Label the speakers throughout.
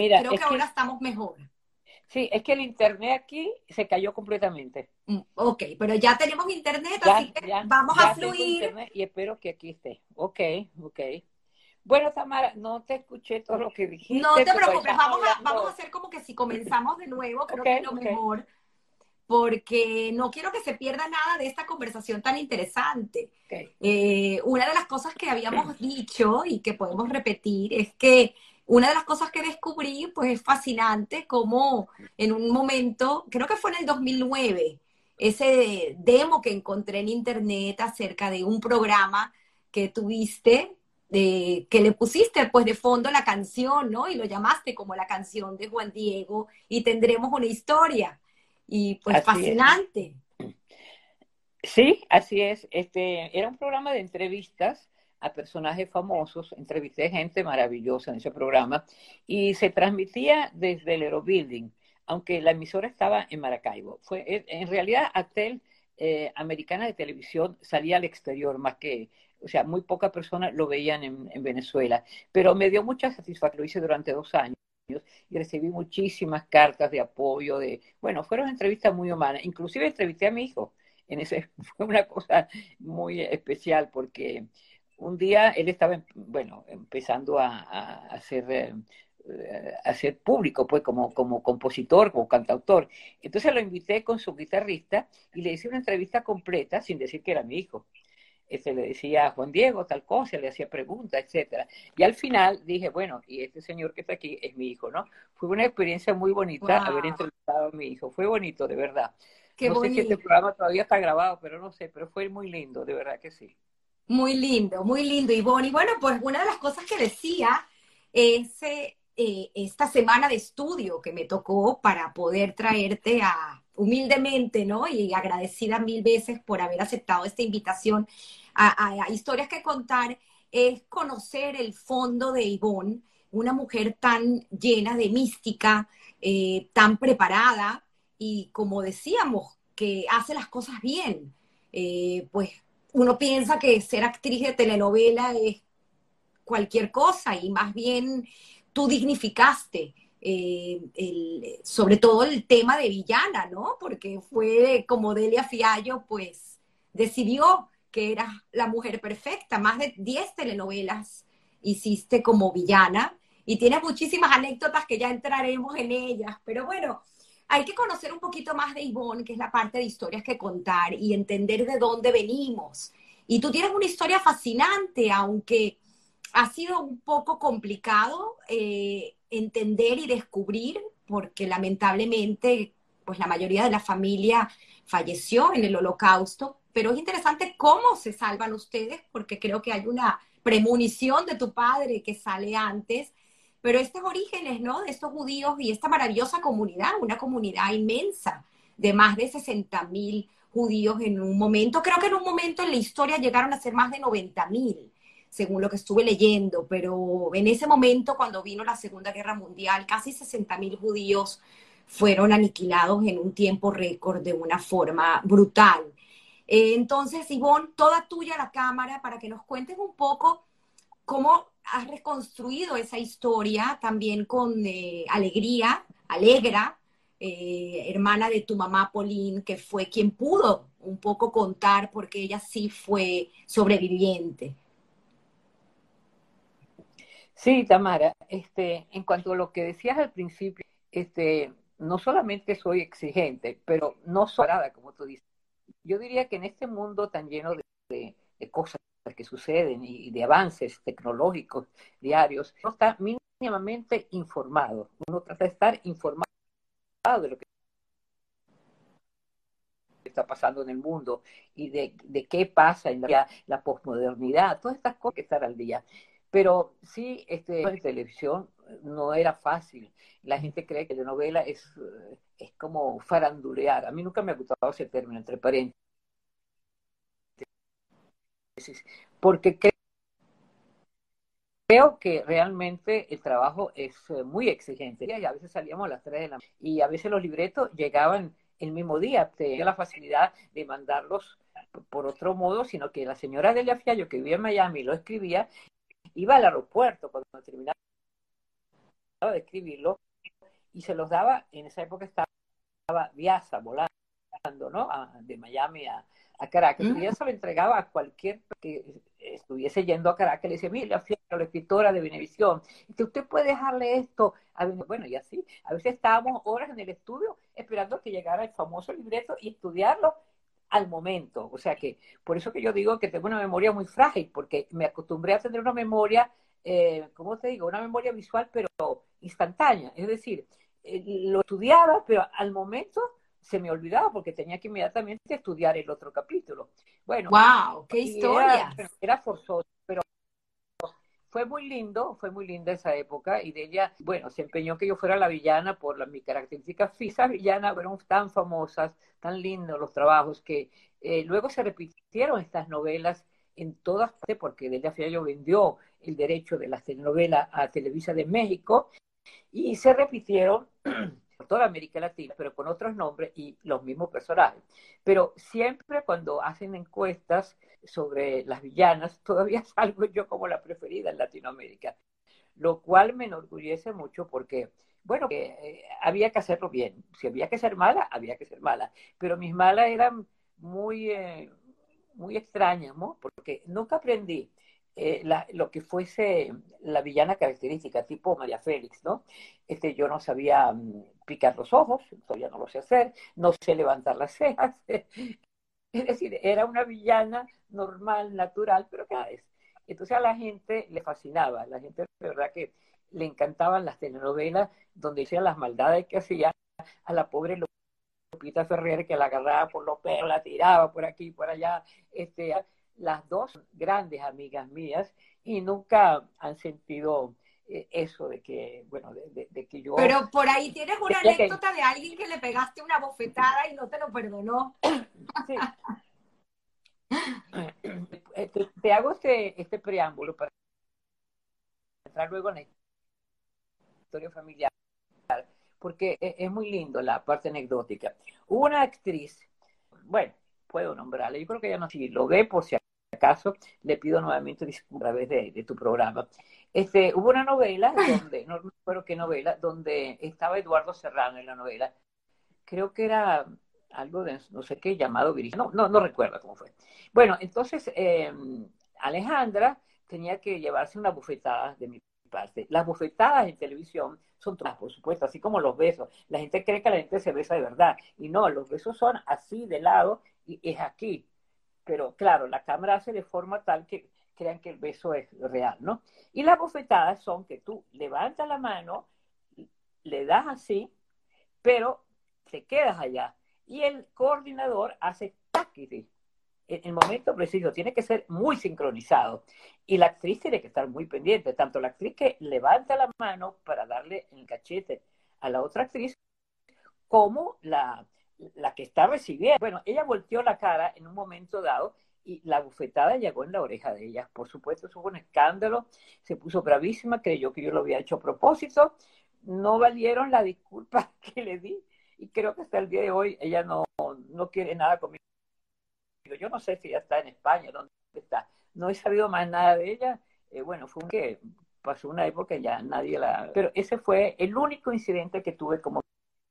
Speaker 1: Mira, creo que, ahora estamos mejor.
Speaker 2: Sí, es que el internet aquí se cayó completamente.
Speaker 1: Mm, ok, pero ya tenemos internet, así que vamos a fluir.
Speaker 2: Y espero que aquí esté. Ok, ok. Bueno, Tamara, no te escuché todo lo que dijiste.
Speaker 1: No te preocupes, vamos a, vamos a hacer como que si comenzamos de nuevo, creo que es lo mejor, porque no quiero que se pierda nada de esta conversación tan interesante. Eh, una de las cosas que habíamos dicho y que podemos repetir es que una de las cosas que descubrí, pues es fascinante como en un momento, creo que fue en el 2009, ese demo que encontré en internet acerca de un programa que tuviste, de, que le pusiste pues de fondo la canción, ¿no? Y lo llamaste como la canción de Juan Diego y tendremos una historia. Y pues fascinante.
Speaker 2: Sí, así es. Este, era un programa de entrevistas a personajes famosos, entrevisté gente maravillosa en ese programa y se transmitía desde el Aerobuilding, aunque la emisora estaba en Maracaibo. Fue, en realidad, Actel eh, Americana de Televisión salía al exterior más que, o sea, muy pocas personas lo veían en, en Venezuela, pero me dio mucha satisfacción, lo hice durante dos años y recibí muchísimas cartas de apoyo, de, bueno, fueron entrevistas muy humanas, inclusive entrevisté a mi hijo, en ese fue una cosa muy especial porque un día él estaba, bueno, empezando a, hacer, eh, a ser público, pues, como, como compositor, como cantautor. Entonces lo invité con su guitarrista y le hice una entrevista completa sin decir que era mi hijo. Este, le decía a Juan Diego tal cosa, le hacía preguntas, etcétera. Y al final dije, bueno, y este señor que está aquí es mi hijo, ¿no? Fue una experiencia muy bonita haber entrevistado a mi hijo. Fue bonito, de verdad. no sé si este programa todavía está grabado, pero no sé, pero fue muy lindo, de verdad que sí.
Speaker 1: Muy lindo, muy lindo, Ivonne. Y bueno, pues una de las cosas que decía es eh, esta semana de estudio que me tocó para poder traerte a humildemente, ¿no? Y agradecida mil veces por haber aceptado esta invitación a, historias que contar, es conocer el fondo de Ivonne, una mujer tan llena de mística, eh, tan preparada y como decíamos, que hace las cosas bien. Eh, pues uno piensa que ser actriz de telenovela es cualquier cosa y más bien tú dignificaste eh, sobre todo el tema de villana, ¿no? Porque fue como Delia Fiallo, pues decidió que era la mujer perfecta, más de 10 telenovelas hiciste como villana y tienes muchísimas anécdotas que ya entraremos en ellas, pero bueno, hay que conocer un poquito más de Ivonne, que es la parte de historias que contar y entender de dónde venimos. Y tú tienes una historia fascinante, aunque ha sido un poco complicado eh, entender y descubrir, porque lamentablemente, pues la mayoría de la familia falleció en el holocausto, pero es interesante cómo se salvan ustedes, porque creo que hay una premonición de tu padre que sale antes pero estos orígenes, ¿no? De estos judíos y esta maravillosa comunidad, una comunidad inmensa de más de 60 mil judíos en un momento, creo que en un momento en la historia llegaron a ser más de 90 mil, según lo que estuve leyendo, pero en ese momento cuando vino la Segunda Guerra Mundial, casi 60 mil judíos fueron aniquilados en un tiempo récord de una forma brutal. Eh, entonces, Ivonne, toda tuya la cámara para que nos cuentes un poco cómo has reconstruido esa historia también con eh, alegría, alegra, eh, hermana de tu mamá Pauline, que fue quien pudo un poco contar porque ella sí fue sobreviviente.
Speaker 2: Sí, Tamara, este, en cuanto a lo que decías al principio, este, no solamente soy exigente, pero no soy como tú dices. Yo diría que en este mundo tan lleno de cosas que suceden y de avances tecnológicos diarios, uno está mínimamente informado, uno trata de estar informado de lo que está pasando en el mundo y de, qué pasa en la, la posmodernidad, todas estas cosas que estar al día. Pero sí, este, en televisión no era fácil. La gente cree que la novela es, es como farandulear. A mí nunca me ha gustado ese término, entre paréntesis porque creo que realmente el trabajo es eh, muy exigente. Y a veces salíamos a las 3 de la mañana y a veces los libretos llegaban el mismo día. Tenía la facilidad de mandarlos por otro modo, sino que la señora Delia Fiallo, que vivía en Miami, lo escribía, iba al aeropuerto cuando terminaba de escribirlo y se los daba, en esa época estaba Viasa volando, ¿no? de Miami a, a Caracas. Y ella se lo entregaba a cualquier que estuviese yendo a Caracas. Le decía, mira, la escritora de Venevisión, que usted puede dejarle esto. A bueno, y así. A veces estábamos horas en el estudio esperando que llegara el famoso libreto y estudiarlo al momento. O sea que, por eso que yo digo que tengo una memoria muy frágil, porque me acostumbré a tener una memoria, eh, ¿cómo te digo? Una memoria visual, pero instantánea. Es decir, eh, lo estudiaba, pero al momento se me olvidaba porque tenía que inmediatamente estudiar el otro capítulo. Bueno,
Speaker 1: wow, qué historia.
Speaker 2: Era, forzoso, pero fue muy lindo, fue muy linda esa época y de ella, bueno, se empeñó que yo fuera la villana por la, mi característica física villana, fueron tan famosas, tan lindos los trabajos que eh, luego se repitieron estas novelas en todas partes porque Delia Fiallo vendió el derecho de las telenovelas a Televisa de México y se repitieron por toda América Latina, pero con otros nombres y los mismos personajes. Pero siempre cuando hacen encuestas sobre las villanas, todavía salgo yo como la preferida en Latinoamérica, lo cual me enorgullece mucho porque, bueno, eh, había que hacerlo bien. Si había que ser mala, había que ser mala. Pero mis malas eran muy, eh, muy extrañas, ¿no? Porque nunca aprendí eh, lo que fuese la villana característica, tipo María Félix, ¿no? Este, yo no sabía mm, picar los ojos, todavía no lo sé hacer, no sé levantar las cejas. es decir, era una villana normal, natural, pero ¿qué es? Entonces a la gente le fascinaba, la gente de verdad que le encantaban las telenovelas donde hacían las maldades que hacía a la pobre Lupita Ferrer que la agarraba por los pelos, la tiraba por aquí, por allá, este, las dos grandes amigas mías y nunca han sentido eso de que, bueno, de, que yo...
Speaker 1: Pero por ahí tienes una anécdota de alguien que le pegaste una bofetada y no te lo perdonó. Sí.
Speaker 2: Eh, te, hago este, este preámbulo para entrar luego en la historia familiar, porque e, es muy lindo la parte anecdótica. Hubo una actriz, bueno, puedo nombrarla, yo creo que ya no, si lo ve por si caso, le pido nuevamente disculpas a través de, tu programa. Este, hubo una novela donde, no recuerdo qué novela, donde estaba Eduardo Serrano en la novela. Creo que era algo de no sé qué llamado Virgen. No, no, no recuerdo cómo fue. Bueno, entonces em, Alejandra tenía que llevarse una bufetada de mi parte. Las bufetadas en televisión son todas, por supuesto, así como los besos. La gente cree que la gente se besa de verdad. Y no, los besos son así de lado y es aquí pero claro, la cámara hace de forma tal que crean que el beso es real, ¿no? Y las bofetadas son que tú levantas la mano, le das así, pero te quedas allá. Y el coordinador hace taquiti. En el momento preciso, tiene que ser muy sincronizado. Y la actriz tiene que estar muy pendiente, tanto la actriz que levanta la mano para darle el cachete a la otra actriz, como la, la que está recibiendo. Bueno, ella volteó la cara en un momento dado y la bufetada llegó en la oreja de ella. Por supuesto, eso fue un escándalo, se puso bravísima, creyó que yo lo había hecho a propósito, no valieron la disculpa que le di y creo que hasta el día de hoy ella no, no quiere nada conmigo. Yo no sé si ella está en España, dónde está. No he sabido más nada de ella. Eh, bueno, fue un que pasó una época ya nadie la... Pero ese fue el único incidente que tuve como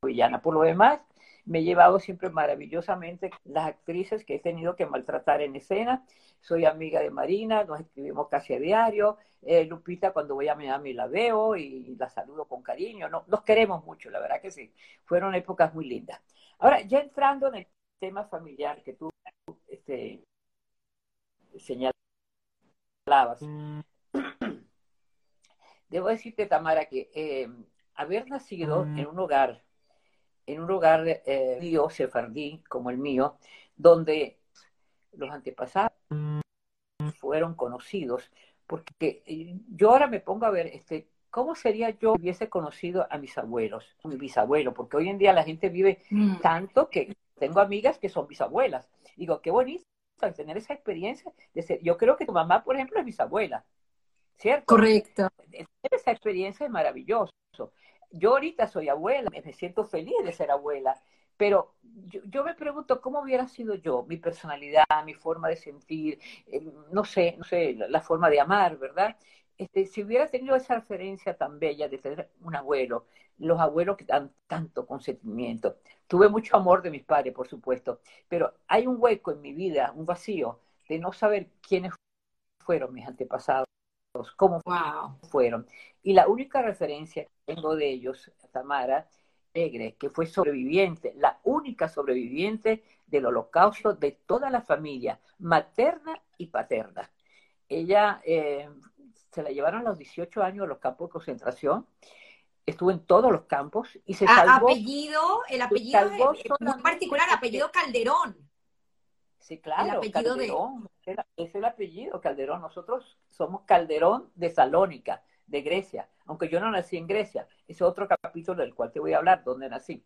Speaker 2: villana. Por lo demás, me he llevado siempre maravillosamente las actrices que he tenido que maltratar en escena. Soy amiga de Marina, nos escribimos casi a diario. Eh, Lupita, cuando voy a Miami la veo y la saludo con cariño. No, nos queremos mucho, la verdad que sí. Fueron épocas muy lindas. Ahora, ya entrando en el tema familiar que tú este, señalabas, debo decirte, Tamara, que eh, haber nacido en un hogar en un hogar eh, sefardí como el mío, donde los antepasados fueron conocidos, porque eh, yo ahora me pongo a ver, este, ¿cómo sería yo si hubiese conocido a mis abuelos, a mi bisabuelo? Porque hoy en día la gente vive mm. tanto que tengo amigas que son bisabuelas. Digo, qué bonito tener esa experiencia de ser. Yo creo que tu mamá, por ejemplo, es bisabuela, ¿cierto?
Speaker 1: Correcto.
Speaker 2: Esa experiencia es maravilloso yo ahorita soy abuela, me siento feliz de ser abuela, pero yo, me pregunto cómo hubiera sido yo, mi personalidad, mi forma de sentir, eh, no sé, no sé, la, forma de amar, ¿verdad? este, si hubiera tenido esa referencia tan bella de tener un abuelo, los abuelos que dan tanto consentimiento. Tuve mucho amor de mis padres, por supuesto, pero hay un hueco en mi vida, un vacío, de no saber quiénes fueron mis antepasados, cómo fueron. Y la única referencia que tengo de ellos, Tamara, Egre, que fue sobreviviente, la única sobreviviente del holocausto de toda la familia, materna y paterna. Ella eh, se la llevaron a los 18 años a los campos de concentración, estuvo en todos los campos y se salvó.
Speaker 1: apellido, el apellido es muy particular, apellido Calderón.
Speaker 2: Sí, claro, Calderón, es el apellido, Calderón. Nosotros somos Calderón de Salónica, de Grecia, aunque yo no nací en Grecia, es otro capítulo del cual te voy a hablar, donde nací.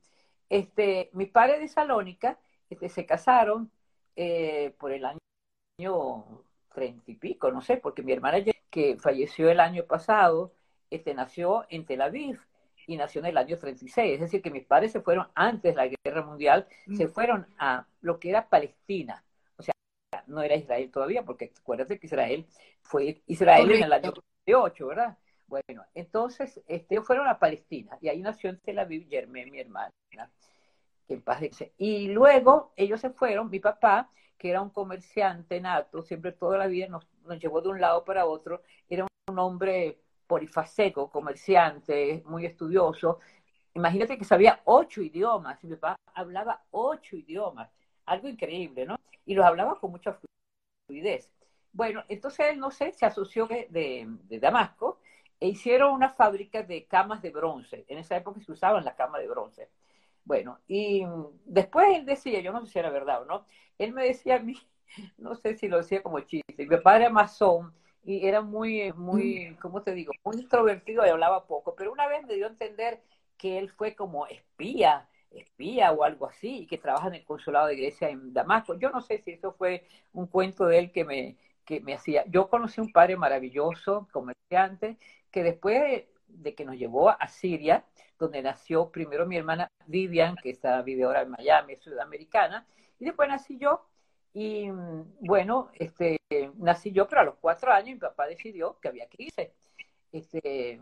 Speaker 2: Este, mis padres de Salónica este, se casaron eh, por el año treinta y pico, no sé, porque mi hermana que falleció el año pasado, este, nació en Tel Aviv y nació en el año 36. Es decir, que mis padres se fueron antes de la guerra mundial, mm. se fueron a lo que era Palestina. No era Israel todavía, porque acuérdate que Israel fue Israel en el año 38, ¿verdad? Bueno, entonces este, fueron a Palestina y ahí nació en Tel Aviv Germán, mi hermana, que en paz dice. Y luego ellos se fueron, mi papá, que era un comerciante nato, siempre toda la vida nos, nos llevó de un lado para otro, era un hombre polifacético, comerciante, muy estudioso. Imagínate que sabía ocho idiomas, mi papá hablaba ocho idiomas, algo increíble, ¿no? Y los hablaba con mucha fluidez. Bueno, entonces él, no sé, se asoció de, de, Damasco e hicieron una fábrica de camas de bronce. En esa época se usaban las camas de bronce. Bueno, y después él decía, yo no sé si era verdad o no, él me decía a mí, no sé si lo decía como chiste, mi padre era masón y era muy, muy, mm. ¿cómo te digo? Muy introvertido y hablaba poco, pero una vez me dio a entender que él fue como espía, espía o algo así, y que trabaja en el consulado de Grecia en Damasco. Yo no sé si eso fue un cuento de él que me, que me hacía. Yo conocí un padre maravilloso, comerciante, que después de, que nos llevó a Siria, donde nació primero mi hermana Vivian, que está, vive ahora en Miami, sudamericana, y después nací yo, y bueno, este, nací yo, pero a los cuatro años mi papá decidió que había que irse. Este,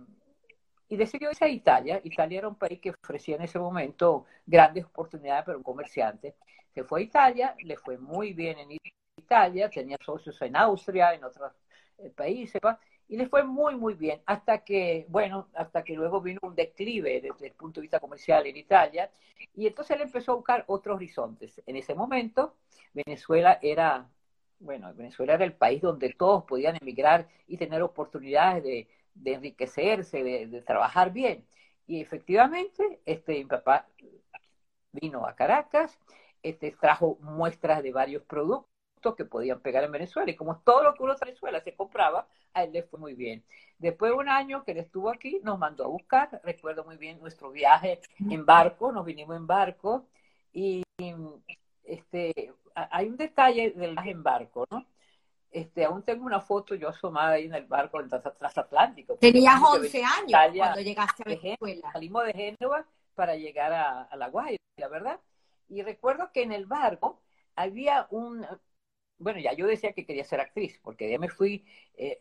Speaker 2: y decidió irse a Italia. Italia era un país que ofrecía en ese momento grandes oportunidades para un comerciante. Se fue a Italia, le fue muy bien en Italia, tenía socios en Austria, en otros eh, países, y le fue muy, muy bien, hasta que, bueno, hasta que luego vino un declive desde el punto de vista comercial en Italia, y entonces él empezó a buscar otros horizontes. En ese momento, Venezuela era, bueno, Venezuela era el país donde todos podían emigrar y tener oportunidades de, enriquecerse, de, trabajar bien. Y efectivamente, este, mi papá vino a Caracas, este, trajo muestras de varios productos que podían pegar en Venezuela. Y como todo lo que uno en Venezuela se compraba, a él le fue muy bien. Después de un año que él estuvo aquí, nos mandó a buscar. Recuerdo muy bien nuestro viaje en barco, nos vinimos en barco. Y este, hay un detalle del viaje en barco, ¿no? Este, aún tengo una foto yo asomada ahí en el barco del transatlántico.
Speaker 1: Tenías 11 años cuando llegaste a Venezuela.
Speaker 2: Salimos de Génova para llegar a, a La Guaira, ¿verdad? Y recuerdo que en el barco había un, bueno, ya yo decía que quería ser actriz, porque ya me fui, eh,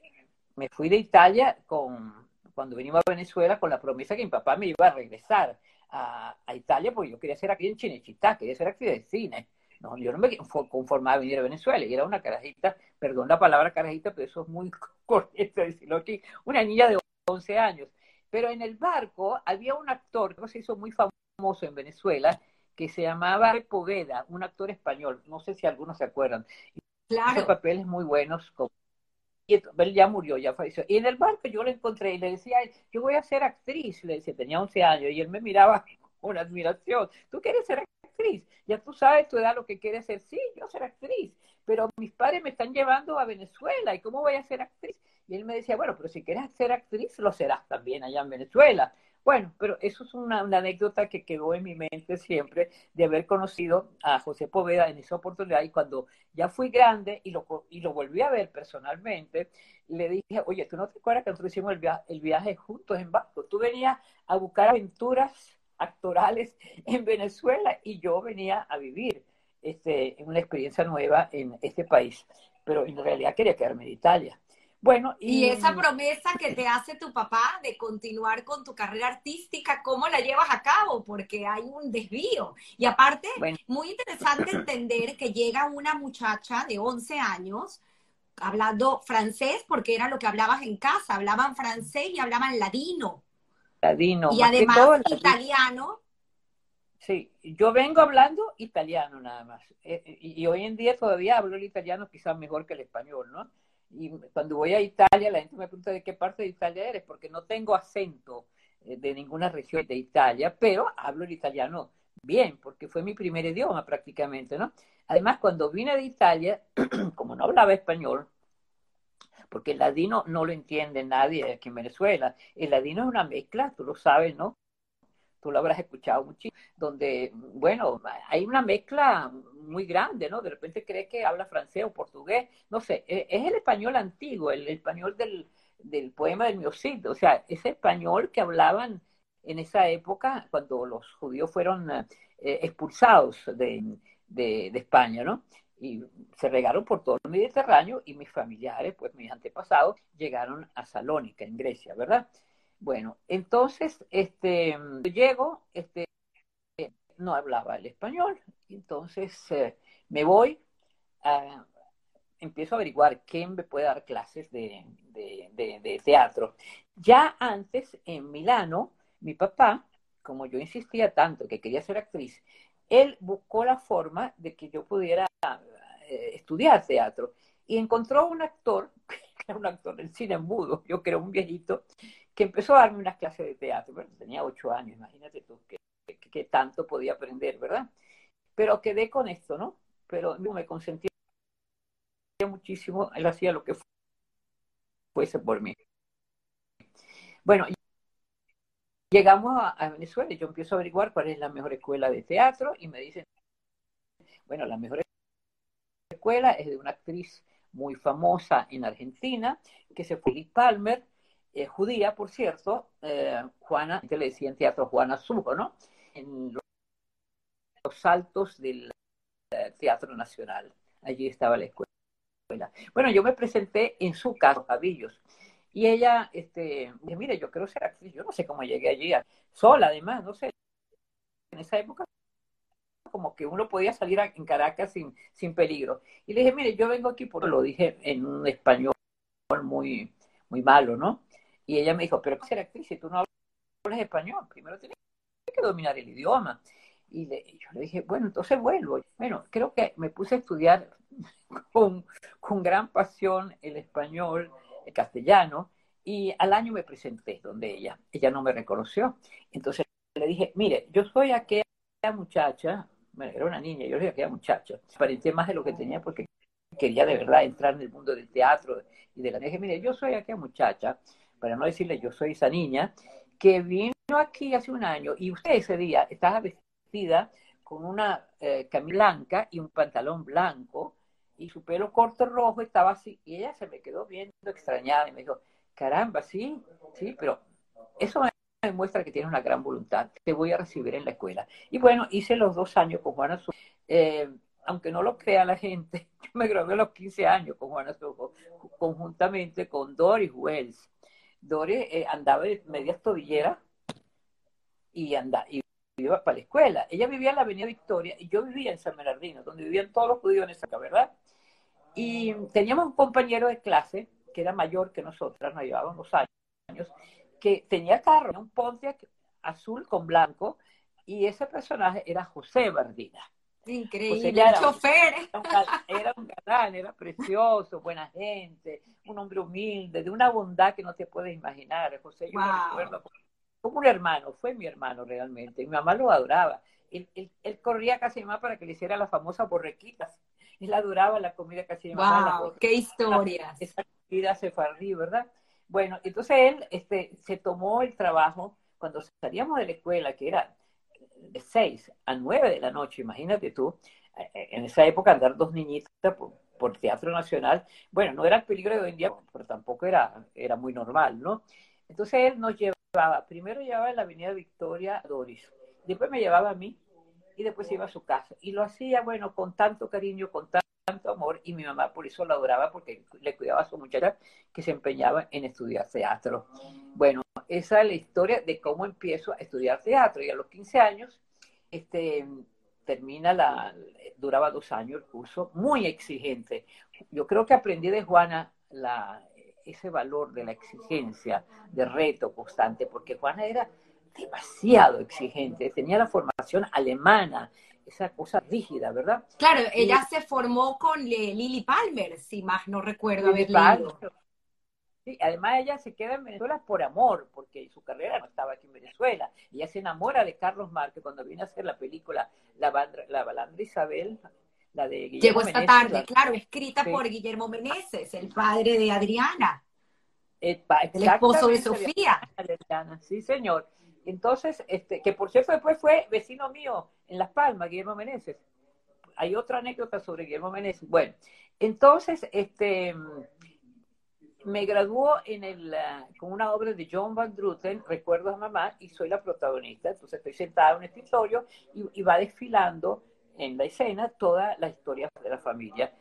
Speaker 2: me fui de Italia con, cuando venimos a Venezuela con la promesa que mi papá me iba a regresar a, Italia, porque yo quería ser actriz en Chinechita, quería ser actriz de cine. No, yo no me conformaba a venir a Venezuela, y era una carajita, perdón la palabra carajita, pero eso es muy correcto decirlo aquí, una niña de 11 años. Pero en el barco había un actor que se hizo muy famoso en Venezuela, que se llamaba Poveda, un actor español, no sé si algunos se acuerdan. Claro. papeles muy buenos. Y él ya murió, ya falleció. Y en el barco yo lo encontré y le decía, yo voy a ser actriz. Le decía, tenía 11 años y él me miraba con admiración. ¿Tú quieres ser actriz? Ya tú sabes tu edad lo que quieres ser. Sí, yo ser actriz. Pero mis padres me están llevando a Venezuela. ¿Y cómo voy a ser actriz? Y él me decía, bueno, pero si quieres ser actriz, lo serás también allá en Venezuela. Bueno, pero eso es una, anécdota que quedó en mi mente siempre de haber conocido a José Poveda en esa oportunidad y cuando ya fui grande y lo, y lo volví a ver personalmente, le dije, oye, ¿tú no te acuerdas que nosotros hicimos el, el viaje juntos en barco? Tú venías a buscar aventuras actorales en Venezuela y yo venía a vivir este, una experiencia nueva en este país, pero en realidad quería quedarme en Italia.
Speaker 1: Bueno, y... esa promesa que te hace tu papá de continuar con tu carrera artística, ¿cómo la llevas a cabo? Porque hay un desvío. Y aparte, muy interesante entender que llega una muchacha de 11 años hablando francés, porque era lo que hablabas en casa, hablaban francés y hablaban ladino.
Speaker 2: Ladino.
Speaker 1: Y además italiano.
Speaker 2: Sí, yo vengo hablando italiano nada más. Eh, eh, y hoy en día todavía hablo el italiano quizás mejor que el español, ¿no? Y cuando voy a Italia, la gente me pregunta de qué parte de Italia eres, porque no tengo acento eh, de ninguna región de Italia, pero hablo el italiano bien, porque fue mi primer idioma prácticamente, ¿no? Además, cuando vine de Italia, como no hablaba español, porque el ladino no lo entiende nadie aquí en Venezuela, el ladino es una mezcla, tú lo sabes, ¿no? Tú lo habrás escuchado muchísimo, donde, bueno, hay una mezcla muy grande, ¿no? De repente cree que habla francés o portugués, no sé, e, es el español antiguo, el español del, del poema del Miocid, o sea, ese español que hablaban en esa época cuando los judíos fueron eh, expulsados de, de, España, ¿no? Y se regaron por todo el Mediterráneo y mis familiares, pues mis antepasados, llegaron a Salónica, en Grecia, ¿verdad? Bueno, entonces, este, llego, este, no hablaba el español, entonces eh, me voy, a, empiezo a averiguar quién me puede dar clases de, de, teatro. Ya antes, en Milano, mi papá, como yo insistía tanto que quería ser actriz, él buscó la forma de que yo pudiera eh, estudiar teatro y encontró un actor, un actor del cine mudo, yo creo un viejito, que empezó a darme unas clases de teatro. Bueno, tenía ocho años, imagínate tú que, tanto podía aprender, ¿verdad? Pero quedé con esto, ¿no? Pero me consentía muchísimo, él hacía lo que fuese por mí. Bueno, llegamos a, Venezuela y yo empiezo a averiguar cuál es la mejor escuela de teatro y me dicen, bueno, la mejor escuela es de una actriz muy famosa en Argentina, que se fue Liz Palmer, eh, judía, por cierto, eh, Juana, que le decían teatro Juana Sujo, ¿no? En los saltos del eh, Teatro Nacional. Allí estaba la escuela. Bueno, yo me presenté en su casa, Cabillos, y ella, este, dije, mire, yo quiero ser actriz, yo no sé cómo llegué allí, sola además, no sé, en esa época como que uno podía salir en Caracas sin, sin peligro. Y le dije, mire, yo vengo aquí por, lo dije en un español muy, muy malo, ¿no? Y ella me dijo, pero ser actriz si tú no hablas español, primero tienes que dominar el idioma. Y yo le dije, bueno, entonces vuelvo. Bueno, creo que me puse a estudiar con, con gran pasión el español, el castellano, y al año me presenté donde ella. Ella no me reconoció. Entonces le dije, mire, yo soy aquella muchacha, era una niña, yo soy aquella muchacha. Aparenté más de lo que tenía porque quería de verdad entrar en el mundo del teatro y de la dije, mire, yo soy aquella muchacha, para no decirle yo soy esa niña, que vino aquí hace un año y usted ese día estaba vestida con una eh, camisa blanca y un pantalón blanco y su pelo corto rojo estaba así. Y ella se me quedó viendo extrañada y me dijo, caramba, sí, sí, pero eso demuestra que tiene una gran voluntad. Te voy a recibir en la escuela. Y bueno, hice los dos años con Juana Sujo. Eh, aunque no lo crea la gente, yo me gradué a los 15 años con Juana Sujo, conjuntamente con Doris Wells. Doris eh, andaba de medias tobilleras y, anda, y iba para la escuela. Ella vivía en la Avenida Victoria y yo vivía en San Bernardino, donde vivían todos los judíos en esa ¿verdad? Y teníamos un compañero de clase que era mayor que nosotras, nos llevábamos años, que tenía carro, un Pontiac azul con blanco, y ese personaje era José Bardina.
Speaker 1: Increíble, era chofer.
Speaker 2: Un, era un galán, era precioso, buena gente, un hombre humilde, de una bondad que no te puedes imaginar. José, yo me recuerdo como un hermano, fue mi hermano realmente. Mi mamá lo adoraba. Él, él, corría casi más para que le hiciera las famosas borrequitas. Él adoraba la comida casi
Speaker 1: más. ¡Wow! ¡Qué historias!
Speaker 2: Esa comida sefardí, ¿verdad? Bueno, entonces él este, se tomó el trabajo cuando salíamos de la escuela, que era de 6 a 9 de la noche, imagínate tú, eh, eh, en esa época andar dos niñitas por, Teatro Nacional, bueno, no era el peligro de hoy en día, pero tampoco era, era muy normal, ¿no? Entonces él nos llevaba, primero llevaba en la Avenida Victoria Doris, después me llevaba a mí y después iba a su casa. Y lo hacía, bueno, con tanto cariño, con tanto amor y mi mamá por eso la adoraba porque le cuidaba a su muchacha que se empeñaba en estudiar teatro. Bueno, esa es la historia de cómo empiezo a estudiar teatro y a los 15 años este, termina la, duraba dos años el curso, muy exigente. Yo creo que aprendí de Juana la, ese valor de la exigencia, de reto constante, porque Juana era demasiado exigente, tenía la formación alemana, esa cosa rígida, ¿verdad?
Speaker 1: Claro, ella se formó con Lily Palmer, si más no recuerdo haber leído.
Speaker 2: Sí, además ella se queda en Venezuela por amor, porque su carrera no estaba aquí en Venezuela. Ella se enamora de Carlos Márquez cuando viene a hacer la película La, Balandra Isabel, la de
Speaker 1: Guillermo Llegó esta tarde, claro, escrita por Guillermo Meneses, el padre de Adriana. El, esposo de Sofía.
Speaker 2: sí, señor. Entonces, este, que por cierto después fue vecino mío en Las Palmas, Guillermo Meneses. Hay otra anécdota sobre Guillermo Meneses. Bueno, entonces, este, me graduó en el, con una obra de John Van Druten, Recuerdos a Mamá, y soy la protagonista. Entonces estoy sentada en un escritorio y, va desfilando en la escena toda la historia de la familia.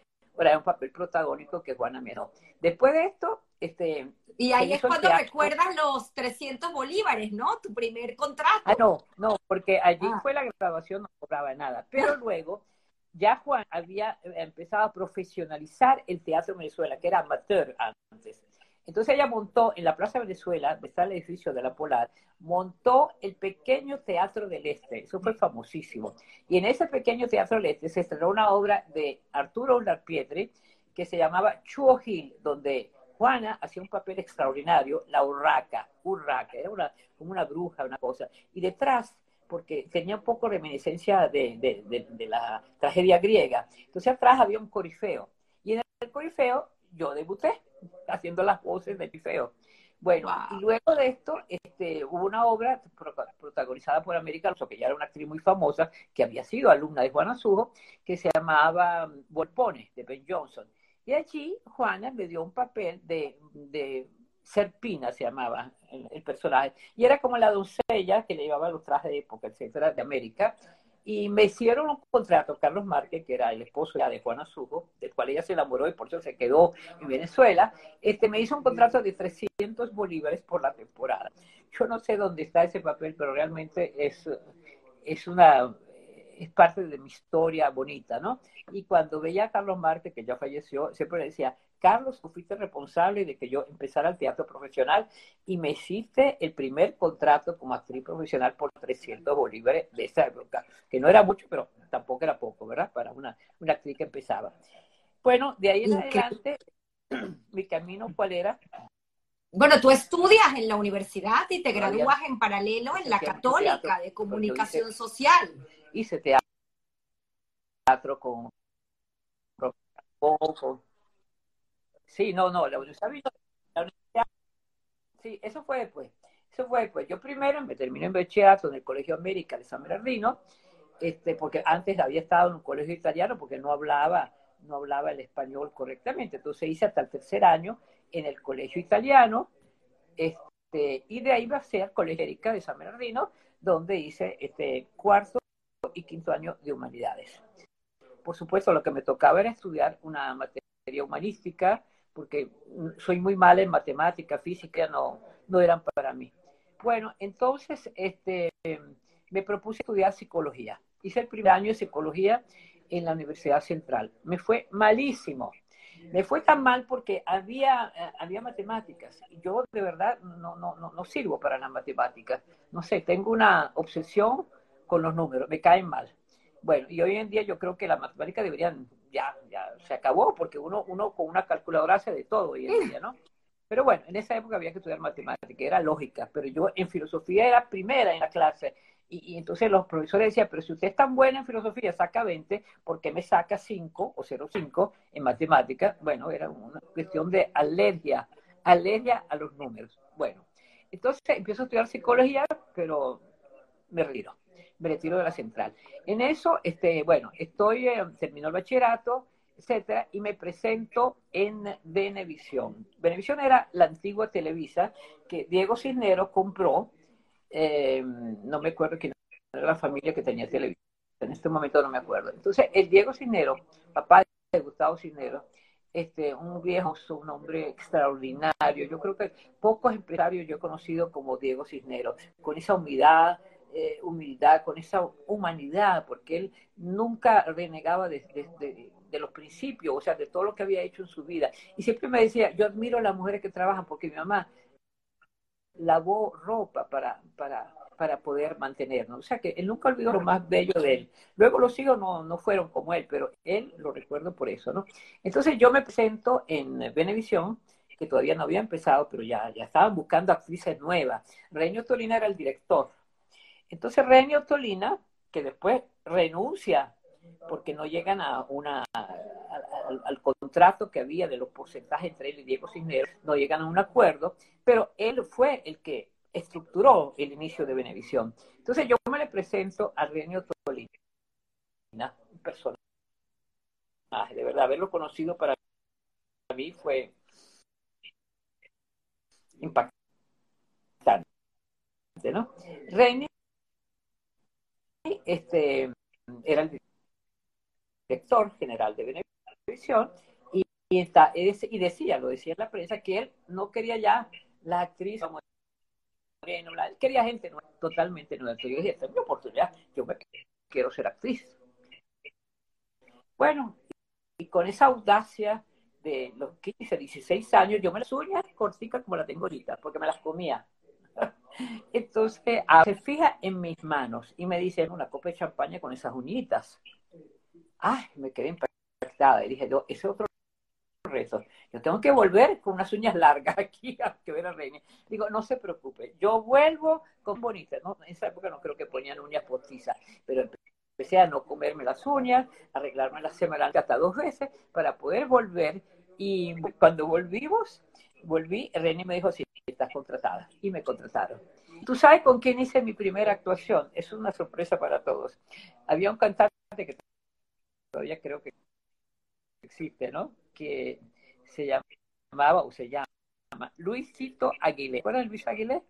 Speaker 2: Es un papel protagónico que Juana Menó. Después de esto, este...
Speaker 1: Y ahí es cuando recuerdas los 300 bolívares, ¿no? Tu primer contrato.
Speaker 2: Ah, no, no, porque allí ah. fue la grabación, no cobraba nada. Pero luego ya Juan había empezado a profesionalizar el teatro en Venezuela, que era amateur antes. Entonces ella montó en la Plaza Venezuela, está el edificio de la Polar, montó el pequeño Teatro del Este. Eso fue famosísimo. Y en ese pequeño Teatro del Este se estrenó una obra de Arturo Larpietri que se llamaba Chuo Gil, donde Juana hacía un papel extraordinario, la urraca, urraca, era una, como una bruja, una cosa. Y detrás porque tenía un poco reminiscencia de, de, la tragedia griega. Entonces atrás había un corifeo. Y en el corifeo yo debuté haciendo las voces del corifeo. Bueno, y luego de esto este, hubo una obra protagonizada por América Alonso, que ya era una actriz muy famosa, que había sido alumna de Juana Sujo, que se llamaba Volpone, de Ben Johnson. Y allí Juana me dio un papel de, de Serpina se llamaba el, personaje, y era como la doncella que le llevaba los trajes de época, etcétera, de América, y me hicieron un contrato, Carlos Márquez, que era el esposo ya de Juana Sujo, del cual ella se enamoró y por eso se quedó en Venezuela, este, me hizo un contrato de 300 bolívares por la temporada. Yo no sé dónde está ese papel, pero realmente es, es una es parte de mi historia bonita, ¿no? Y cuando veía a Carlos Márquez, que ya falleció, siempre decía, Carlos, tú fuiste responsable de que yo empezara el teatro profesional y me hiciste el primer contrato como actriz profesional por 300 bolívares de esa época, que no era mucho, pero tampoco era poco, ¿verdad? Para una, una actriz que empezaba. Bueno, de ahí en adelante, mi camino, ¿cuál era?
Speaker 1: Bueno, tú estudias en la universidad y te gradúas en paralelo en la Católica de Comunicación Social.
Speaker 2: Hice teatro con, con Sí, no, no, la universidad Sí, eso fue después. Eso fue después. Yo primero me terminé en bachillerato en el Colegio América de San Bernardino, este, porque antes había estado en un colegio italiano porque no hablaba, no hablaba el español correctamente. Entonces hice hasta el tercer año en el colegio italiano, este, y de ahí va a ser Colegio América de San Bernardino, donde hice este cuarto y quinto año de humanidades. Por supuesto, lo que me tocaba era estudiar una materia humanística, porque soy muy mala en matemática, física, no, no eran para mí. Bueno, entonces este, me propuse estudiar psicología. Hice el primer año de psicología en la Universidad Central. Me fue malísimo. Me fue tan mal porque había, eh, había matemáticas. Yo de verdad no, no, no, no sirvo para las matemáticas. No sé, tengo una obsesión con los números, me caen mal. Bueno, y hoy en día yo creo que las matemáticas deberían ya, ya se acabó, porque uno, uno con una calculadora hace de todo hoy en día, ¿no? Pero bueno, en esa época había que estudiar matemática, era lógica, pero yo en filosofía era primera en la clase. Y, entonces los profesores decían, pero si usted es tan buena en filosofía, saca 20, ¿por qué me saca 5 o 0,5 en matemática? Bueno, era una cuestión de alergia, alergia a los números. Bueno, entonces empiezo a estudiar psicología, pero me retiro me retiro de la central. En eso, este, bueno, estoy, eh, terminó el bachillerato, etcétera, y me presento en Venevisión. Venevisión era la antigua Televisa que Diego Cisneros compró, eh, no me acuerdo quién era la familia que tenía Televisa, en este momento no me acuerdo. Entonces, el Diego Cisneros, papá de Gustavo Cisneros, este, un viejo, un hombre extraordinario. Yo creo que pocos empresarios yo he conocido como Diego Cisneros, con esa humildad, eh, humildad, con esa humanidad, porque él nunca renegaba de, los principios, o sea, de todo lo que había hecho en su vida. Y siempre me decía, yo admiro a las mujeres que trabajan, porque mi mamá lavó ropa para, para, para poder mantenernos. O sea que él nunca olvidó lo más bello de él. Luego los hijos no, no fueron como él, pero él lo recuerdo por eso, ¿no? Entonces yo me presento en Venevisión, que todavía no había empezado, pero ya, ya estaban buscando actrices nuevas. Reño Tolina era el director. Entonces Reño Tolina, que después renuncia porque no llegan a una al, contrato que había de los porcentajes entre él y Diego Cisneros, no llegan a un acuerdo, pero él fue el que estructuró el inicio de Benevisión. Entonces yo me le presento a Renio Tolina, un personaje, de verdad, haberlo conocido para mí fue impactante, ¿no? Renio este, era el director general de Benevisión y, y, decía, lo decía en la prensa, que él no quería ya la actriz quería gente totalmente nueva. Entonces yo dije, esta es mi oportunidad, yo me quiero ser actriz. Bueno, y con esa audacia de los 15, 16 años, yo me las uñas corticas como la tengo ahorita, porque me las comía. Entonces, se fija en mis manos y me dice, una copa de champaña con esas uñitas. Ay, me quedé impactada. Y dije, no, ese otro reto. Yo tengo que volver con unas uñas largas aquí a que ver a Reina. Digo, no se preocupe, yo vuelvo con bonitas. ¿no? En esa época no creo que ponían uñas postizas, pero empecé a no comerme las uñas, arreglarme la semana hasta dos veces para poder volver. Y cuando volvimos, volví, René me dijo, sí, estás contratada. Y me contrataron. ¿Tú sabes con quién hice mi primera actuación? Es una sorpresa para todos. Había un cantante que todavía creo que existe, ¿no? Que se llamaba o se llama Luisito Aguilé. ¿Cuál es Luis Aguilé?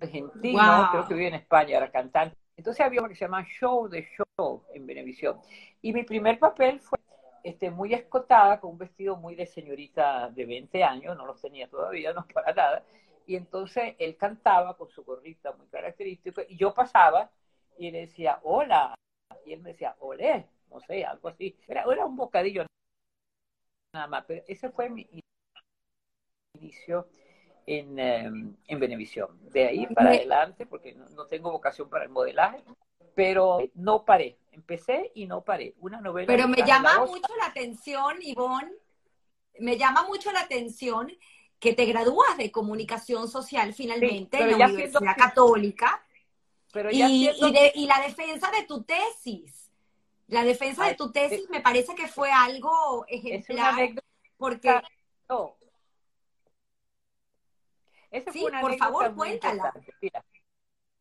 Speaker 2: Argentino, creo que vive en España, era cantante. Entonces había uno que se llama Show de Show en Venevisión. Y mi primer papel fue este, muy escotada, con un vestido muy de señorita de 20 años, no los tenía todavía, no para nada. Y entonces él cantaba con su gorrita muy característico, y yo pasaba y le decía, hola. Y él me decía, olé no sé, algo así. Era, era un bocadillo nada más, pero ese fue mi inicio en, em, en Benevisión. De ahí para adelante, porque no, tengo vocación para el modelaje, pero no paré. Empecé y no paré. Una novela.
Speaker 1: Pero me llama mucho la atención, Ivonne, me llama mucho la atención que te gradúas de comunicación social finalmente en la Universidad Católica. Pero y, y la defensa de tu tesis la defensa de tu tesis me parece que fue algo ejemplar, porque... No.
Speaker 2: sí, por favor, cuéntala.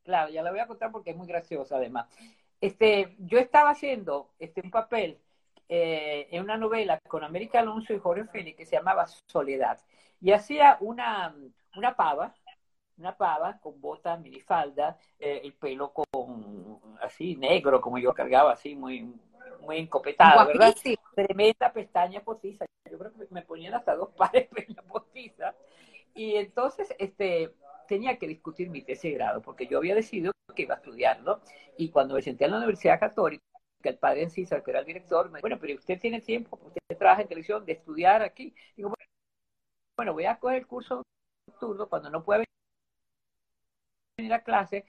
Speaker 2: Claro, ya la voy a contar porque es muy graciosa además. Este, yo estaba haciendo este, un papel eh, en una novela con América Alonso y Jorge Félix que se llamaba Soledad. Y hacía una, una pava, una pava con bota, minifalda, eh, el pelo con así negro, como yo cargaba, así muy, muy encopetada, ¿verdad? Tremenda pestaña postiza. Yo creo que me ponían hasta dos pares de pestaña postiza. Y entonces, este, tenía que discutir mi tesis de grado, porque yo había decidido que iba a estudiarlo. Y cuando me senté en la Universidad Católica, el padre en César, que era el director, me dijo, bueno, pero usted tiene tiempo, usted trabaja en televisión, de estudiar aquí. Digo, bueno, voy a coger el curso nocturno cuando no pueda venir a clase,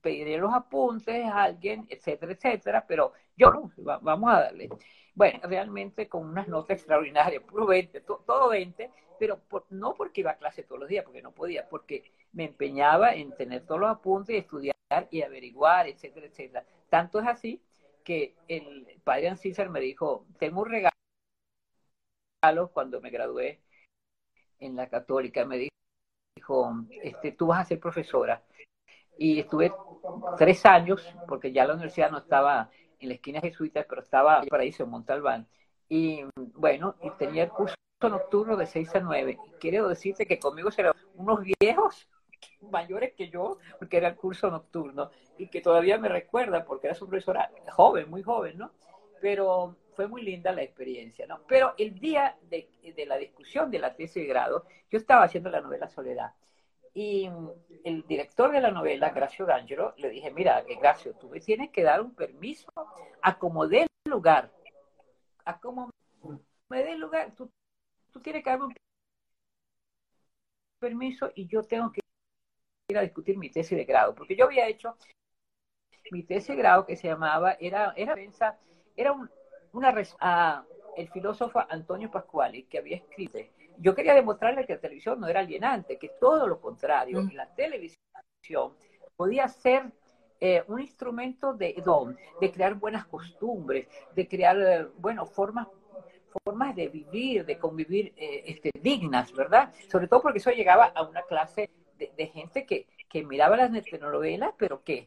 Speaker 2: pediré los apuntes a alguien, etcétera, etcétera, pero yo no, vamos a darle. Bueno, realmente con unas notas extraordinarias, puro 20, todo 20, pero no porque iba a clase todos los días, porque no podía, porque me empeñaba en tener todos los apuntes y estudiar y averiguar, etcétera, etcétera. Tanto es así que el padre Ancísar me dijo, tengo un regalo cuando me gradué en la católica, me dijo, este, tú vas a ser profesora y estuve tres años, porque ya la universidad no estaba en la esquina jesuita, pero estaba en Paraíso, en Montalbán. Y bueno, y tenía el curso nocturno de 6 a 9. quiero decirte que conmigo eran unos viejos mayores que yo, porque era el curso nocturno, y que todavía me recuerda, porque era su profesora joven, muy joven, ¿no? pero fue muy linda la experiencia, ¿no? Pero el día de, la discusión de la tesis de grado, yo estaba haciendo la novela Soledad. Y el director de la novela, Gracio D'Angelo, le dije, mira, Gracio, tú me tienes que dar un permiso a como dé lugar. A como me dé lugar. Tú, tú tienes que darme un permiso y yo tengo que ir a discutir mi tesis de grado. Porque yo había hecho mi tesis de grado que se llamaba, era, era, era un, una a el filósofo Antonio Pascuali, que había escrito, yo quería demostrarle que la televisión no era alienante, que todo lo contrario, mm. la televisión podía ser eh, un instrumento de don, de crear buenas costumbres, de crear, eh, bueno, formas formas de vivir, de convivir eh, este, dignas, ¿verdad? Sobre todo porque eso llegaba a una clase de, de gente que, que miraba las telenovelas, pero que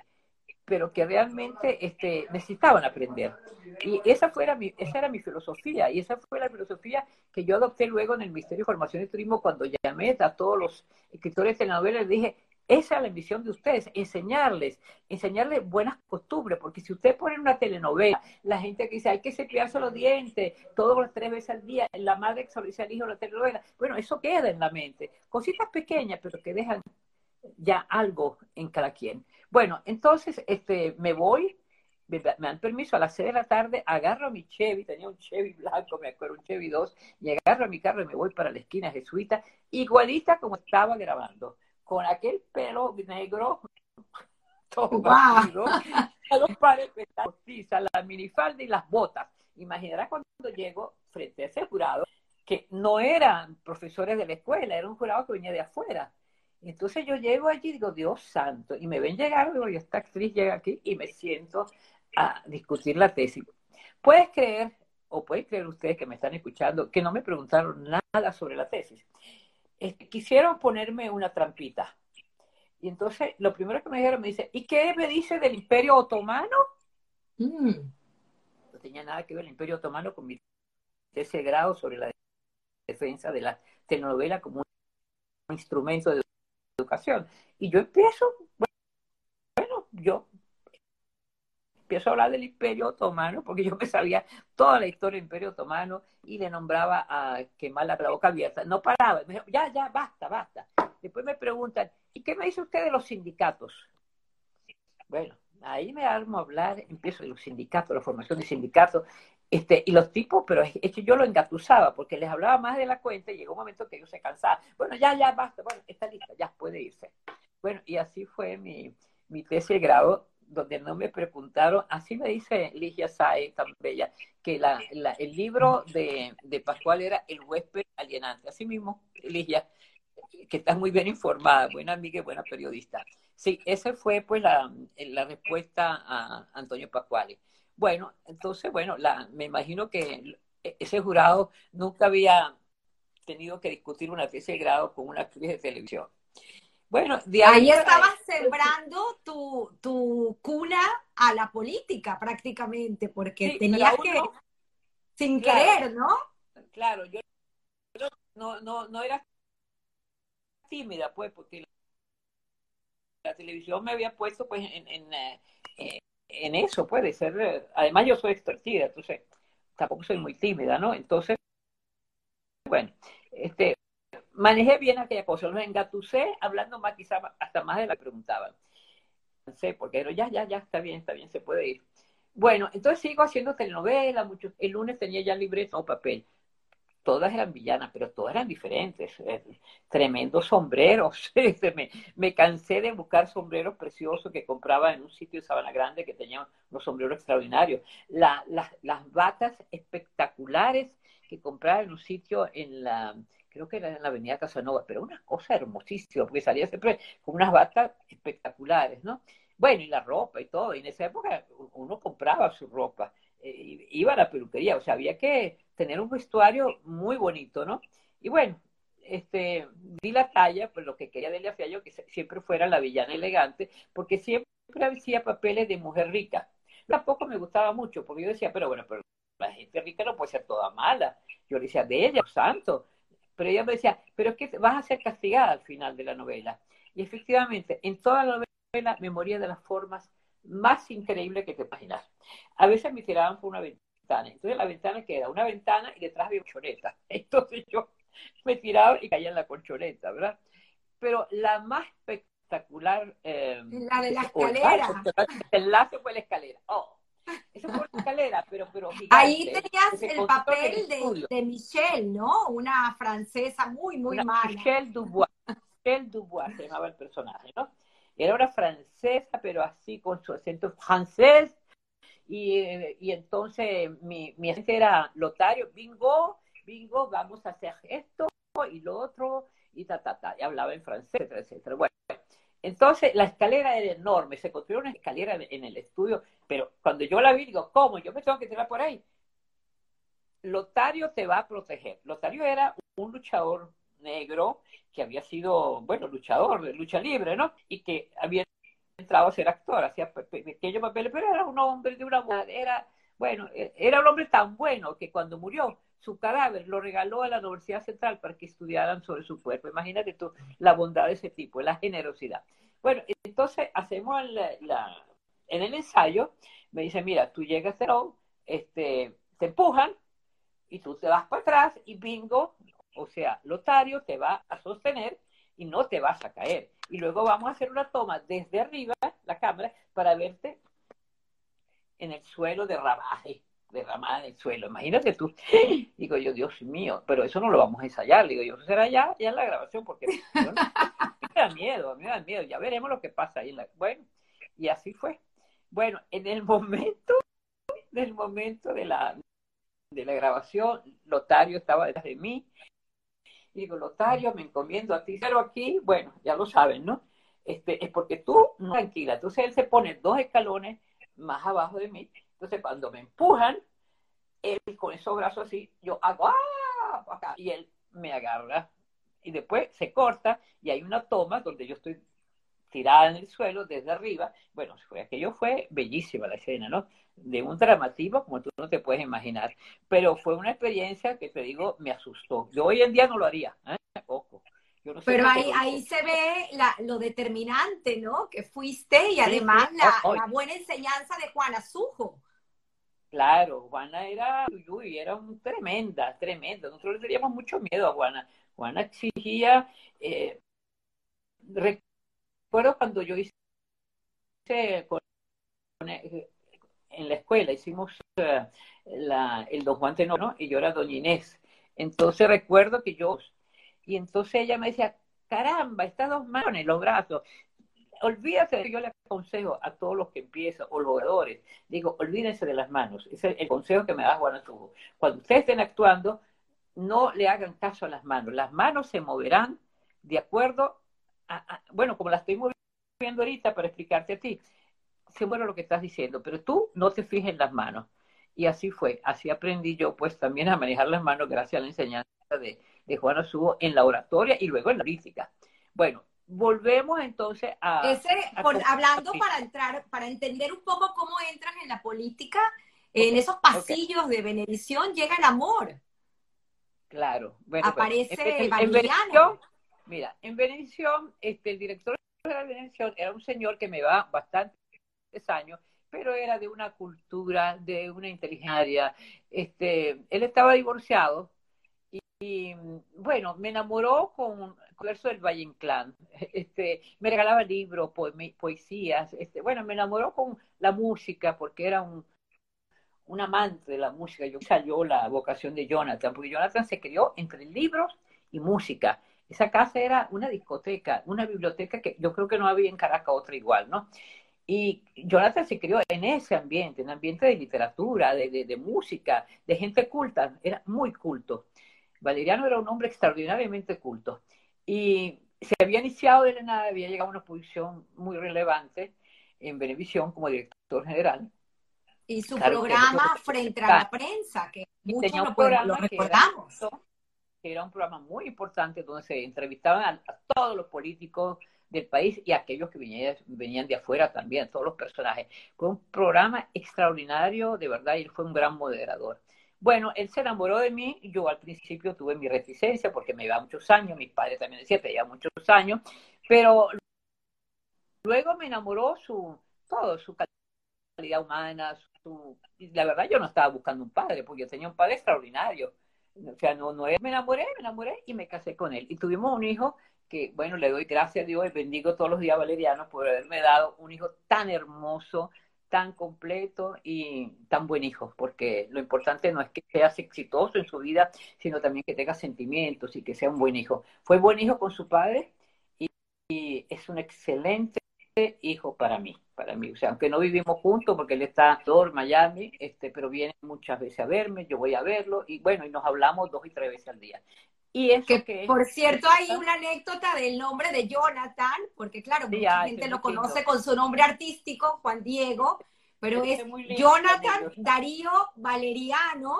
Speaker 2: pero que realmente este, necesitaban aprender. Y esa, fuera mi, esa era mi filosofía, y esa fue la filosofía que yo adopté luego en el Ministerio de Formación y Turismo cuando llamé a todos los escritores de telenovelas, les dije, esa es la misión de ustedes, enseñarles, enseñarles buenas costumbres, porque si usted pone una telenovela, la gente que dice hay que cepillarse los dientes todos los tres veces al día, la madre dice al hijo la telenovela, bueno, eso queda en la mente, cositas pequeñas, pero que dejan ya algo en cada quien. Bueno, entonces este, me voy, me, dan permiso a las 6 de la tarde, agarro mi Chevy, tenía un Chevy blanco, me acuerdo, un Chevy 2, y agarro mi carro y me voy para la esquina jesuita, igualita como estaba grabando, con aquel pelo negro, todo wow. dos pares de la minifalda y las botas. Imaginarás cuando llego frente a ese jurado, que no eran profesores de la escuela, era un jurado que venía de afuera entonces yo llego allí y digo, Dios santo, y me ven llegar, digo, y esta actriz llega aquí y me siento a discutir la tesis. Puedes creer, o pueden creer ustedes que me están escuchando, que no me preguntaron nada sobre la tesis. quisieron ponerme una trampita. Y entonces lo primero que me dijeron me dice, ¿y qué me dice del Imperio Otomano? Mm. No tenía nada que ver el Imperio Otomano con mi tesis de grado sobre la defensa de la telenovela como un instrumento de Y yo empiezo, bueno, yo empiezo a hablar del Imperio Otomano, porque yo me sabía toda la historia del Imperio Otomano y le nombraba a quemar la boca abierta. No paraba, me dijo, ya, ya, basta, basta. Después me preguntan, ¿y qué me dice usted de los sindicatos? Bueno, ahí me armo a hablar, empiezo de los sindicatos, la formación de sindicatos, este, y los tipos, pero es, que yo lo engatusaba porque les hablaba más de la cuenta y llegó un momento que ellos se cansaban. Bueno, ya, ya, basta, bueno, está lista, ya puede irse. Bueno, y así fue mi, mi tesis de grado, donde no me preguntaron, así me dice Ligia Sae, tan bella, que la, el libro de, de Pascual era El huésped alienante. Así mismo, Ligia, que estás muy bien informada, buena amiga y buena periodista. Sí, esa fue pues la, la respuesta a Antonio Pascual. Bueno, entonces, bueno, la, me imagino que ese jurado nunca había tenido que discutir una tesis de grado con una actriz de televisión.
Speaker 1: Bueno, de ahí, estabas sembrando tu, tu, cuna a la política prácticamente, porque tenías que, sin querer, ¿no?
Speaker 2: Claro, yo no, no, no era tímida, pues, porque la, televisión me había puesto, pues, en, en, eh, en eso puede ser. Además, yo soy extrovertida, entonces tampoco soy muy tímida, ¿no? Entonces, bueno, este, manejé bien aquella cosa, los engatusé hablando más, quizá hasta más de la que preguntaban. No sé, porque ya, ya, ya, está bien, está bien, se puede ir. Bueno, entonces sigo haciendo telenovela, mucho, el lunes tenía ya libreta o papel todas eran villanas, pero todas eran diferentes. Eh, tremendos sombreros. Este, me, me, cansé de buscar sombreros preciosos que compraba en un sitio de Sabana Grande que tenía unos sombreros extraordinarios. las batas espectaculares que compraba en un sitio en la, creo que era en la avenida Casanova, pero una cosa hermosísima, porque salía siempre con unas batas espectaculares, ¿no? Bueno, y la ropa y todo. Y en esa época uno compraba su ropa. Eh, iba a la peluquería, o sea, había que tener un vestuario muy bonito, ¿no? Y bueno, este, di la talla, pues lo que quería de hacía yo, que siempre fuera la villana elegante, porque siempre hacía papeles de mujer rica. Tampoco me gustaba mucho, porque yo decía, pero bueno, pero la gente rica no puede ser toda mala. Yo le decía, de ella, santo. Pero ella me decía, pero es que vas a ser castigada al final de la novela. Y efectivamente, en toda la novela me moría de las formas más increíbles que te imaginas. A veces me tiraban por una ventana. Entonces la ventana queda una ventana y detrás había colchoneta. Entonces yo me tiraba y caía en la colchoneta, ¿verdad? Pero la más espectacular...
Speaker 1: Eh, la de la escalera.
Speaker 2: El enlace fue la escalera. Oh, eso fue la escalera, pero, pero
Speaker 1: Ahí tenías el papel de, de, Michelle, ¿no? Una francesa muy, muy mala.
Speaker 2: Michelle Dubois. Michelle Dubois se llamaba el personaje, ¿no? Era una francesa, pero así con su acento francés. Y, y entonces mi, mi agente era Lotario, bingo, bingo, vamos a hacer esto y lo otro, y ta, ta, ta. Y hablaba en francés, etcétera, etcétera. Bueno, entonces la escalera era enorme, se construyó una escalera en el estudio, pero cuando yo la vi, digo, ¿cómo? Yo me tengo que tirar por ahí. Lotario te va a proteger. Lotario era un luchador negro que había sido, bueno, luchador de lucha libre, ¿no? Y que había entrado a ser actor, hacía pequeños papeles, pero era un hombre de una era, bueno, e, era un hombre tan bueno que cuando murió, su cadáver lo regaló a la Universidad Central para que estudiaran sobre su cuerpo. Imagínate tú la bondad de ese tipo, la generosidad. Bueno, entonces hacemos en el ensayo, me dice, mira, tú llegas a este, te empujan y tú te vas para atrás y bingo, o sea, Lotario te va a sostener y no te vas a caer. Y luego vamos a hacer una toma desde arriba, la cámara, para verte en el suelo de rabaje, derramada en el suelo. Imagínate tú. Digo yo, Dios mío, pero eso no lo vamos a ensayar. Digo yo, eso será ya, ya en la grabación, porque me da miedo, me da miedo. Ya veremos lo que pasa ahí. Bueno, y así fue. Bueno, en el momento, del momento de la, de la grabación, Lotario estaba detrás de mí digo, Lotario, me encomiendo a ti, pero aquí, bueno, ya lo saben, ¿no? Este, es porque tú, tranquila, entonces él se pone dos escalones más abajo de mí, entonces cuando me empujan, él con esos brazos así, yo hago, ¡ah! Y él me agarra, y después se corta, y hay una toma donde yo estoy tirada en el suelo desde arriba. Bueno, aquello fue bellísima la escena, ¿no? De un dramatismo como tú no te puedes imaginar. Pero fue una experiencia que te digo, me asustó. Yo hoy en día no lo haría, ¿eh? Ojo.
Speaker 1: Pero ahí, ahí se ve la, lo determinante, ¿no? Que fuiste y además La, la, buena enseñanza de Juana Sujo.
Speaker 2: Claro, Juana era, uy, era un tremenda, tremenda. Nosotros le teníamos mucho miedo a Juana. Juana exigía, eh, recuerdo cuando yo hice en la escuela, hicimos eh, el Don Juan Tenor, y yo era Doña Inés. Entonces recuerdo que yo, y entonces ella me decía, caramba, estas dos manos los brazos. Olvídate, yo le aconsejo a todos los que empiezan, o los jugadores, digo, olvídense de las manos. Ese es el consejo que me da Juan Tubo. Cuando ustedes estén actuando, no le hagan caso a las manos. Las manos se moverán de acuerdo bueno, como la estoy moviendo ahorita para explicarte a ti, sé bueno lo que estás diciendo, pero tú no te fijes en las manos. Y así fue, así aprendí yo pues también a manejar las manos gracias a la enseñanza de, de Juan Subo en la oratoria y luego en la política. Bueno, volvemos entonces a...
Speaker 1: Ese, hablando para entrar, para entender un poco cómo entran en la política, en esos pasillos de Benedición llega el amor.
Speaker 2: Claro.
Speaker 1: Bueno, pues, Aparece
Speaker 2: en, Mira, en Benedición, este, el director de la Benedición era un señor que me va bastantes años, pero era de una cultura, de una inteligencia. Este, él estaba divorciado y, bueno, me enamoró con verso del Valle Inclán. Este, me regalaba libros, poesías. Este, bueno, me enamoró con la música porque era un, un amante de la música. Yo salió la vocación de Jonathan, porque Jonathan se crió entre libros y música. Esa casa era una discoteca, una biblioteca que yo creo que no había en Caracas otra igual, ¿no? Y Jonathan se crió en ese ambiente, en un ambiente de literatura, de, música, de gente culta, era muy culto. Valeriano era un hombre extraordinariamente culto. Y se había iniciado de la nada, había llegado a una posición muy relevante en Benevisión como director general.
Speaker 1: Y su programa frente a la prensa, que muchos lo, recordamos
Speaker 2: que era un programa muy importante donde se entrevistaban a, todos los políticos del país y aquellos que venían, venían de afuera también, todos los personajes. Fue un programa extraordinario, de verdad, y él fue un gran moderador. Bueno, él se enamoró de mí, yo al principio tuve mi reticencia porque me iba muchos años, mi padre también decía, te lleva muchos años, pero luego me enamoró su, todo, su calidad humana, su... la verdad yo no estaba buscando un padre, porque yo tenía un padre extraordinario. O sea, no, no, me enamoré, me enamoré y me casé con él. Y tuvimos un hijo que, bueno, le doy gracias a Dios y bendigo todos los días a Valeriano por haberme dado un hijo tan hermoso, tan completo y tan buen hijo, porque lo importante no es que seas exitoso en su vida, sino también que tenga sentimientos y que sea un buen hijo. Fue buen hijo con su padre y, es un excelente hijo para mí, para mí. O sea, aunque no vivimos juntos, porque él está en Miami, este, pero viene muchas veces a verme, yo voy a verlo y bueno, y nos hablamos dos y tres veces al día.
Speaker 1: Y eso que, por cierto, hay una anécdota del nombre de Jonathan, porque claro, mucha gente lo conoce con su nombre artístico, Juan Diego, pero es Jonathan Darío Valeriano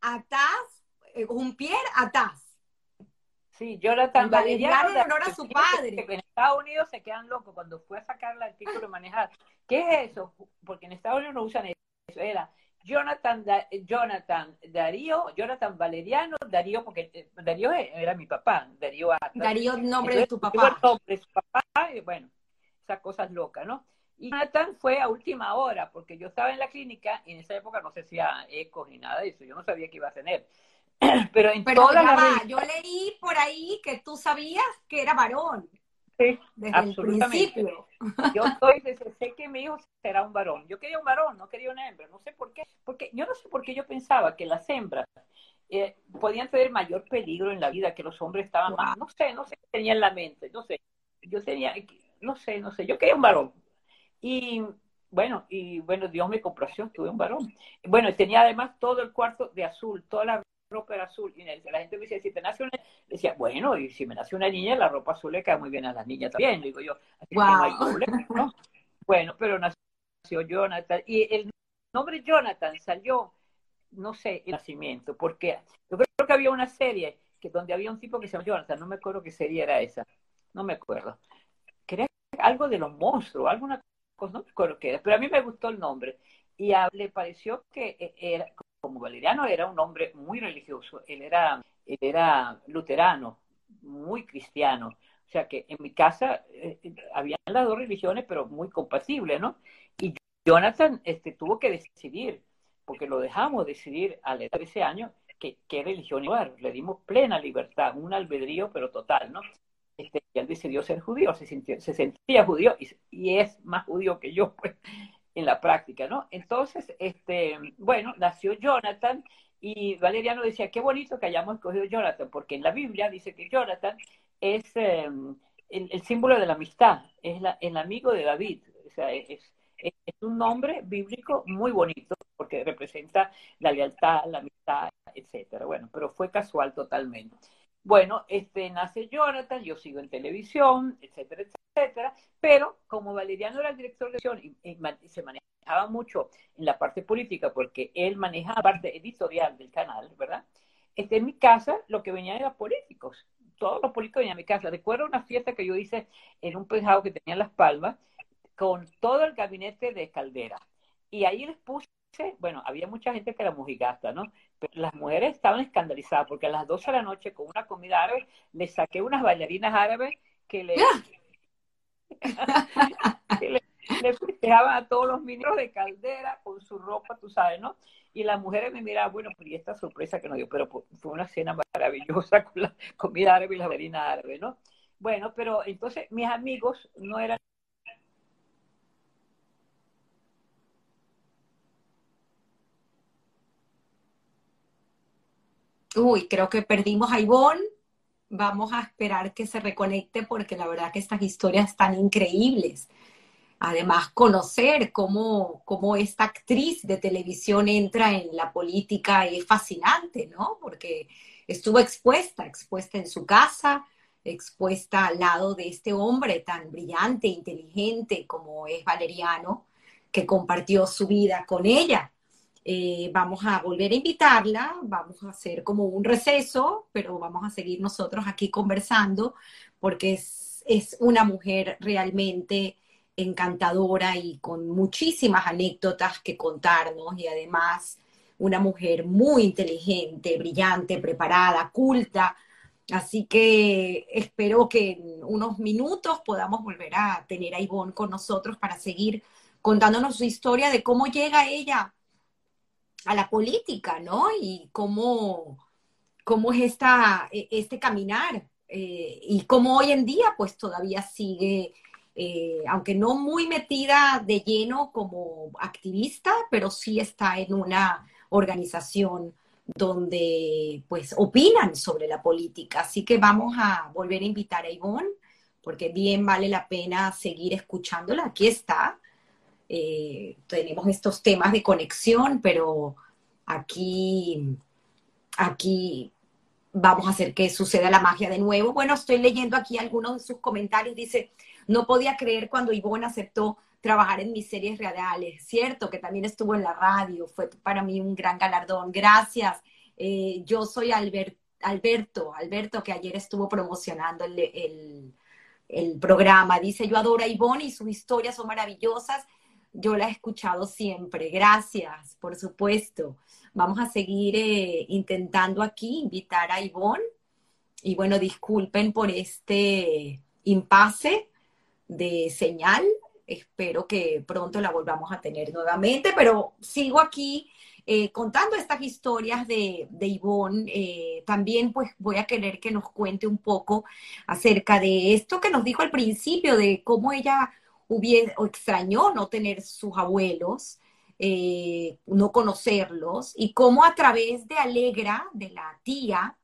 Speaker 1: Ataz, eh, un Pierre Ataz.
Speaker 2: Sí, Jonathan Valeriano
Speaker 1: en honor a su padre.
Speaker 2: En Estados Unidos se quedan locos cuando fue a sacar el artículo de manejar. ¿Qué es eso? Porque en Estados Unidos no usan eso. Era Jonathan, Jonathan Darío, Jonathan Valeriano, Darío, porque eh, Darío era mi papá, Darío
Speaker 1: Darío, nombre de tu papá.
Speaker 2: nombre de su papá, y bueno, esas cosas locas, ¿no? Y Jonathan fue a última hora, porque yo estaba en la clínica y en esa época no se hacía eco ni nada de eso, yo no sabía que iba a tener. Pero en
Speaker 1: Pero toda yo leí por ahí que tú sabías que era varón.
Speaker 2: Sí, absolutamente. Yo estoy sé que mi hijo será un varón. Yo quería un varón, no quería una hembra. No sé por qué. Porque yo no sé por qué yo pensaba que las hembras eh, podían tener mayor peligro en la vida, que los hombres estaban más. No sé, no sé qué tenía en la mente. No sé. Yo tenía, no sé, no sé. Yo quería un varón. Y bueno, y bueno, Dios me complació, tuve un varón. Bueno, tenía además todo el cuarto de azul, toda la ropa azul. Y la gente me decía, si te nace una decía, bueno, y si me nace una niña, la ropa azul le cae muy bien a las niñas también. Digo yo, no hay problema, ¿no? Bueno, pero nació Jonathan. Y el nombre Jonathan salió, no sé, el nacimiento, porque yo creo que había una serie que donde había un tipo que se llama Jonathan, no me acuerdo qué serie era esa, no me acuerdo. Quería algo de los monstruos, alguna cosa, no me acuerdo qué era, pero a mí me gustó el nombre. Y a, le pareció que eh, era, como Valeriano era un hombre muy religioso, él era, él era luterano, muy cristiano. O sea que en mi casa eh, había las dos religiones, pero muy compatibles, ¿no? Y Jonathan este, tuvo que decidir, porque lo dejamos decidir a la edad de 13 años, que, qué religión iba. Le dimos plena libertad, un albedrío, pero total, ¿no? Este, y él decidió ser judío, se, sentía judío y, es más judío que yo, pues, en la práctica, ¿no? Entonces, este, bueno, nació Jonathan y Valeriano decía, qué bonito que hayamos escogido Jonathan, porque en la Biblia dice que Jonathan es em, el, símbolo de la amistad, es el amigo de David, o sea, es, es, un nombre bíblico muy bonito, porque representa la lealtad, la amistad, etcétera. Bueno, pero fue casual totalmente. Bueno, este nace Jonathan, yo sigo en televisión, etcétera, etcétera, pero como Valeriano era el director de televisión y, se manejaba mucho en la parte política, porque él manejaba parte editorial del canal, ¿verdad? Este, en mi casa lo que venían eran políticos, todos los políticos venían a mi casa. Recuerdo una fiesta que yo hice en un pejado que tenía en Las Palmas, con todo el gabinete de Caldera. Y ahí les puse, bueno, había mucha gente que era mujigasta, ¿no? las mujeres estaban escandalizadas porque a las 12 de la noche con una comida árabe les saqué unas bailarinas árabes que le, festejaban a todos los mineros de caldera con su ropa, tú sabes, ¿no? Y las mujeres me miraban, bueno, pues y esta sorpresa que nos dio, pero fue una cena maravillosa con la comida árabe y la bailarina árabe, ¿no? Bueno, pero entonces mis amigos no eran
Speaker 1: Uy, creo que perdimos a Ivonne. Vamos a esperar que se reconecte porque la verdad que estas historias están increíbles. Además, conocer cómo, cómo esta actriz de televisión entra en la política es fascinante, ¿no? Porque estuvo expuesta, expuesta en su casa, expuesta al lado de este hombre tan brillante, inteligente como es Valeriano, que compartió su vida con ella. Eh, vamos a volver a invitarla, vamos a hacer como un receso, pero vamos a seguir nosotros aquí conversando porque es, es una mujer realmente encantadora y con muchísimas anécdotas que contarnos y además una mujer muy inteligente, brillante, preparada, culta. Así que espero que en unos minutos podamos volver a tener a Ivonne con nosotros para seguir contándonos su historia de cómo llega ella a la política, ¿no? Y cómo, cómo es esta, e, este caminar eh, y cómo hoy en día pues todavía sigue, eh, aunque no muy metida de lleno como activista, pero sí está en una organización donde pues opinan sobre la política. Así que vamos a volver a invitar a Ivonne, porque bien vale la pena seguir escuchándola. Aquí está. Eh, tenemos estos temas de conexión, pero aquí, aquí vamos a hacer que suceda la magia de nuevo. Bueno, estoy leyendo aquí algunos de sus comentarios. Dice, no podía creer cuando Ivonne aceptó trabajar en mis series reales, ¿cierto? Que también estuvo en la radio, fue para mí un gran galardón. Gracias. Eh, yo soy Alberto, Alberto, que ayer estuvo promocionando el, el, programa. Dice, yo adoro a Ivonne y sus historias son maravillosas. Yo la he escuchado siempre. Gracias, por supuesto. Vamos a seguir eh, intentando aquí invitar a Ivonne. Y bueno, disculpen por este impasse de señal espero que pronto la volvamos a tener nuevamente, pero sigo aquí eh, contando estas historias de, de Ivonne. Eh, también pues voy a querer que nos cuente un poco acerca de esto que nos dijo al principio, de cómo ella o extrañó no tener sus abuelos. Eh, no conocerlos y cómo a través de Alegra, de la tía,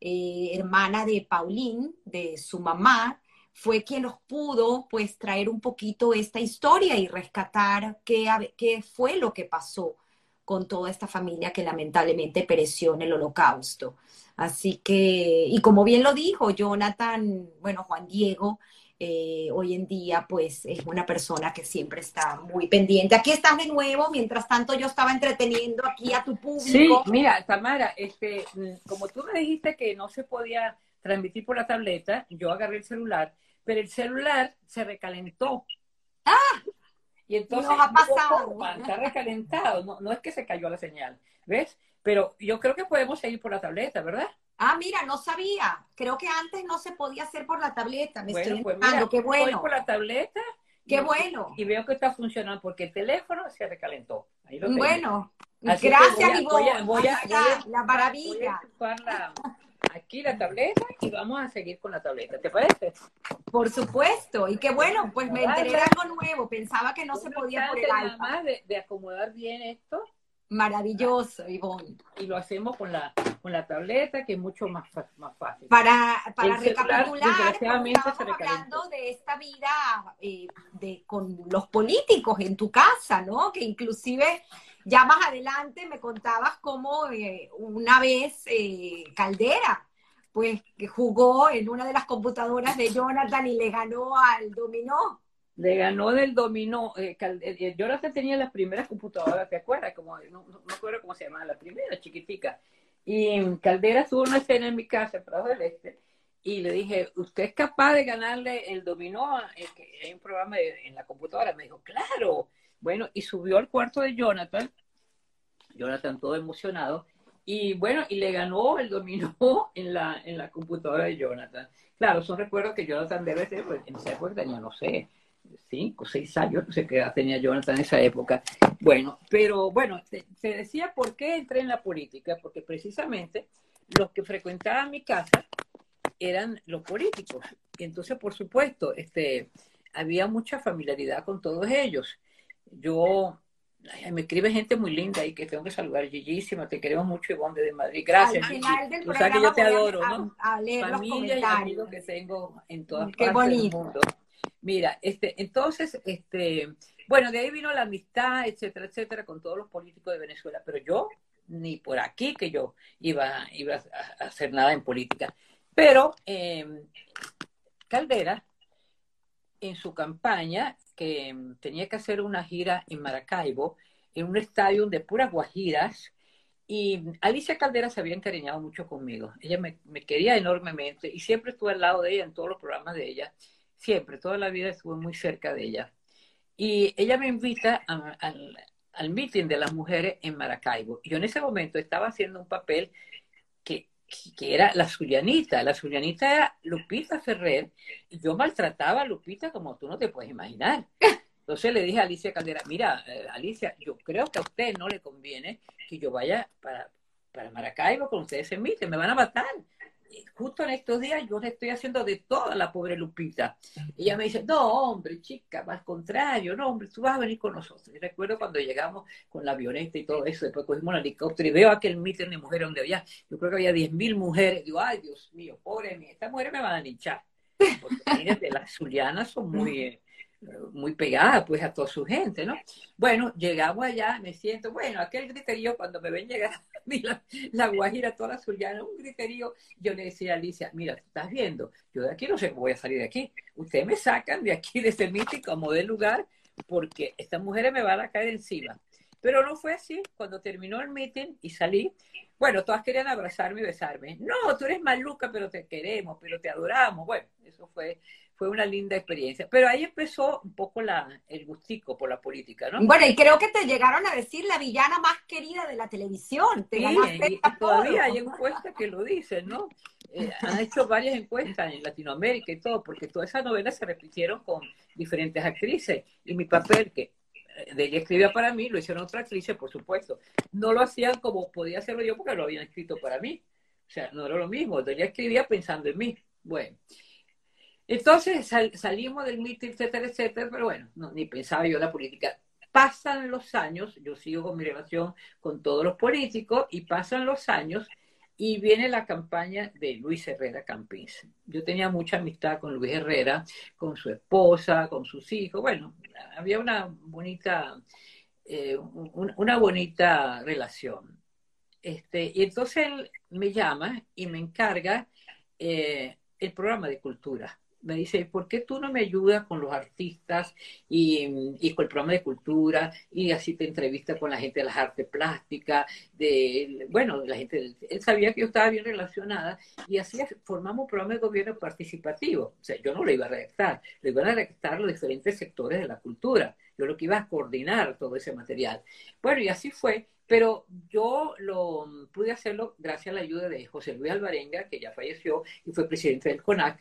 Speaker 1: hermana de Pauline, de su mamá, fue quien nos pudo pues traer un poquito esta historia y rescatar qué, qué fue lo que pasó con toda esta familia que lamentablemente pereció en el holocausto. Así que, y como bien lo dijo Jonathan, bueno, Juan Diego, eh, hoy en día pues es una persona que siempre está muy pendiente. Aquí estás de nuevo, mientras tanto yo estaba entreteniendo aquí a tu público.
Speaker 2: Sí, mira, Tamara, este, mm, como tú me dijiste que no se podía transmitir por la tableta, yo agarré el celular pero el celular se recalentó.
Speaker 1: ¡Ah!
Speaker 2: Y entonces
Speaker 1: ha pasado.
Speaker 2: está recalentado, no, es que se cayó la señal, ¿ves? Pero yo creo que podemos seguir por la tableta, ¿verdad?
Speaker 1: Ah, mira, no sabía. Creo que antes no se podía hacer por la tableta. Me
Speaker 2: bueno,
Speaker 1: estoy
Speaker 2: pues mira,
Speaker 1: qué bueno.
Speaker 2: por la tableta.
Speaker 1: Qué bueno.
Speaker 2: Y veo que está funcionando porque el teléfono se recalentó.
Speaker 1: Ahí lo bueno, gracias,
Speaker 2: voy a, voy a,
Speaker 1: la maravilla.
Speaker 2: Voy aquí la tableta y vamos a seguir con la tableta. ¿Te parece?
Speaker 1: Por supuesto. Y qué bueno, pues me enteré de algo nuevo. Pensaba que no se podía por el
Speaker 2: alma. De, de acomodar bien esto.
Speaker 1: Maravilloso, Ivonne.
Speaker 2: Y lo hacemos con la, con la tableta, que es mucho más, más fácil.
Speaker 1: Para, para recapitular, estamos hablando de esta vida eh, de, con los políticos en tu casa, ¿no? Que inclusive ya más adelante me contabas cómo eh, una vez eh, Caldera, pues que jugó en una de las computadoras de Jonathan y le ganó al dominó.
Speaker 2: Le ganó del dominó. Eh, eh Jonathan tenía las primeras computadoras, ¿te acuerdas? Como, no, no, no acuerdo cómo se llamaba, la primera, chiquitica. Y Caldera tuvo una escena en mi casa, en Prado del Este, y le dije, ¿usted es capaz de ganarle el dominó? Hay un programa en la computadora. Me dijo, claro. Bueno, y subió al cuarto de Jonathan, Jonathan todo emocionado, y bueno, y le ganó el dominó en la, en la computadora de Jonathan. Claro, son recuerdos que Jonathan debe ser, pues, en esa época tenía, no sé, cinco, seis años, no sé qué edad tenía Jonathan en esa época. Bueno, pero bueno, se decía por qué entré en la política, porque precisamente los que frecuentaban mi casa eran los políticos. Y entonces, por supuesto, este, había mucha familiaridad con todos ellos. Yo, me escribe gente muy linda y que tengo que saludar, Gigísima, te queremos mucho, Ivonne, de Madrid. Gracias,
Speaker 1: Al final
Speaker 2: del que yo te adoro, ¿no?
Speaker 1: A leer Familia y amigos
Speaker 2: que tengo en todas partes del mundo. Mira, este, entonces, este, bueno, de ahí vino la amistad, etcétera, etcétera, con todos los políticos de Venezuela, pero yo ni por aquí que yo iba, a hacer nada en política. Pero em, Caldera, en su campaña, que tenía que hacer una gira en Maracaibo, en un estadio de puras guajiras, y Alicia Caldera se había encariñado mucho conmigo. Ella me, quería enormemente y siempre estuve al lado de ella en todos los programas de ella. Siempre, toda la vida estuve muy cerca de ella. Y ella me invita al, al meeting de las mujeres en Maracaibo. Yo en ese momento estaba haciendo un papel que, era la Zulianita. La Zulianita era Lupita Ferrer y yo maltrataba a Lupita como tú no te puedes imaginar. Entonces le dije a Alicia Caldera, mira, eh, Alicia, yo creo que a usted no le conviene que yo vaya para, Maracaibo con ustedes en Mitre, me van a matar justo en estos días yo le estoy haciendo de toda la pobre Lupita. Y ella me dice, no, hombre, chica, al contrario, no, hombre, tú vas a venir con nosotros. Y recuerdo cuando llegamos con la avioneta y todo eso, después cogimos el helicóptero y veo aquel meeting de mujeres donde había, yo creo que había 10.000 mujeres. Digo, ay, Dios mío, pobre mía, estas mujeres me van a linchar. Porque las zulianas son muy... Eh, muy pegada pues a toda su gente, ¿no? Bueno, llegamos allá, me siento, bueno, aquel griterío cuando me ven llegar a mí la, la Guajira, toda la Zuliana, un griterío, yo le decía a Alicia, mira, estás viendo, yo de aquí no sé voy a salir de aquí, ustedes me sacan de aquí, de este mítico como del lugar, porque estas mujeres me van a caer encima. Pero no fue así, cuando terminó el meeting y salí, bueno, todas querían abrazarme y besarme. No, tú eres maluca, pero te queremos, pero te adoramos. Bueno, eso fue fue una linda experiencia. Pero ahí empezó un poco la, el gustico por la política, ¿no?
Speaker 1: Bueno, y creo que te llegaron a decir la villana más querida de la televisión.
Speaker 2: sí, y, todavía hay encuestas que lo dicen, ¿no? Eh, han hecho varias encuestas en Latinoamérica y todo, porque todas esas novelas se repitieron con diferentes actrices. Y mi papel, que eh, de ella escribía para mí, lo hicieron otras actrices, por supuesto. No lo hacían como podía hacerlo yo porque lo habían escrito para mí. O sea, no era lo mismo. Ella escribía pensando en mí. Bueno. Entonces salimos del mitin, etcétera, etcétera, pero bueno, ni pensaba yo en la política. Pasan los años, yo sigo con mi relación con todos los políticos, y pasan los años y viene la campaña de Luis Herrera Campins. Yo tenía mucha amistad con Luis Herrera, con su esposa, con sus hijos. Bueno, había una bonita, eh, una bonita relación. Este, y entonces él me llama y me encarga eh, el programa de cultura me dice, ¿por qué tú no me ayudas con los artistas y, con el programa de cultura? Y así te entrevista con la gente de las artes plásticas, de, bueno, la gente, él sabía que yo estaba bien relacionada y así formamos un programa de gobierno participativo. O sea, yo no lo iba a redactar, lo iban a redactar los diferentes sectores de la cultura. Yo lo que iba a coordinar todo ese material. Bueno, y así fue. Pero yo lo pude hacerlo gracias a la ayuda de José Luis Alvarenga, que ya falleció y fue presidente del CONAC,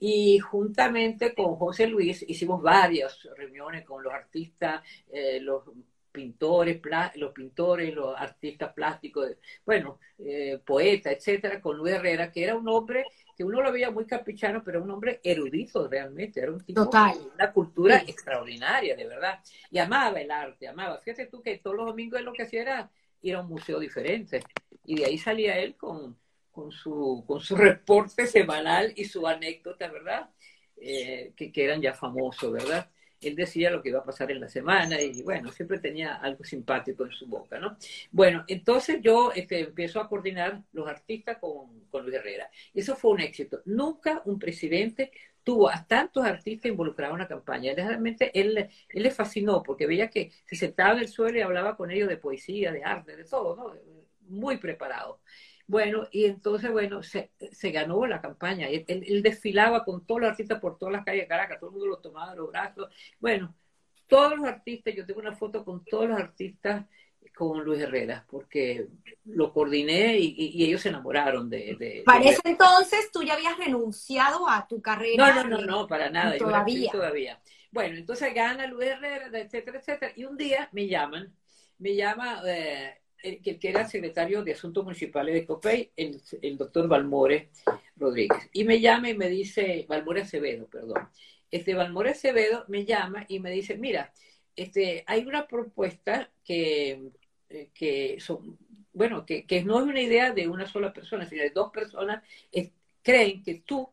Speaker 2: y juntamente con José Luis hicimos varias reuniones con los artistas, eh, los pintores, los pintores, los artistas plásticos, bueno, eh, poetas, etcétera, con Luis Herrera, que era un hombre que uno lo veía muy capichano, pero un hombre erudito realmente, era un tipo
Speaker 1: Total.
Speaker 2: de una cultura extraordinaria, de verdad. Y amaba el arte, amaba. Fíjate tú que todos los domingos él lo que hacía era ir a un museo diferente. Y de ahí salía él con con su, con su reporte semanal y su anécdota, ¿verdad? Eh, que, que, eran ya famosos, ¿verdad? Él decía lo que iba a pasar en la semana y bueno, siempre tenía algo simpático en su boca, ¿no? Bueno, entonces yo este, empiezo a coordinar los artistas con, con Luis Herrera. Eso fue un éxito. Nunca un presidente tuvo a tantos artistas involucrados en una campaña. Realmente él, él le fascinó porque veía que se sentaba en el suelo y hablaba con ellos de poesía, de arte, de todo, ¿no? Muy preparado. Bueno, y entonces, bueno, se, se ganó la campaña. Él, él, desfilaba con todos los artistas por todas las calles de Caracas, todo el mundo lo tomaba de los brazos. Bueno, todos los artistas, yo tengo una foto con todos los artistas con Luis Herrera, porque lo coordiné y, ellos se enamoraron de... de
Speaker 1: para ese entonces tú ya habías renunciado a tu carrera.
Speaker 2: No, no, no, no, para nada. Todavía. todavía. Bueno, entonces gana Luis Herrera, etcétera, etcétera. Y un día me llaman, me llama eh, el, que era secretario de Asuntos Municipales de COPEI, el, el doctor Valmore Rodríguez. Y me llama y me dice, Valmore Acevedo, perdón. Este Valmore Acevedo me llama y me dice, mira, este, hay una propuesta que, eh, que son, bueno, que, que, no es una idea de una sola persona, sino de dos personas, creen que tú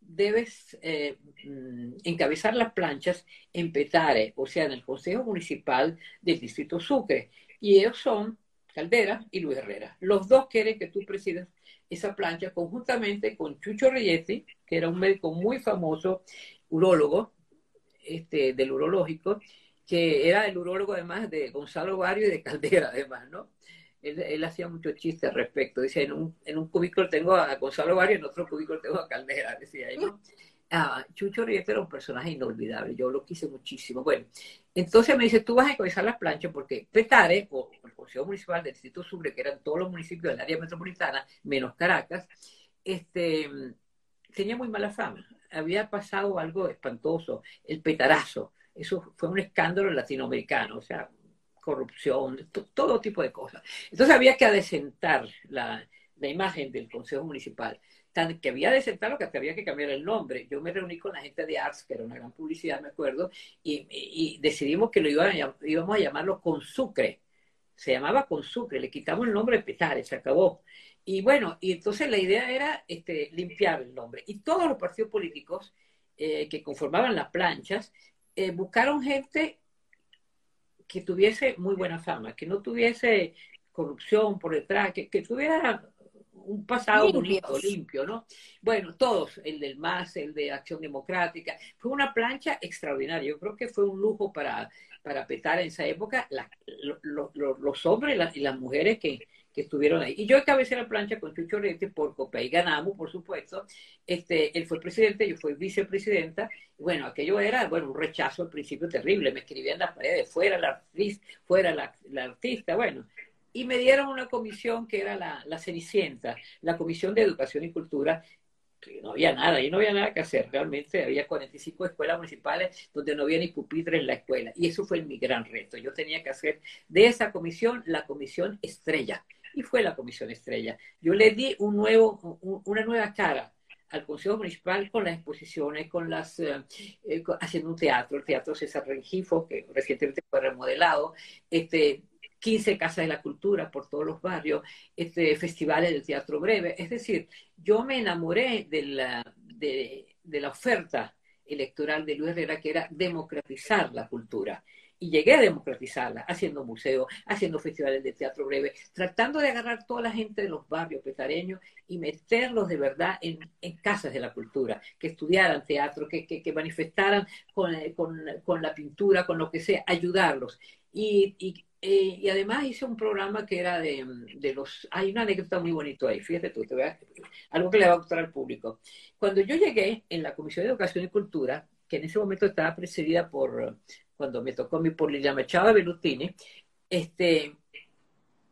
Speaker 2: debes eh, mm, encabezar las planchas en Petare, o sea, en el Consejo Municipal del Distrito Sucre. Y ellos son Caldera y Luis Herrera. Los dos quieren que tú presidas esa plancha conjuntamente con Chucho Reyetti, que era un médico muy famoso, urólogo, este, del urológico, que era el urólogo además de Gonzalo Barrio y de Caldera además, ¿no? Él, hacía muchos chistes al respecto. Dice, en un, en un cubículo tengo a Gonzalo Barrio, en otro cubículo tengo a Caldera, decía él, ¿no? Ah, Chucho Rieta era un personaje inolvidable, yo lo quise muchísimo. Bueno, entonces me dice, tú vas a encabezar las planchas porque Petare, el Consejo Municipal del Distrito Sucre, que eran todos los municipios del área metropolitana, menos Caracas, este, tenía muy mala fama. Había pasado algo espantoso, el petarazo. Eso fue un escándalo latinoamericano, o sea, corrupción, todo tipo de cosas. Entonces había que adecentar la, la imagen del Consejo Municipal que había adecentar lo que había que cambiar el nombre. Yo me reuní con la gente de Arts, que era una gran publicidad, me acuerdo, y, y decidimos que lo íbamos a llamarlo con Sucre. Se llamaba con Sucre, le quitamos el nombre de Petare, se acabó. Y bueno, y entonces la idea era este, limpiar el nombre. Y todos los partidos políticos eh, que conformaban las planchas eh, buscaron gente que tuviese muy buena fama, que no tuviese corrupción por detrás, que, que tuviera un pasado bonito, limpio, ¿no? Bueno, todos, el del MAS, el de Acción Democrática, fue una plancha extraordinaria. Yo creo que fue un lujo para, para petar en esa época los hombres y las mujeres que, que estuvieron ahí. Y yo encabecé la plancha con Chucho Rete por Copa y ganamos, por supuesto. Este, él fue presidente, yo fui vicepresidenta. Bueno, aquello era, bueno, un rechazo al principio terrible. Me escribían las paredes, fuera la artista, fuera la, artista, bueno. Y me dieron una comisión que era la, la Cenicienta, la Comisión de Educación y Cultura, no había nada, y no había nada que hacer. Realmente había 45 escuelas municipales donde no había ni pupitre en la escuela. Y eso fue mi gran reto. Yo tenía que hacer de esa comisión la comisión estrella y fue la Comisión Estrella. Yo le di un nuevo, una nueva cara al Consejo Municipal con las exposiciones, con las eh, eh, haciendo un teatro, el Teatro César Rengifo, que recientemente fue remodelado, este, 15 casas de la cultura por todos los barrios, este, festivales del teatro breve. Es decir, yo me enamoré de la, de, de la oferta electoral de Luis Herrera, que era democratizar la cultura y llegué a democratizarla, haciendo museos, haciendo festivales de teatro breve, tratando de agarrar toda la gente de los barrios petareños y meterlos de verdad en, casas de la cultura, que estudiaran teatro, que, que, manifestaran con, con, con, la pintura, con lo que sea, ayudarlos. Y, eh, y, además hice un programa que era de, de, los... Hay una anécdota muy bonito ahí, fíjate tú, te voy a, algo que le va a gustar al público. Cuando yo llegué en la Comisión de Educación y Cultura, que en ese momento estaba presidida por cuando me tocó mi por Liliana Chava Bellutini, este,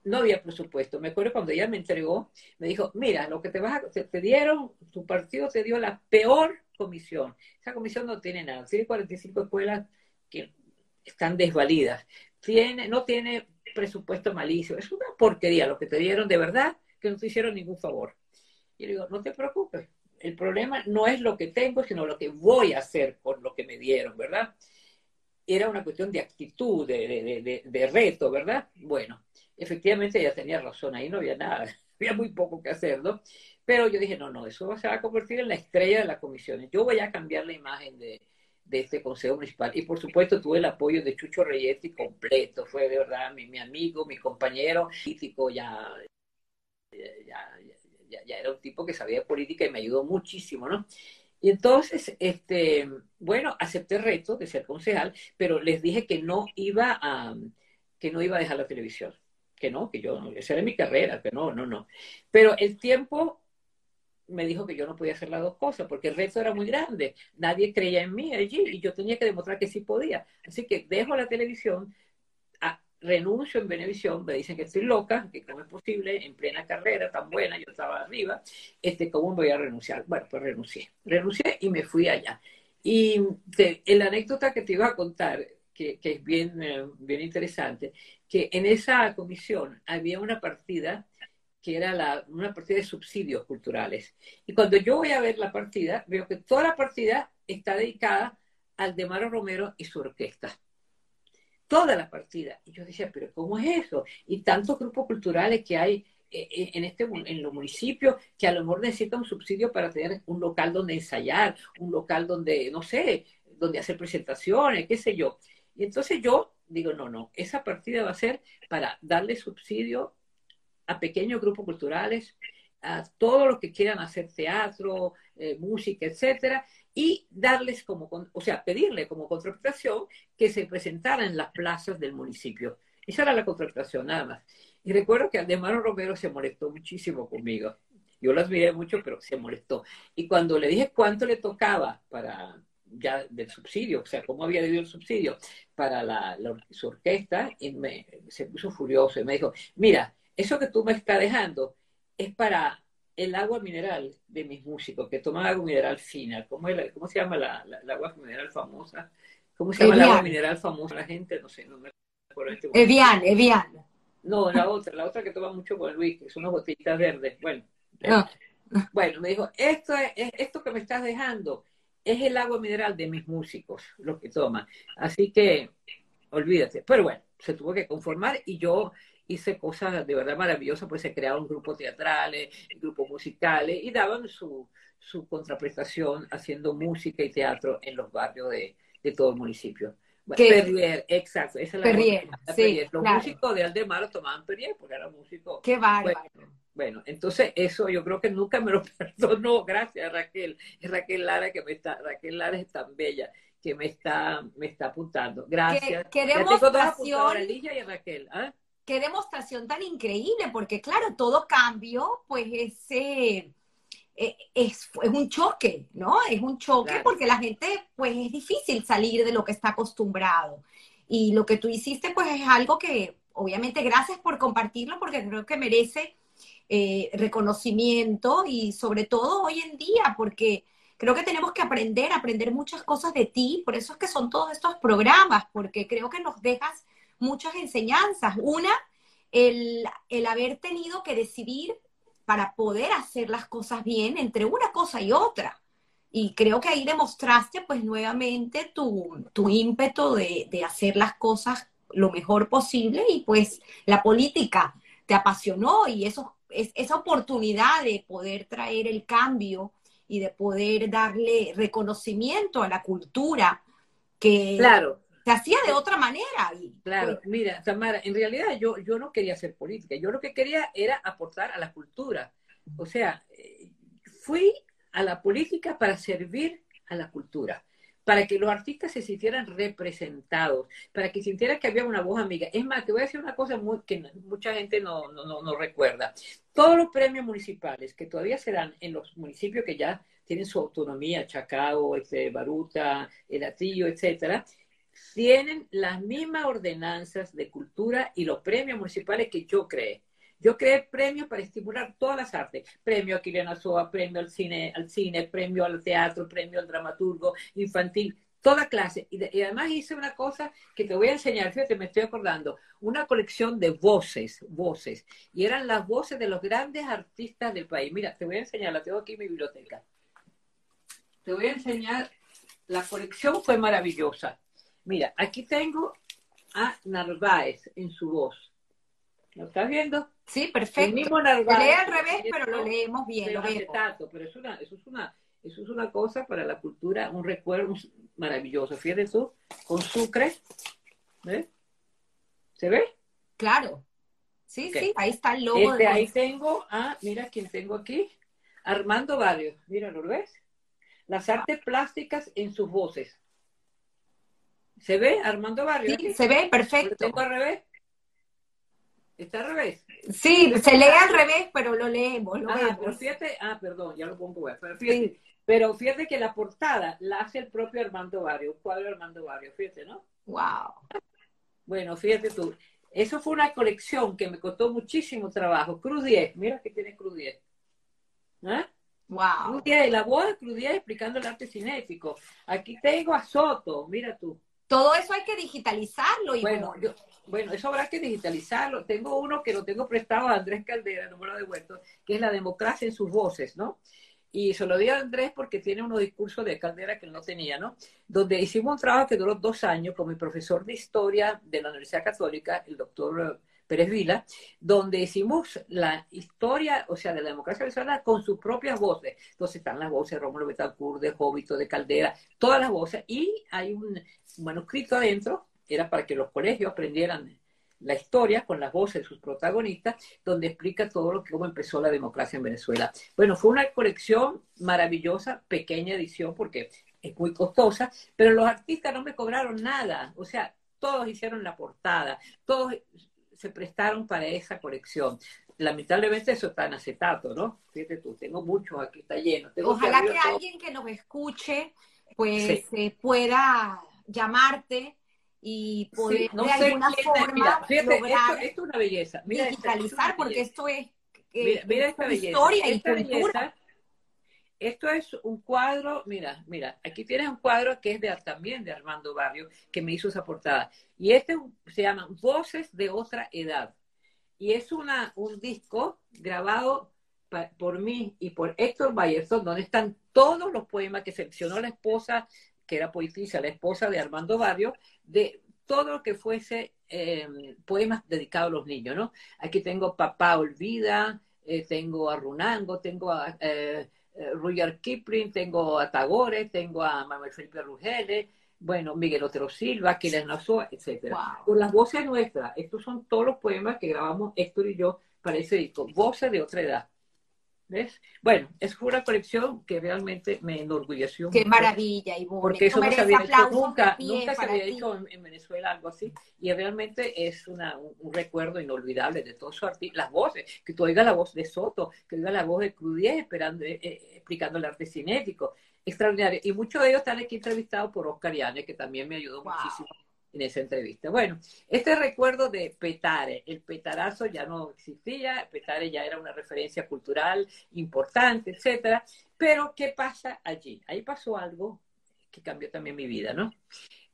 Speaker 2: no había presupuesto. Me acuerdo cuando ella me entregó, me dijo, mira, lo que te vas a, te, dieron, tu partido te dio la peor comisión. Esa comisión no tiene nada. Tiene 45 escuelas que están desvalidas. Tiene, no tiene presupuesto malicio. Es una porquería lo que te dieron, de verdad, que no te hicieron ningún favor. Y le digo, no te preocupes. El problema no es lo que tengo, sino lo que voy a hacer con lo que me dieron, ¿verdad? era una cuestión de actitud, de, reto, ¿verdad? Bueno, efectivamente ella tenía razón, ahí no había nada, había muy poco que hacer, ¿no? Pero yo dije, no, no, eso se va a convertir en la estrella de las comisiones. Yo voy a cambiar la imagen de, este Consejo Municipal. Y por supuesto tuve el apoyo de Chucho Reyetti completo, fue de verdad mi, mi amigo, mi compañero político, ya, ya, ya, ya, era un tipo que sabía política y me ayudó muchísimo, ¿no? Y entonces, este, bueno, acepté el reto de ser concejal, pero les dije que no iba a, que no iba a dejar la televisión, que no, que yo, esa era mi carrera, que no, no, no. Pero el tiempo me dijo que yo no podía hacer las dos cosas, porque el reto era muy grande, nadie creía en mí allí y yo tenía que demostrar que sí podía. Así que dejo la televisión, renuncio en Benevisión, me dicen que estoy loca, que cómo es posible, en plena carrera tan buena, yo estaba arriba, este, ¿cómo voy a renunciar? Bueno, pues renuncié, renuncié y me fui allá. Y la anécdota que te iba a contar, que, que es bien, eh, bien interesante, que en esa comisión había una partida que era la, una partida de subsidios culturales. Y cuando yo voy a ver la partida, veo que toda la partida está dedicada al de Maro Romero y su orquesta toda la partida. Y yo decía, pero ¿cómo es eso? Y tantos grupos culturales que hay eh, eh, en, este, en los municipios que a lo mejor necesitan un subsidio para tener un local donde ensayar, un local donde, no sé, donde hacer presentaciones, qué sé yo. Y entonces yo digo, no, no, esa partida va a ser para darle subsidio a pequeños grupos culturales, a todos los que quieran hacer teatro, eh, música, etcétera, y darles como, o sea, pedirle como contratación que se presentara en las plazas del municipio. Esa era la contratación, nada más. Y recuerdo que Aldemaro Romero se molestó muchísimo conmigo. Yo lo admiré mucho, pero se molestó. Y cuando le dije cuánto le tocaba para ya del subsidio, o sea, cómo había debido el subsidio para la, su orquesta, y me, se puso furioso y me dijo, mira, eso que tú me estás dejando es para el agua mineral de mis músicos, que toman agua mineral fina. ¿Cómo, ¿cómo se llama la, agua mineral famosa? ¿Cómo se llama el agua mineral famosa la gente? No sé, no me
Speaker 1: acuerdo. Este Evian, Evian.
Speaker 2: No, la otra, la otra que toma mucho con Luis, que son unas botellitas verdes. Bueno, ah. bueno, me dijo, esto es, esto que me estás dejando es el agua mineral de mis músicos, lo que toman. Así que, olvídate. Pero bueno, se tuvo que conformar y yo hice cosas de verdad maravillosas, pues se crearon grupos teatrales, grupos musicales y daban su, su contraprestación haciendo música y teatro en los barrios de, de todo el municipio. Perrier, exacto. Esa es la
Speaker 1: Perrier, sí,
Speaker 2: Los músicos de Aldemar tomaban Perrier porque eran músicos.
Speaker 1: Qué bárbaro.
Speaker 2: Bueno, entonces eso yo creo que nunca me lo perdonó. Gracias, Raquel. Raquel Lara que me está, Raquel Lara es tan bella que me está, me está apuntando. Gracias.
Speaker 1: Qué, demostración.
Speaker 2: y Raquel. ¿ah?
Speaker 1: Qué demostración tan increíble, porque claro, todo cambio, pues ese eh, es, es, un choque, ¿no? Es un choque porque la gente, pues es difícil salir de lo que está acostumbrado. Y lo que tú hiciste, pues es algo que, obviamente, gracias por compartirlo, porque creo que merece eh, reconocimiento y sobre todo hoy en día, porque creo que tenemos que aprender, aprender muchas cosas de ti, por eso es que son todos estos programas, porque creo que nos dejas muchas enseñanzas. Una, el, el haber tenido que decidir para poder hacer las cosas bien entre una cosa y otra. Y creo que ahí demostraste pues nuevamente tu, tu ímpetu de, de, hacer las cosas lo mejor posible y pues la política te apasionó y eso, es, esa oportunidad de poder traer el cambio y de poder darle reconocimiento a la cultura que
Speaker 2: claro.
Speaker 1: Se hacía de otra manera.
Speaker 2: Claro, pues mira, Tamara, en realidad yo, yo no quería hacer política, yo lo que quería era aportar a la cultura. O sea, eh, fui a la política para servir a la cultura para que los artistas se sintieran representados, para que sintieran que había una voz amiga. Es más, te voy a decir una cosa muy, que mucha gente no, no, no, recuerda. Todos los premios municipales que todavía se dan en los municipios que ya tienen su autonomía, Chacao, este, Baruta, El Atillo, etcétera, tienen las mismas ordenanzas de cultura y los premios municipales que yo creé. Yo creé premios para estimular todas las artes. Premio a Kiliana Soa, premio al cine, al cine, premio al teatro, premio al dramaturgo infantil, toda clase. Y, además hice una cosa que te voy a enseñar, fíjate, me estoy acordando, una colección de voces, voces. Y eran las voces de los grandes artistas del país. Mira, te voy a enseñar, la tengo aquí en mi biblioteca. Te voy a enseñar, la colección fue maravillosa. Mira, aquí tengo a Narváez en su voz. ¿Lo estás viendo?
Speaker 1: Sí, perfecto.
Speaker 2: mismo lee al
Speaker 1: revés, pero lo leemos bien. Lo
Speaker 2: pero eso, una, eso, es una, eso es una cosa para la cultura, un recuerdo maravilloso. Fíjate tú, con sucre. ¿Ves? ¿Se ve?
Speaker 1: Claro. Sí, sí, ahí está el logo.
Speaker 2: Este, ahí tengo, ah, mira quién tengo aquí. Armando Barrios. Mira, ¿lo ves? Las artes plásticas en sus voces. ¿Se ve Armando Barrios?
Speaker 1: Sí, se ve, perfecto. ¿Lo
Speaker 2: tengo al revés? ¿Está al revés?
Speaker 1: Sí, se lee al revés, pero lo leemos. Lo
Speaker 2: ah, pero fíjate, ah, perdón, ya lo pongo. Pero fíjate, pero fíjate que la portada la hace el propio Armando Barrio, un cuadro de Armando Barrio, fíjate, ¿no?
Speaker 1: Wow.
Speaker 2: Bueno, fíjate tú. Eso fue una colección que me costó muchísimo trabajo. Cruz 10, mira que tiene Cruz 10.
Speaker 1: ¿Eh? Wow.
Speaker 2: Cruz 10, la voz de Cruz 10 explicando el arte cinético. Aquí tengo a Soto, mira tú.
Speaker 1: Todo eso hay que digitalizarlo. Y
Speaker 2: bueno, bueno, eso habrá que digitalizarlo. Tengo uno que lo tengo prestado a Andrés Caldera, no me lo devuelto, que es la democracia en sus voces, ¿no? Y se lo di a Andrés porque tiene unos discursos de Caldera que no tenía, ¿no? Donde hicimos un trabajo que duró dos años con mi profesor de historia de la Universidad Católica, el doctor Pérez Vila, donde hicimos la historia, o sea, de la democracia venezolana con sus propias voces. Entonces están las voces de Rómulo Betancourt, de Jóbito, de Caldera, todas las voces, y hay un manuscrito adentro era para que los colegios aprendieran la historia con las voces de sus protagonistas, donde explica todo lo que cómo empezó la democracia en Venezuela. Bueno, fue una colección maravillosa, pequeña edición porque es muy costosa, pero los artistas no me cobraron nada, o sea, todos hicieron la portada, todos se prestaron para esa colección. Lamentablemente eso está en acetato, ¿no? Fíjate tú, tengo muchos, aquí está lleno.
Speaker 1: Ojalá que, alguien que nos escuche, pues pueda llamarte y poder de alguna forma
Speaker 2: fíjate, esto, es una belleza.
Speaker 1: Mira digitalizar, porque esto es
Speaker 2: mira, esta belleza. historia y cultura. Esto es un cuadro, mira, mira, aquí tienes un cuadro que es de, también de Armando Barrio, que me hizo esa portada. Y este se llama Voces de otra edad. Y es una, un disco grabado por mí y por Héctor Bayerson, donde están todos los poemas que seleccionó la esposa, que era poetisa, la esposa de Armando Barrio, de todo lo que fuese eh, poemas dedicados a los niños, ¿no? Aquí tengo Papá Olvida, eh, tengo a Runango, tengo a eh, Rudyard Kipling, tengo a Tagore, tengo a Manuel Felipe Rugele, bueno, Miguel Otero Silva, Aquiles Nazoa, etcétera. Con las voces nuestras, estos son todos los poemas que grabamos Héctor y yo para ese disco, voces de otra edad. ¿Ves? Bueno, es una colección que realmente me enorgulleció.
Speaker 1: Qué maravilla, y
Speaker 2: Porque eso no se había hecho nunca, nunca se había hecho en, Venezuela algo así. Y realmente es una, un, recuerdo inolvidable de todos sus artistas, las voces, que tú oigas la voz de Soto, que oigas la voz de Crudier esperando, eh, eh, explicando el arte cinético. Extraordinario. Y muchos de ellos están aquí entrevistados por Oscar Yane, que también me ayudó muchísimo en esa entrevista. Bueno, este recuerdo de Petare, el petarazo ya no existía, Petare ya era una referencia cultural importante, etcétera, pero ¿qué pasa allí? Ahí pasó algo que cambió también mi vida, ¿no?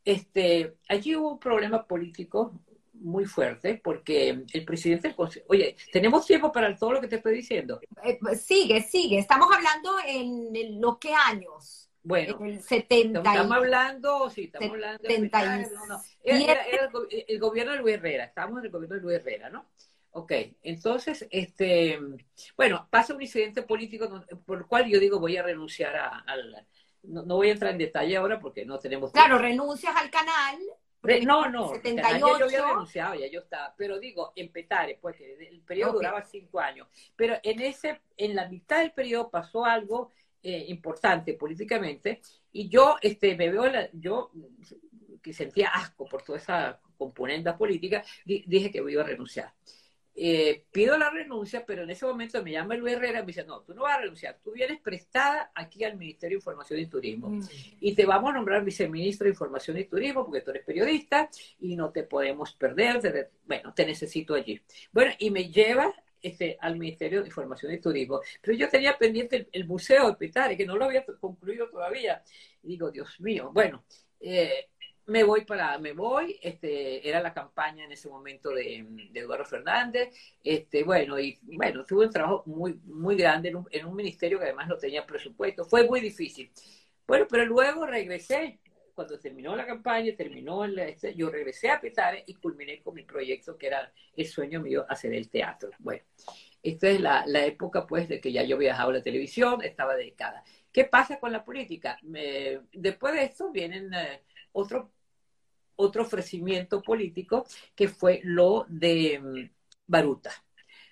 Speaker 2: Este, allí hubo un problema político muy fuerte porque el presidente del Consejo, oye, tenemos tiempo para todo lo que te estoy diciendo.
Speaker 1: Eh, sigue, sigue, estamos hablando en los qué años.
Speaker 2: Bueno,
Speaker 1: el 70
Speaker 2: estamos hablando, sí, estamos hablando de Era, el, gobierno de Luis Herrera, estamos en el gobierno de Luis Herrera, ¿no? Ok, entonces, este, bueno, pasa un incidente político por el cual yo digo voy a renunciar a, al, no, voy a entrar en detalle ahora porque no tenemos
Speaker 1: Claro, renuncias al canal.
Speaker 2: no, no, 78. yo había renunciado, ya yo estaba, pero digo, en Petare, pues el periodo duraba cinco años, pero en ese, en la mitad del periodo pasó algo eh, importante políticamente, y yo este, me veo, la, yo que sentía asco por toda esa componente política, dije que iba a renunciar. Eh, pido la renuncia, pero en ese momento me llama Luis Herrera y me dice, no, tú no vas a renunciar, tú vienes prestada aquí al Ministerio de Información y Turismo mm. y te vamos a nombrar viceministro de Información y Turismo porque tú eres periodista y no te podemos perder, bueno, te necesito allí. Bueno, y me lleva este, al Ministerio de Información y Turismo. Pero yo tenía pendiente el, Museo de Petare, que no lo había concluido todavía. Digo, Dios mío, bueno, eh, me voy para, me voy, este, era la campaña en ese momento de, Eduardo Fernández, este, bueno, y bueno, tuve un trabajo muy, muy grande en un ministerio que además no tenía presupuesto, fue muy difícil. Bueno, pero luego regresé cuando terminó la campaña, terminó el, este, yo regresé a Petare y culminé con mi proyecto que era el sueño mío hacer el teatro. Bueno, esta es la, la época pues de que ya yo viajaba a la televisión, estaba dedicada. ¿Qué pasa con la política? después de esto vienen eh, otro, otro ofrecimiento político que fue lo de mm, Baruta.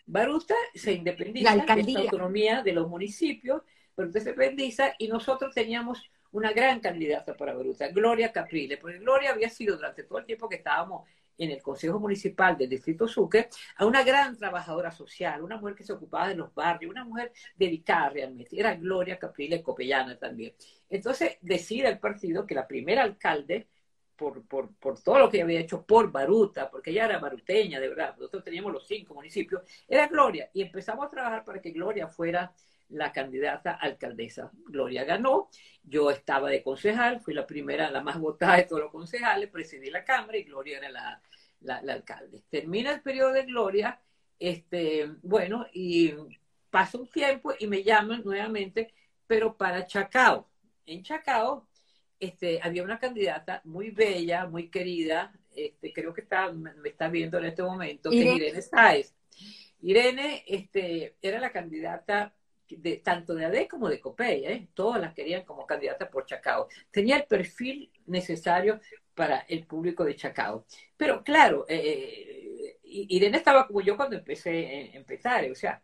Speaker 2: Baruta se independiza de la autonomía de los municipios, pero se independiza y nosotros teníamos una gran candidata para Baruta, Gloria Caprile, porque Gloria había sido durante todo el tiempo que estábamos en el Consejo Municipal del Distrito Sucre, a una gran trabajadora social, una mujer que se ocupaba de los barrios, una mujer dedicada realmente. Era Gloria Caprile Copellana también. Entonces decide el partido que la primera alcalde, por, por, por, todo lo que había hecho por Baruta, porque ella era baruteña, de verdad, nosotros teníamos los cinco municipios, era Gloria. Y empezamos a trabajar para que Gloria fuera la candidata alcaldesa. Gloria ganó, yo estaba de concejal, fui la primera, la más votada de todos los concejales, presidí la Cámara y Gloria era la, la, alcalde. Termina el periodo de Gloria, este, bueno, y pasa un tiempo y me llaman nuevamente, pero para Chacao. En Chacao este, había una candidata muy bella, muy querida, este, creo que está, me está viendo en este momento, que es Irene Sáez. Irene este, era la candidata de, tanto de AD como de COPEI, ¿eh? todas las querían como candidata por Chacao. Tenía el perfil necesario para el público de Chacao. Pero claro, eh, eh, Irene estaba como yo cuando empecé a empezar, o sea,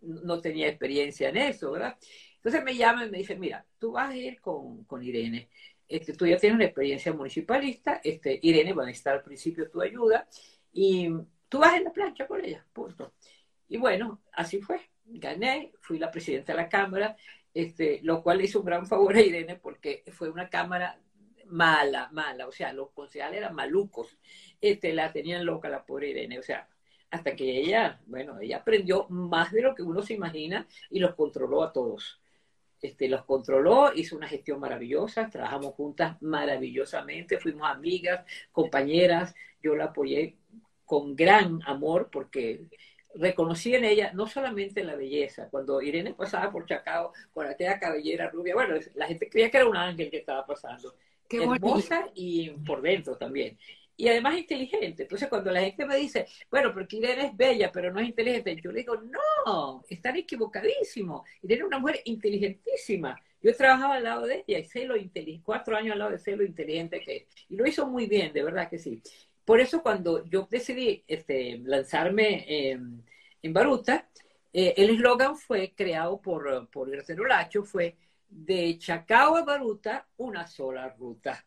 Speaker 2: no tenía experiencia en eso, ¿verdad? Entonces me llaman y me dicen, mira, tú vas a ir con, con Irene, este, tú ya tienes una experiencia municipalista, este, Irene va a necesitar al principio tu ayuda, y tú vas en la plancha con ella, punto. Y bueno, así fue gané, fui la presidenta de la Cámara, este, lo cual hizo un gran favor a Irene porque fue una Cámara mala, mala, o sea, los concejales eran malucos, este, la tenían loca la pobre Irene, o sea, hasta que ella, bueno, ella aprendió más de lo que uno se imagina y los controló a todos. este, los controló, hizo una gestión maravillosa, trabajamos juntas maravillosamente, fuimos amigas, compañeras, yo la apoyé con gran amor porque reconocí en ella no solamente la belleza, cuando Irene pasaba por Chacao con aquella cabellera rubia, bueno, la gente creía que era un ángel que estaba pasando, Qué hermosa y por dentro también. Y además inteligente. Entonces, cuando la gente me dice, bueno, porque Irene es bella, pero no es inteligente, yo le digo, no, están equivocadísimos. Irene es una mujer inteligentísima. Yo he trabajado al lado de ella y sé lo inteligente, cuatro años al lado de sé lo inteligente que es. Y lo hizo muy bien, de verdad que sí. Por eso cuando yo decidí este, lanzarme en Baruta, eh, el eslogan fue creado por, por Graciano Lacho, fue de Chacao a Baruta, una sola ruta.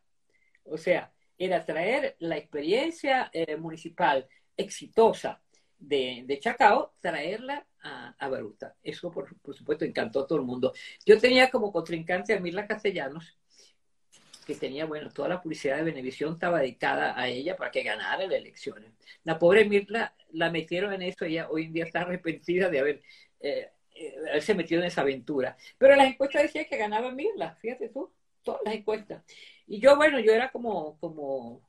Speaker 2: O sea, era traer la experiencia eh, municipal exitosa de, Chacao, traerla a, a Baruta. Eso, por, por, supuesto, encantó a todo el mundo. Yo tenía como contrincante a Mirla Castellanos, que tenía, bueno, toda la publicidad de Benevisión estaba dedicada a ella para que ganara las elecciones. La pobre Mirla la metieron en eso, ella hoy en día está arrepentida de haber eh, eh, haberse metido en esa aventura. Pero las encuestas decían que ganaba Mirla, fíjate tú, todas las encuestas. Y yo, bueno, yo era como, como,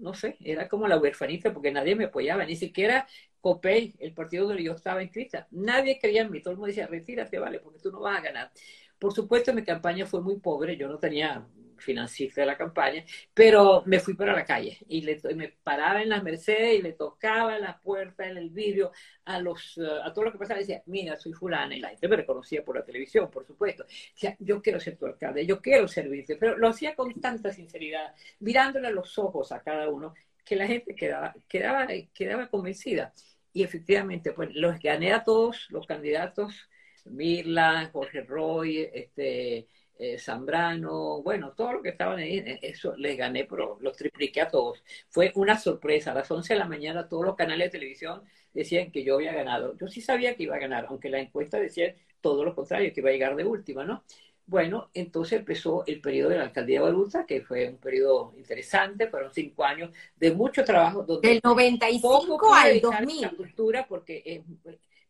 Speaker 2: no sé, era como la huerfanita porque nadie me apoyaba, ni siquiera COPEI, el partido donde yo estaba inscrita. Nadie creía en mí, todo el mundo decía, retírate, vale, porque tú no vas a ganar. Por supuesto, mi campaña fue muy pobre, yo no tenía financista de la campaña, pero me fui para la calle y me paraba en las Mercedes y le tocaba la puerta en el vidrio a los eh, a todo lo que pasaba y decía, mira, soy fulana y la gente me reconocía por la televisión, por supuesto. O yo quiero ser tu alcalde, yo quiero servirte, pero lo hacía con tanta sinceridad, mirándole a los ojos a cada uno, que la gente quedaba, quedaba, quedaba convencida. Y efectivamente, pues los gané a todos los candidatos, Mirla, Jorge Roy, este, eh, Zambrano, bueno, todo lo que estaban ahí, eh, eso les gané, pero los tripliqué a todos. Fue una sorpresa. A las 11 de la mañana todos los canales de televisión decían que yo había ganado. Yo sí sabía que iba a ganar, aunque la encuesta decía todo lo contrario, que iba a llegar de última, ¿no? Bueno, entonces empezó el periodo de la alcaldía de Baruta, que fue un periodo interesante, fueron cinco años de mucho trabajo.
Speaker 1: Donde Del 95 al 2000. La
Speaker 2: cultura, porque es,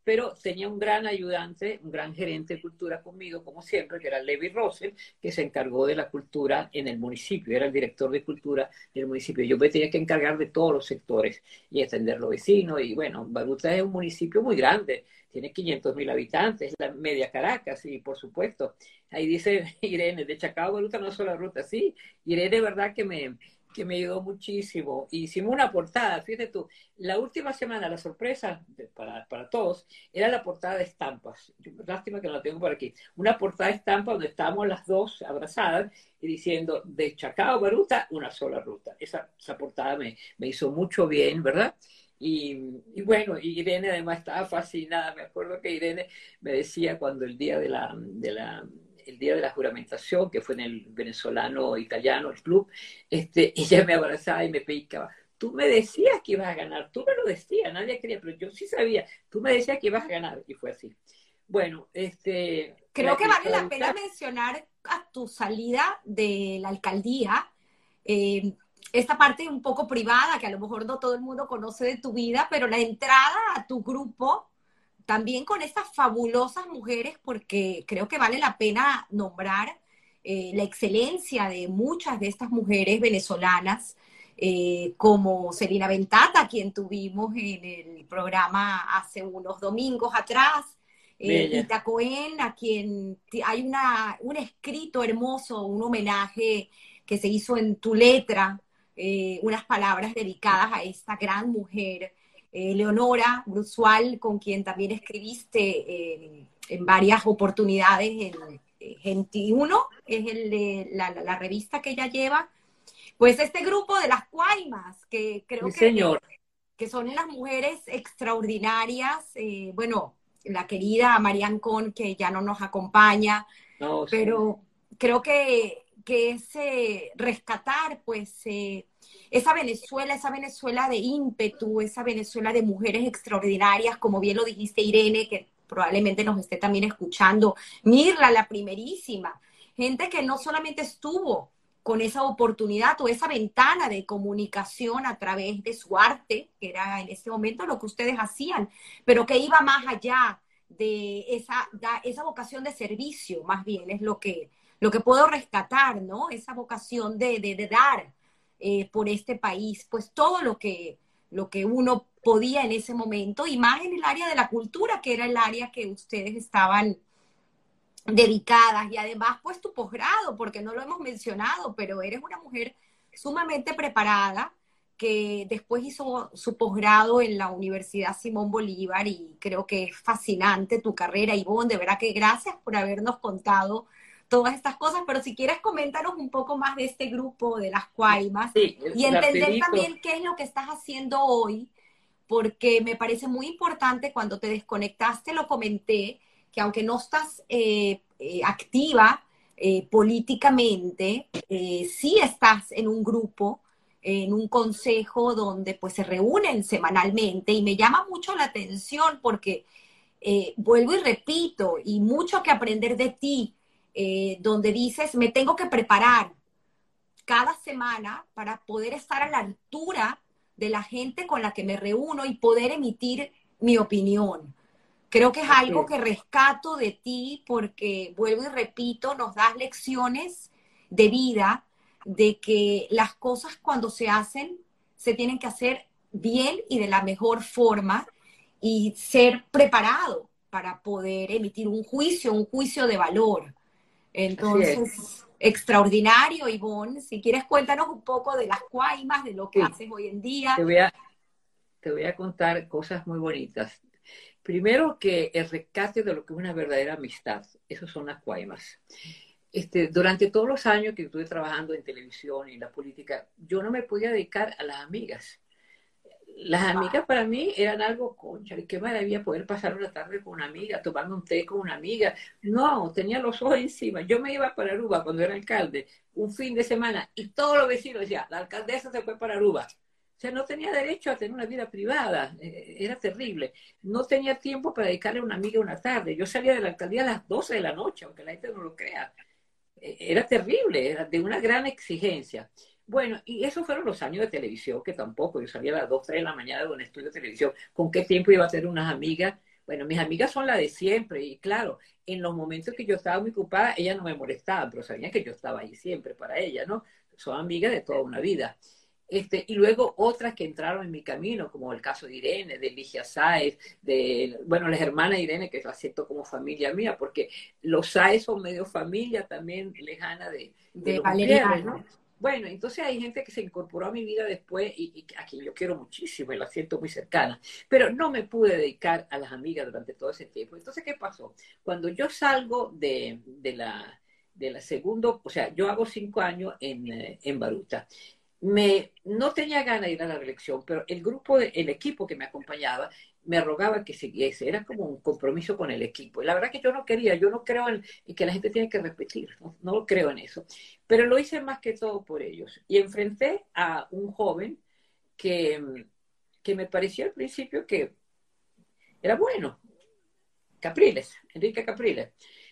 Speaker 2: pero tenía un gran ayudante, un gran gerente de cultura conmigo, como siempre, que era Levi Rosel, que se encargó de la cultura en el municipio, era el director de cultura del municipio. Yo me tenía que encargar de todos los sectores y atender los vecinos. Y bueno, Baruta es un municipio muy grande, tiene 500 mil habitantes, la media Caracas, y por supuesto, ahí dice Irene, de Chacao Baruta no es solo ruta, sí, Irene, verdad que me, que me ayudó muchísimo. Hicimos una portada, fíjate tú, la última semana, la sorpresa para, para, todos, era la portada de estampas. Lástima que no la tengo por aquí. Una portada de estampas donde estábamos las dos abrazadas y diciendo, de Chacao Baruta, una sola ruta. Esa, esa portada me, me hizo mucho bien, ¿verdad? Y, y, bueno, Irene además estaba fascinada. Me acuerdo que Irene me decía cuando el día de la, de la el día de la juramentación, que fue en el venezolano italiano, el club, este, ella me abrazaba y me picaba. Tú me decías que ibas a ganar, tú me lo decías, nadie quería, pero yo sí sabía, tú me decías que ibas a ganar, y fue así. Bueno, este...
Speaker 1: Creo que vale la pena mencionar a tu salida de la alcaldía, eh, esta parte un poco privada, que a lo mejor no todo el mundo conoce de tu vida, pero la entrada a tu grupo también con estas fabulosas mujeres, porque creo que vale la pena nombrar eh, la excelencia de muchas de estas mujeres venezolanas, eh, como Selina Ventata, quien tuvimos en el programa hace unos domingos atrás, eh, Ita Cohen, a quien hay una, un escrito hermoso, un homenaje que se hizo en tu letra, unas palabras dedicadas a esta gran mujer eh, Leonora Brusual, con quien también escribiste eh, en varias oportunidades en Genti 1, es el de la, revista que ella lleva. Pues este grupo de las Cuaimas, que creo que, que son las mujeres extraordinarias, eh, bueno, la querida Marianne Con, que ya no nos acompaña, pero creo que, que es rescatar, pues, esa Venezuela, esa Venezuela de ímpetu, esa Venezuela de mujeres extraordinarias, como bien lo dijiste Irene, que probablemente nos esté también escuchando, Mirla, la primerísima, gente que no solamente estuvo con esa oportunidad o esa ventana de comunicación a través de su arte, que era en ese momento lo que ustedes hacían, pero que iba más allá de esa, esa vocación de servicio, más bien, es lo que, lo que puedo rescatar, ¿no? Esa vocación de, de, dar eh, por este país, pues todo lo que, lo que uno podía en ese momento, y más en el área de la cultura, que era el área que ustedes estaban dedicadas, y además, pues tu posgrado, porque no lo hemos mencionado, pero eres una mujer sumamente preparada, que después hizo su posgrado en la Universidad Simón Bolívar y creo que es fascinante tu carrera, Ivonne, de verdad que gracias por habernos contado todas estas cosas, pero si quieres coméntanos un poco más de este grupo de las Cuaimas y entender también qué es lo que estás haciendo hoy, porque me parece muy importante cuando te desconectaste, lo comenté, que aunque no estás eh, eh, activa eh, políticamente, sí estás en un grupo en un consejo donde pues se reúnen semanalmente y me llama mucho la atención porque vuelvo y repito, y mucho que aprender de ti, eh, donde dices, me tengo que preparar cada semana para poder estar a la altura de la gente con la que me reúno y poder emitir mi opinión. Creo que es algo que rescato de ti porque, vuelvo y repito, nos das lecciones de vida de que las cosas cuando se hacen se tienen que hacer bien y de la mejor forma y ser preparado para poder emitir un juicio, un juicio de valor. Entonces, extraordinario, Ivonne. Si quieres, cuéntanos un poco de las cuaimas, de lo que haces hoy en día.
Speaker 2: Te voy, a, te voy a contar cosas muy bonitas. Primero que el rescate de lo que es una verdadera amistad, esos son las cuaimas. Este, durante todos los años que estuve trabajando en televisión y en la política, yo no me podía dedicar a las amigas. Las amigas para mí eran algo, concha, qué maravilla poder pasar una tarde con una amiga, tomando un té con una amiga. No, tenía los ojos encima. Yo me iba para Aruba cuando era alcalde, un fin de semana, y todos los vecinos decían, la alcaldesa se fue para Aruba. O sea, no tenía derecho a tener una vida privada, eh, era terrible. No tenía tiempo para dedicarle a una amiga una tarde. Yo salía de la alcaldía a las 12 de la noche, aunque la gente no lo crea era terrible, era de una gran exigencia. Bueno, y esos fueron los años de televisión, que tampoco, yo salía a las 2, 3 de la mañana de un estudio de televisión, ¿con qué tiempo iba a tener unas amigas? Bueno, mis amigas son las de siempre, y claro, en los momentos que yo estaba muy ocupada, ellas no me molestaban, pero sabían que yo estaba ahí siempre para ellas, ¿no? Son amigas de toda una vida. Este, y luego otras que entraron en mi camino, como el caso de Irene, de Ligia Sáez, de, bueno, las hermanas de Irene, que lo acepto como familia mía, porque los Sáez son medio familia también lejana de, de, ¿no? Bueno, entonces hay gente que se incorporó a mi vida después y, a quien yo quiero muchísimo y la siento muy cercana, pero no me pude dedicar a las amigas durante todo ese tiempo. Entonces, ¿qué pasó? Cuando yo salgo de, de la de la segundo, o sea, yo hago cinco años en, eh, en Baruta me, no tenía ganas de ir a la reelección, pero el grupo, el equipo que me acompañaba, me rogaba que siguiese. Era como un compromiso con el equipo. Y la verdad que yo no quería, yo no creo en, que la gente tiene que repetir, no, creo en eso. Pero lo hice más que todo por ellos. Y enfrenté a un joven que, que me pareció al principio que era bueno. Capriles, Enrique Capriles.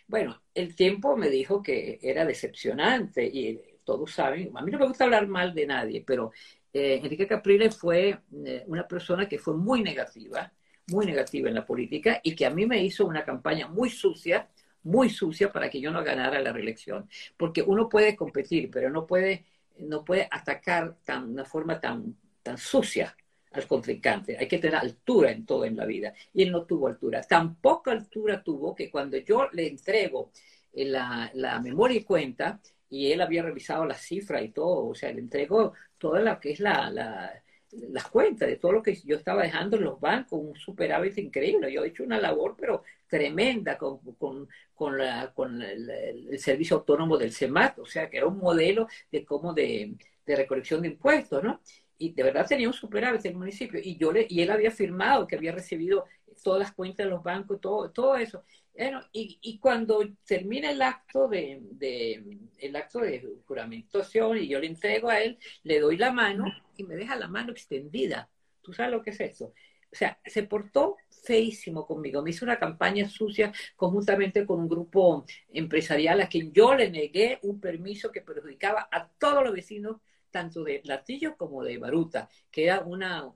Speaker 2: Bueno, el tiempo me dijo que era decepcionante y todos saben, a mí no me gusta hablar mal de nadie, pero eh, Enrique Capriles fue eh, una persona que fue muy negativa, muy negativa en la política y que a mí me hizo una campaña muy sucia, muy sucia para que yo no ganara la reelección. Porque uno puede competir, pero no puede, no puede atacar de una forma tan, tan sucia al contrincante. Hay que tener altura en todo en la vida. Y él no tuvo altura. Tan poca altura tuvo que cuando yo le entrego la, la memoria y cuenta, y él había revisado las cifras y todo, o sea, le entregó toda la que es la las cuentas de todo lo que yo estaba dejando en los bancos, un superávit increíble. Yo he hecho una labor, pero tremenda, con, con, con, la, con el, servicio autónomo del CEMAT, o sea, que era un modelo de cómo de, de recolección de impuestos, ¿no? Y de verdad tenía un superávit el municipio. Y, yo le, y él había firmado que había recibido todas las cuentas de los bancos, todo, todo eso. Bueno, y, y, cuando termina el acto de, de, el acto de juramentación y yo le entrego a él, le doy la mano y me deja la mano extendida. ¿Tú sabes lo que es eso? O sea, se portó feísimo conmigo. Me hizo una campaña sucia conjuntamente con un grupo empresarial a quien yo le negué un permiso que perjudicaba a todos los vecinos tanto de Latillo como de Baruta, que era una,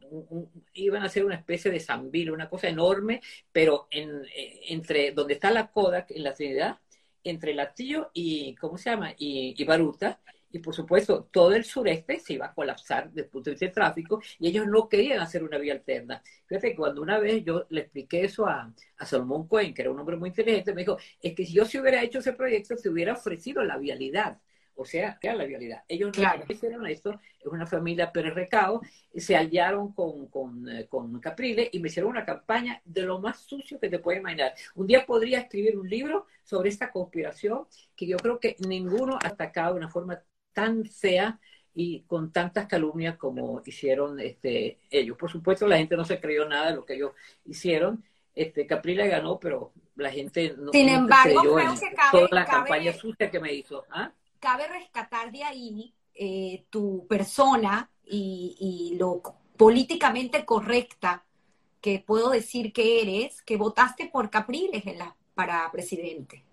Speaker 2: iban a ser una especie de zambil, una cosa enorme, pero en, eh, entre donde está la coda, en la Trinidad, entre Latillo y, ¿cómo se llama? Y Baruta, y por supuesto todo el sureste se iba a colapsar desde el punto de vista del tráfico y ellos no querían hacer una vía alterna. Fíjate que cuando una vez yo le expliqué eso a, a Salomón Cohen, que era un hombre muy inteligente, me dijo, es que si yo se hubiera hecho ese proyecto, se hubiera ofrecido la vialidad. O sea, era la vialidad. Ellos no hicieron esto, es una familia Recao, se aliaron con, con, eh, con Capriles y me hicieron una campaña de lo más sucio que te puedes imaginar. Un día podría escribir un libro sobre esta conspiración que yo creo que ninguno ha atacado de una forma tan fea y con tantas calumnias como hicieron este, ellos. Por supuesto, la gente no se creyó nada de lo que ellos hicieron. Este, Capriles ganó, pero la gente no,
Speaker 1: Sin embargo, creo
Speaker 2: que cabe, toda la campaña sucia que me hizo. ¿ah?
Speaker 1: Cabe rescatar de ahí eh, tu persona y, lo políticamente correcta que puedo decir que eres, que votaste por Capriles para presidente.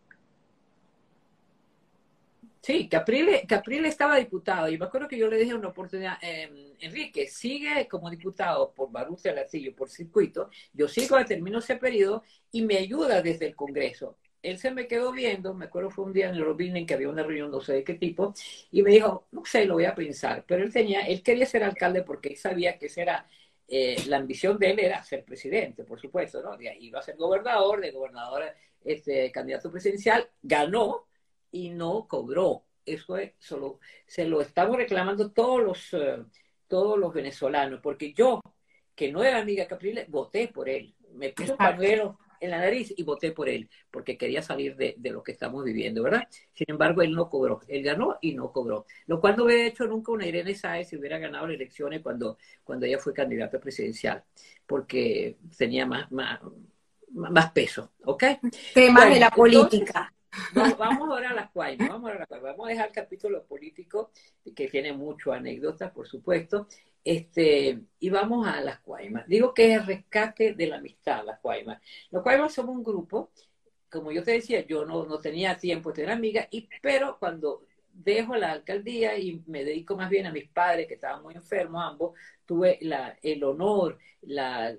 Speaker 2: Sí, Caprile, Caprile estaba diputado y me acuerdo que yo le dije una oportunidad, eh, Enrique, sigue como diputado por Barucia Lacillo, por circuito, yo sigo a término ese periodo y me ayuda desde el Congreso. Él se me quedó viendo, me acuerdo fue un día en el Robin en que había una reunión, no sé de qué tipo, y me dijo, no sé, lo voy a pensar, pero él tenía, él quería ser alcalde porque él sabía que esa era, eh, la ambición de él era ser presidente, por supuesto, ¿no? Iba a ser gobernador, de gobernador, este, candidato presidencial, ganó, y no cobró. Eso es solo, se lo estamos reclamando todos los, eh, todos los venezolanos, porque yo, que no era amiga Capriles, voté por él. Me puse un pañuelo en la nariz y voté por él, porque quería salir de, de, lo que estamos viviendo, ¿verdad? Sin embargo, él no cobró. Él ganó y no cobró. Lo cual no hubiera hecho nunca una Irene Sáez si hubiera ganado las elecciones cuando, cuando ella fue candidata presidencial, porque tenía más, más, más peso, ¿ok?
Speaker 1: Temas de la política.
Speaker 2: Vamos, ahora a las cuaimas, vamos a, vamos a dejar el capítulo político, que tiene mucho anécdotas, por supuesto, este, y vamos a las cuaimas. Digo que es el rescate de la amistad, las cuaimas. Los cuaimas somos un grupo, como yo te decía, yo no, no tenía tiempo de tener amigas, y, pero cuando dejo la alcaldía y me dedico más bien a mis padres, que estaban muy enfermos ambos, tuve la, el honor, la,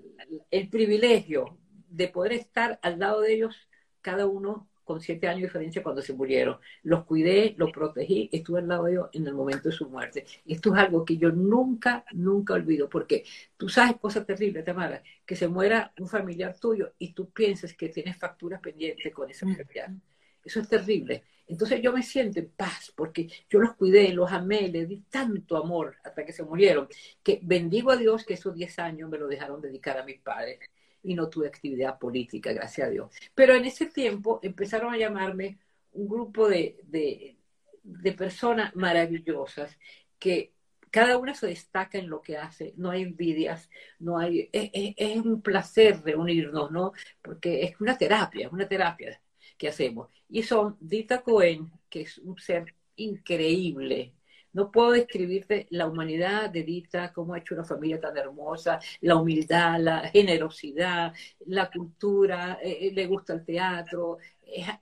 Speaker 2: el privilegio de poder estar al lado de ellos, cada uno con siete años de diferencia cuando se murieron. Los cuidé, los protegí, estuve al lado de ellos en el momento de su muerte. Esto es algo que yo nunca, nunca olvido, porque tú sabes cosas terribles, Tamara, que se muera un familiar tuyo y tú pienses que tienes facturas pendientes con ese familiar. Eso es terrible. Entonces yo me siento en paz porque yo los cuidé, los amé, les di tanto amor hasta que se murieron, que bendigo a Dios que esos diez años me lo dejaron dedicar a mis padres y no tuve actividad política, gracias a Dios. Pero en ese tiempo empezaron a llamarme un grupo de, de, de personas maravillosas que cada una se destaca en lo que hace, no hay envidias, no hay, es, es, es, un placer reunirnos, ¿no? Porque es una terapia, es una terapia que hacemos. Y son Dita Cohen, que es un ser increíble, no puedo describirte la humanidad de Dita, cómo ha hecho una familia tan hermosa, la humildad, la generosidad, la cultura, eh, eh, le gusta el teatro.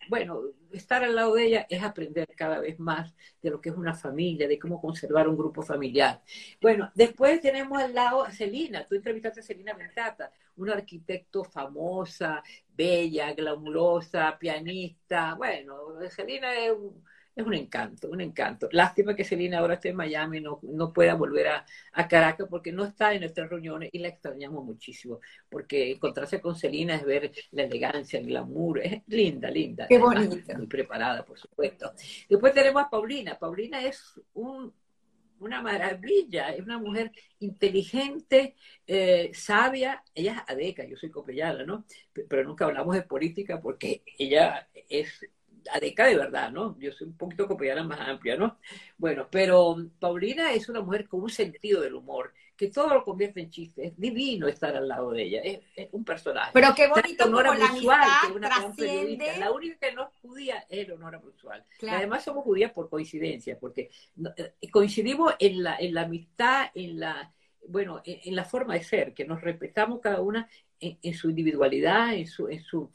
Speaker 2: bueno, estar al lado de ella es aprender cada vez más de lo que es una familia, de cómo conservar un grupo familiar. Bueno, después tenemos al lado a Celina. Tú entrevistaste a Celina Ventata, una arquitecto famosa, bella, glamurosa, pianista. Bueno, Celina es un es un encanto, un encanto. Lástima que Celina ahora esté en Miami, no, no pueda volver a, a, Caracas porque no está en nuestras reuniones y la extrañamos muchísimo, porque encontrarse con Celina es ver la elegancia, el glamour, es linda, linda.
Speaker 1: Qué bonita.
Speaker 2: Muy preparada, por supuesto. Después tenemos a Paulina. Paulina es un, una maravilla, es una mujer inteligente, eh, sabia, ella es adeca, yo soy copellada, ¿no? Pero nunca hablamos de política porque ella es adeca de verdad, ¿no? Yo soy un poquito copiana más amplia, ¿no? Bueno, pero Paulina es una mujer con un sentido del humor, que todo lo convierte en chiste. Es divino estar al lado de ella, es, un personaje.
Speaker 1: Pero qué bonito como la
Speaker 2: que una trasciende. La única que no es judía es Leonora Brusual. Claro. Además somos judías por coincidencia, porque eh, coincidimos en la, en la amistad, en la bueno, en, en, la forma de ser, que nos respetamos cada una en, en su individualidad, en su, en su,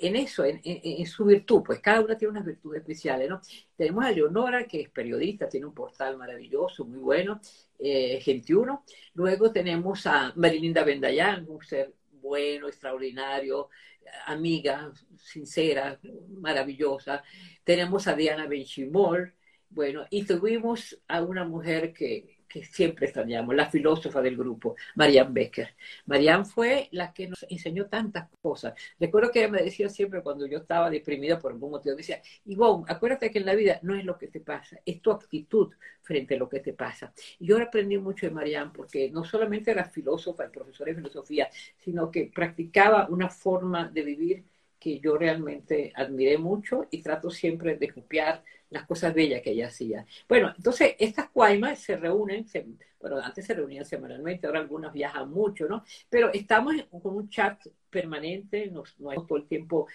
Speaker 2: en eso, en, su virtud, pues cada una tiene unas virtudes especiales, ¿no? Tenemos a Leonora, que es periodista, tiene un portal maravilloso, muy bueno, eh, 21. Luego tenemos a Marilinda Bendayán, un ser bueno, extraordinario, amiga, sincera, maravillosa. Tenemos a Diana Benchimol, bueno, y tuvimos a una mujer que que siempre extrañamos, la filósofa del grupo, Marianne Becker. Marianne fue la que nos enseñó tantas cosas. Recuerdo que ella me decía siempre cuando yo estaba deprimida por algún motivo, decía, Ivonne, acuérdate que en la vida no es lo que te pasa, es tu actitud frente a lo que te pasa. Y yo aprendí mucho de Marianne porque no solamente era filósofa y profesora de filosofía, sino que practicaba una forma de vivir que yo realmente admiré mucho y trato siempre de copiar las cosas bellas que ella hacía. Bueno, entonces estas cuaimas se reúnen, bueno, antes se reunían semanalmente, ahora algunas viajan mucho, ¿no? Pero estamos con un chat permanente, nos, no todo el tiempo,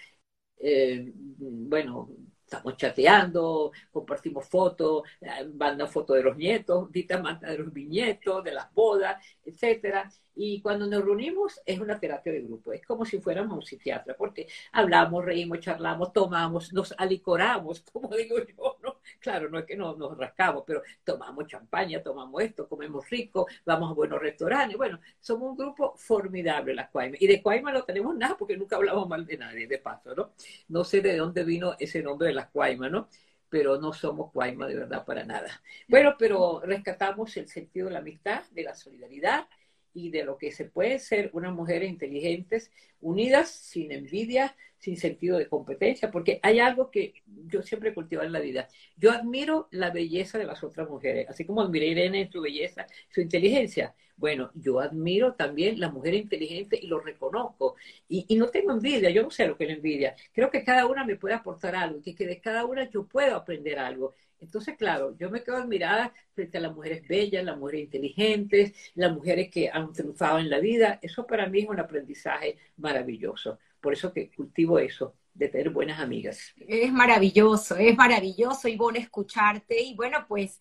Speaker 2: eh, bueno, estamos chateando, compartimos fotos, eh, mandan fotos de los nietos, Dita manda de los viñetos, de las bodas, etcétera. Y cuando nos reunimos es una terapia de grupo, es como si fuéramos un psiquiatra, porque hablamos, reímos, charlamos, tomamos, nos alicoramos, como digo yo, ¿no? Claro, no es que nos, nos rascamos, pero tomamos champaña, tomamos esto, comemos rico, vamos a buenos restaurantes. Bueno, somos un grupo formidable, las Cuaima. Y de Cuaima no tenemos nada porque nunca hablamos mal de nadie, de paso, ¿no? No sé de dónde vino ese nombre de las Cuaima, ¿no? pero no somos Cuaima de verdad para nada. Bueno, pero rescatamos el sentido de la amistad, de la solidaridad, y de lo que se puede ser unas mujeres inteligentes, unidas, sin envidia, sin sentido de competencia, porque hay algo que yo siempre cultivo en la vida. Yo admiro la belleza de las otras mujeres, así como admiré a Irene en su belleza, su inteligencia. Bueno, yo admiro también la mujer inteligente y lo reconozco. Y, no tengo envidia, yo no sé lo que es envidia. Creo que cada una me puede aportar algo, que, que de cada una yo puedo aprender algo. Entonces, claro, yo me quedo admirada frente a las mujeres bellas, las mujeres inteligentes, las mujeres que han triunfado en la vida. Eso para mí es un aprendizaje maravilloso. Por eso que cultivo eso, de tener buenas amigas.
Speaker 1: Es maravilloso, es maravilloso, bueno escucharte. Y bueno, pues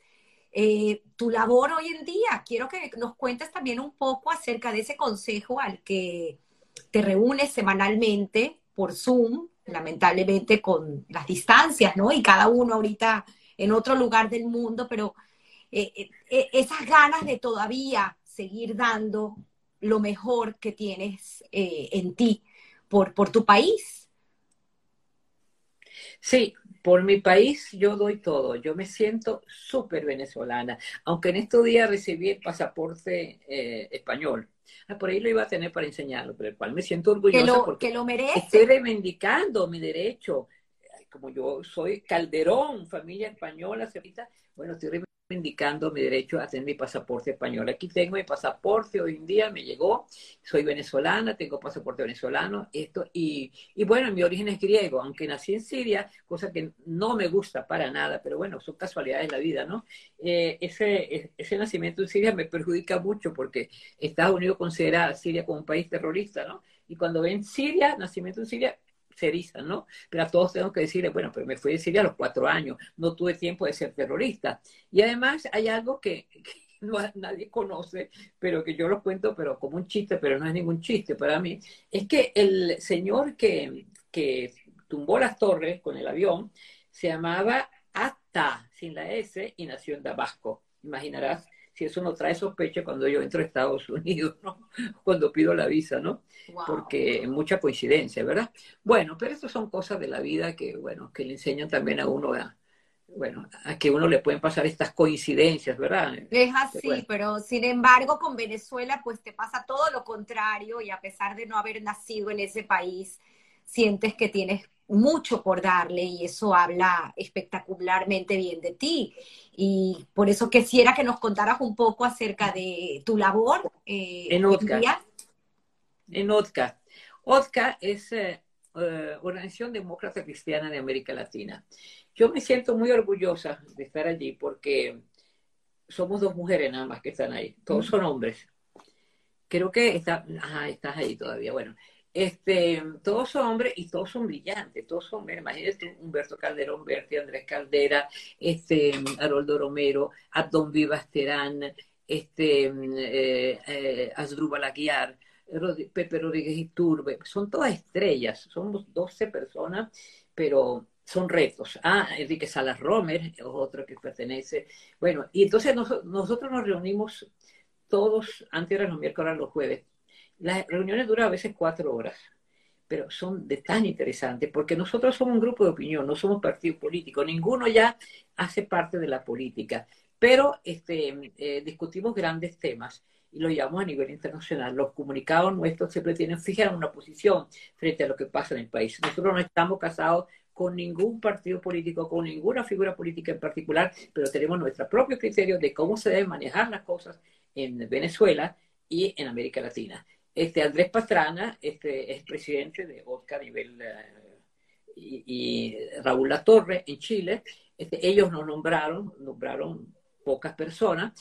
Speaker 1: eh, tu labor hoy en día, quiero que nos cuentes también un poco acerca de ese consejo al que te reúnes semanalmente por Zoom, lamentablemente con las distancias, ¿no? Y cada uno ahorita en otro lugar del mundo, pero eh, eh, eh, esas ganas de todavía seguir dando lo mejor que tienes en ti por, por tu país.
Speaker 2: Sí, por mi país yo doy todo. Yo me siento súper venezolana, aunque en estos días recibí el pasaporte español. Ah, por ahí lo iba a tener para enseñarlo, pero el cual me siento orgullosa porque
Speaker 1: que lo merece.
Speaker 2: estoy reivindicando mi derecho como yo soy Calderón, familia española, bueno, estoy reivindicando mi derecho a tener mi pasaporte español. Aquí tengo mi pasaporte, hoy en día me llegó, soy venezolana, tengo pasaporte venezolano, esto, y, y bueno, mi origen es griego, aunque nací en Siria, cosa que no me gusta para nada, pero bueno, son casualidades de la vida, ¿no? Eh, ese, ese nacimiento en Siria me perjudica mucho porque Estados Unidos considera a Siria como un país terrorista, ¿no? Y cuando ven Siria, nacimiento en Siria, ¿no? Pero a todos tengo que decirle, bueno, pero me fui de Siria a los cuatro años, no tuve tiempo de ser terrorista. Y además hay algo que, no, nadie conoce, pero que yo lo cuento, pero como un chiste, pero no es ningún chiste para mí, es que el señor que, que tumbó las torres con el avión se llamaba Ata, sin la S, y nació en Damasco. Imaginarás si eso no trae sospecha cuando yo entro a Estados Unidos, ¿no? Cuando pido la visa, ¿no? Porque es mucha coincidencia, ¿verdad? Bueno, pero estas son cosas de la vida que, bueno, que le enseñan también a uno a, bueno, a que uno le pueden pasar estas coincidencias, ¿verdad?
Speaker 1: Es así, pero sin embargo con Venezuela pues te pasa todo lo contrario y a pesar de no haber nacido en ese país, sientes que tienes mucho por darle y eso habla espectacularmente bien de ti. Y por eso quisiera que nos contaras un poco acerca de tu labor
Speaker 2: eh, en OTCA. En OTCA. OTCA es eh, eh, Organización Demócrata Cristiana de América Latina. Yo me siento muy orgullosa de estar allí porque somos dos mujeres nada más que están ahí. Todos son hombres. Creo que está, estás ahí todavía. Bueno, este, todos son hombres y todos son brillantes, todos son, imagínate Humberto Calderón Berti, Andrés Caldera, este, Haroldo Romero, Abdón Vivasterán, este, eh, eh, Asdrúbal Pepe Rodríguez Iturbe, son todas estrellas, somos 12 personas, pero son retos. Ah, Enrique Salas Romer, otro que pertenece. Bueno, y entonces nosotros nos reunimos todos, antes eran los miércoles, los jueves. Las reuniones duran a veces cuatro horas, pero son de tan interesantes, porque nosotros somos un grupo de opinión, no somos partido político, ninguno ya hace parte de la política, pero este, eh, discutimos grandes temas y lo llevamos a nivel internacional. Los comunicados nuestros siempre tienen fija una posición frente a lo que pasa en el país. Nosotros no estamos casados con ningún partido político, con ninguna figura política en particular, pero tenemos nuestro propio criterio de cómo se deben manejar las cosas en Venezuela y en América Latina. Este Andrés Pastrana este, es presidente de OTCA a nivel eh, y, Raúl Latorre en Chile. Este, ellos nos nombraron, nombraron pocas personas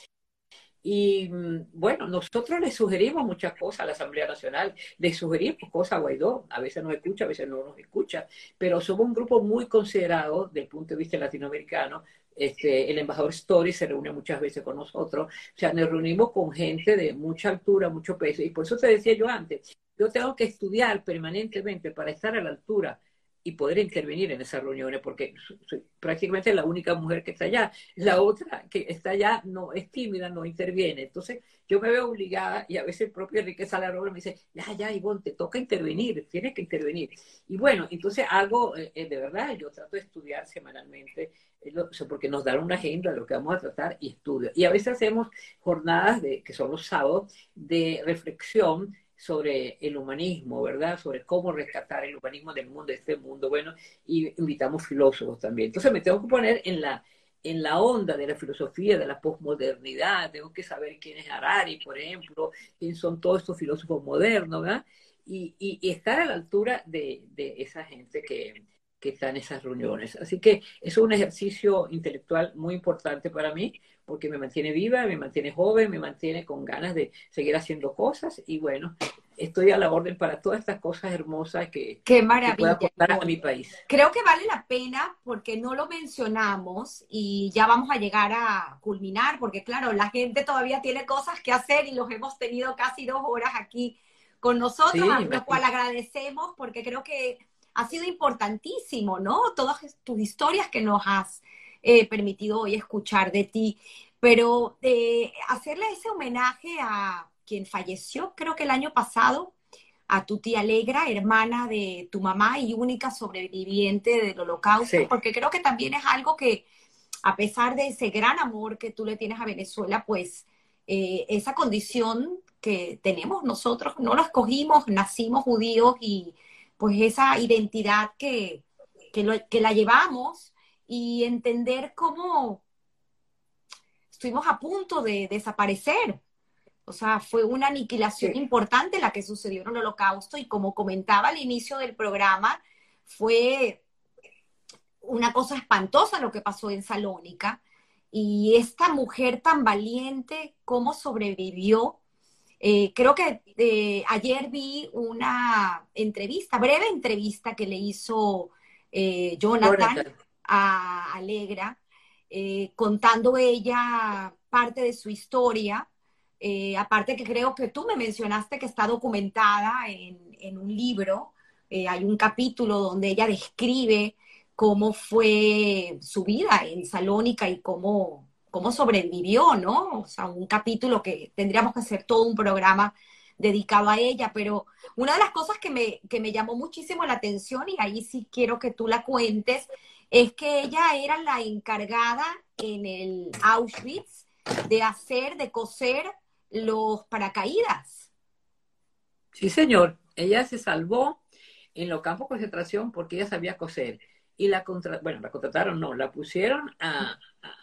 Speaker 2: y mm, bueno, nosotros le sugerimos muchas cosas a la Asamblea Nacional, le sugerimos cosas a Guaidó, a veces nos escucha, a veces no nos escucha, pero somos un grupo muy considerado desde el punto de vista latinoamericano. Este, el embajador Story se reúne muchas veces con nosotros, o sea, nos reunimos con gente de mucha altura, mucho peso, y por eso te decía yo antes, yo tengo que estudiar permanentemente para estar a la altura y poder intervenir en esas reuniones, porque soy prácticamente la única mujer que está allá. La otra que está allá no es tímida, no interviene. Entonces, yo me veo obligada, y a veces el propio Enrique Salarobra me dice, ya, ya, Ivonne, te toca intervenir, tienes que intervenir. Y bueno, entonces algo, eh, eh, de verdad, yo trato de estudiar semanalmente, eh, porque nos dan una agenda de lo que vamos a tratar y estudio. Y a veces hacemos jornadas, de, que son los sábados, de reflexión sobre el humanismo, ¿verdad? Sobre cómo rescatar el humanismo del mundo, de este mundo, bueno, y invitamos filósofos también. Entonces me tengo que poner en la, en la onda de la filosofía, de la posmodernidad, tengo que saber quién es Harari, por ejemplo, quién son todos estos filósofos modernos, ¿verdad? Y, y, estar a la altura de, de esa gente que, que está en esas reuniones. Así que es un ejercicio intelectual muy importante para mí, porque me mantiene viva, me mantiene joven, me mantiene con ganas de seguir haciendo cosas y bueno, estoy a la orden para todas estas cosas hermosas que,
Speaker 1: Qué maravilla.
Speaker 2: que a mi país.
Speaker 1: Creo que vale la pena porque no lo mencionamos y ya vamos a llegar a culminar, porque claro, la gente todavía tiene cosas que hacer y los hemos tenido casi dos horas aquí con nosotros, a lo cual agradecemos porque creo que ha sido importantísimo, ¿no? Todas tus historias que nos has eh, permitido hoy escuchar de ti, pero eh, hacerle ese homenaje a quien falleció, creo que el año pasado, a tu tía Alegra, hermana de tu mamá y única sobreviviente del holocausto, porque creo que también es algo que, a pesar de ese gran amor que tú le tienes a Venezuela, pues eh, esa condición que tenemos nosotros, no lo escogimos, nacimos judíos y pues esa identidad que, que la llevamos y entender cómo estuvimos a punto de desaparecer. O sea, fue una aniquilación importante la que sucedió en el holocausto y como comentaba al inicio del programa, fue una cosa espantosa lo que pasó en Salónica. Y esta mujer tan valiente, cómo sobrevivió. Eh, creo que eh, ayer vi una entrevista, breve entrevista que le hizo eh, Jonathan Alegra, eh, contando ella parte de su historia. Eh, aparte que creo que tú me mencionaste que está documentada en, un libro, eh, hay un capítulo donde ella describe cómo fue su vida en Salónica y cómo, cómo sobrevivió, ¿no? O sea, un capítulo que tendríamos que hacer todo un programa dedicado a ella, pero una de las cosas que me, que me llamó muchísimo la atención, y ahí sí quiero que tú la cuentes, es que ella era la encargada en el Auschwitz de hacer, de coser los paracaídas.
Speaker 2: Sí, señor. Ella se salvó en los campos de concentración porque ella sabía coser. Y la bueno, la contrataron, no, la pusieron a,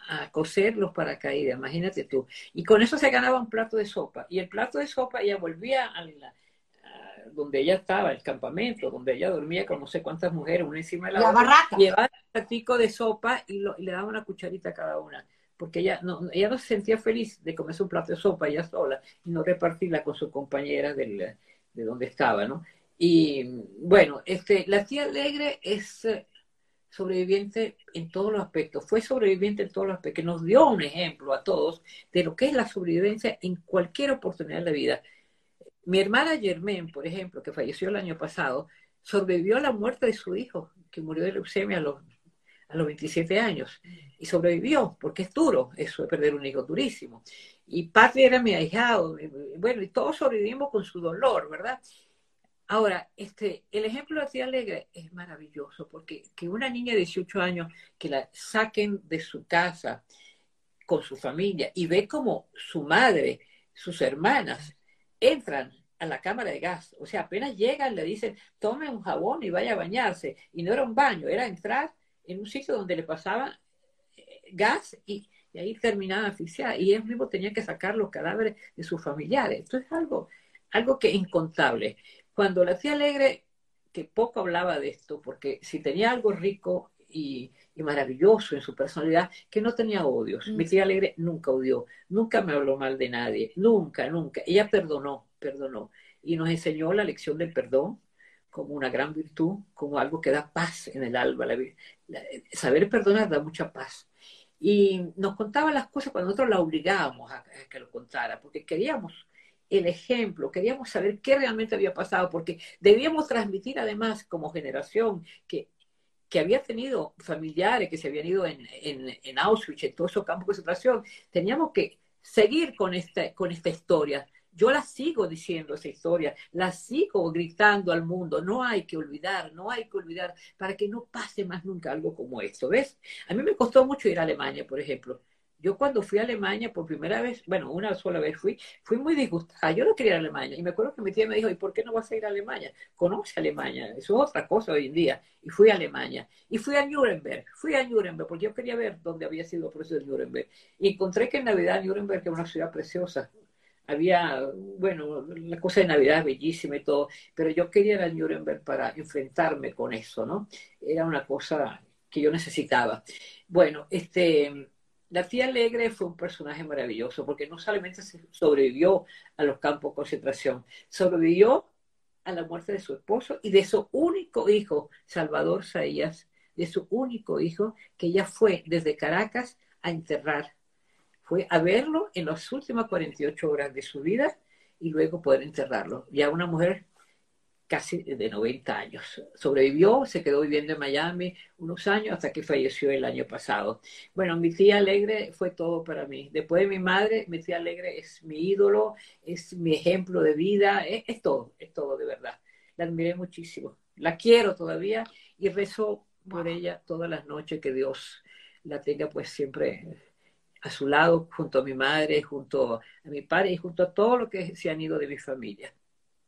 Speaker 2: a, coser los paracaídas, imagínate tú. Y con eso se ganaba un plato de sopa. Y el plato de sopa ella volvía a la, donde ella estaba, el campamento, donde ella dormía con no sé cuántas mujeres, una encima de la,
Speaker 1: otra,
Speaker 2: llevaba un platico de sopa y, le daba una cucharita a cada una, porque ella no, ella no se sentía feliz de comerse un plato de sopa ella sola y no repartirla con sus compañeras de donde estaba, ¿no? Y bueno, este, la tía Alegre es eh, sobreviviente en todos los aspectos, fue sobreviviente en todos los aspectos, que nos dio un ejemplo a todos de lo que es la sobrevivencia en cualquier oportunidad de la vida Mi hermana Germaine, por ejemplo, que falleció el año pasado, sobrevivió a la muerte de su hijo, que murió de leucemia a los, a los 27 años. Y sobrevivió, porque es duro eso de perder un hijo, durísimo. Y Patri era mi ahijado. Bueno, y todos sobrevivimos con su dolor, ¿verdad? Ahora, este, el ejemplo de Tía Alegre es maravilloso, porque que una niña de 18 años que la saquen de su casa con su familia y ve como su madre, sus hermanas, entran a la cámara de gas. O sea, apenas llegan, le dicen, tome un jabón y vaya a bañarse. Y no era un baño, era entrar en un sitio donde le pasaban eh, gas y, ahí terminaba asfixiada. Y él mismo tenía que sacar los cadáveres de sus familiares. Esto es algo, algo que incontable. Cuando la tía Alegre, que poco hablaba de esto, porque si tenía algo rico y, maravilloso en su personalidad, que no tenía odios. Mi mm. tía Alegre nunca odió, nunca me habló mal de nadie, nunca, nunca. Ella perdonó, perdonó. Y nos enseñó la lección del perdón como una gran virtud, como algo que da paz en el alma. saber perdonar da mucha paz. Y nos contaba las cosas cuando nosotros la obligábamos a que lo contara, porque queríamos el ejemplo, queríamos saber qué realmente había pasado, porque debíamos transmitir además como generación que, que había tenido familiares que se habían ido en, en, Auschwitz, en todos esos campos de concentración, teníamos que seguir con esta, con esta historia. Yo la sigo diciendo esa historia, la sigo gritando al mundo, no hay que olvidar, no hay que olvidar, para que no pase más nunca algo como esto, ¿ves? A mí me costó mucho ir a Alemania, por ejemplo. Yo cuando fui a Alemania por primera vez, bueno, una sola vez fui, fui muy disgustada. Yo no quería ir a Alemania. Y me acuerdo que mi tía me dijo, ¿y por qué no vas a ir a Alemania? Conoce Alemania. Eso es otra cosa hoy en día. Y fui a Alemania. Y fui a Nuremberg. Fui a Nuremberg porque yo quería ver dónde había sido el proceso de Nuremberg. Y encontré que en Navidad Nuremberg es una ciudad preciosa. Había, bueno, la cosa de Navidad bellísima y todo. Pero yo quería ir a Nuremberg para enfrentarme con eso, ¿no? Era una cosa que yo necesitaba. Bueno, este la tía Alegre fue un personaje maravilloso porque no solamente sobrevivió a los campos de concentración, sobrevivió a la muerte de su esposo y de su único hijo, Salvador Saías, de su único hijo, que ella fue desde Caracas a enterrar. Fue a verlo en las últimas 48 horas de su vida y luego poder enterrarlo. Ya una mujer casi de 90 años. Sobrevivió, se quedó viviendo en Miami unos años hasta que falleció el año pasado. Bueno, mi tía Alegre fue todo para mí. Después de mi madre, mi tía Alegre es mi ídolo, es mi ejemplo de vida, es, todo, es todo de verdad. La admiré muchísimo. La quiero todavía y rezo por ella todas las noches que Dios la tenga pues siempre a su lado, junto a mi madre, junto a mi padre y junto a todo lo que se han ido de mi familia.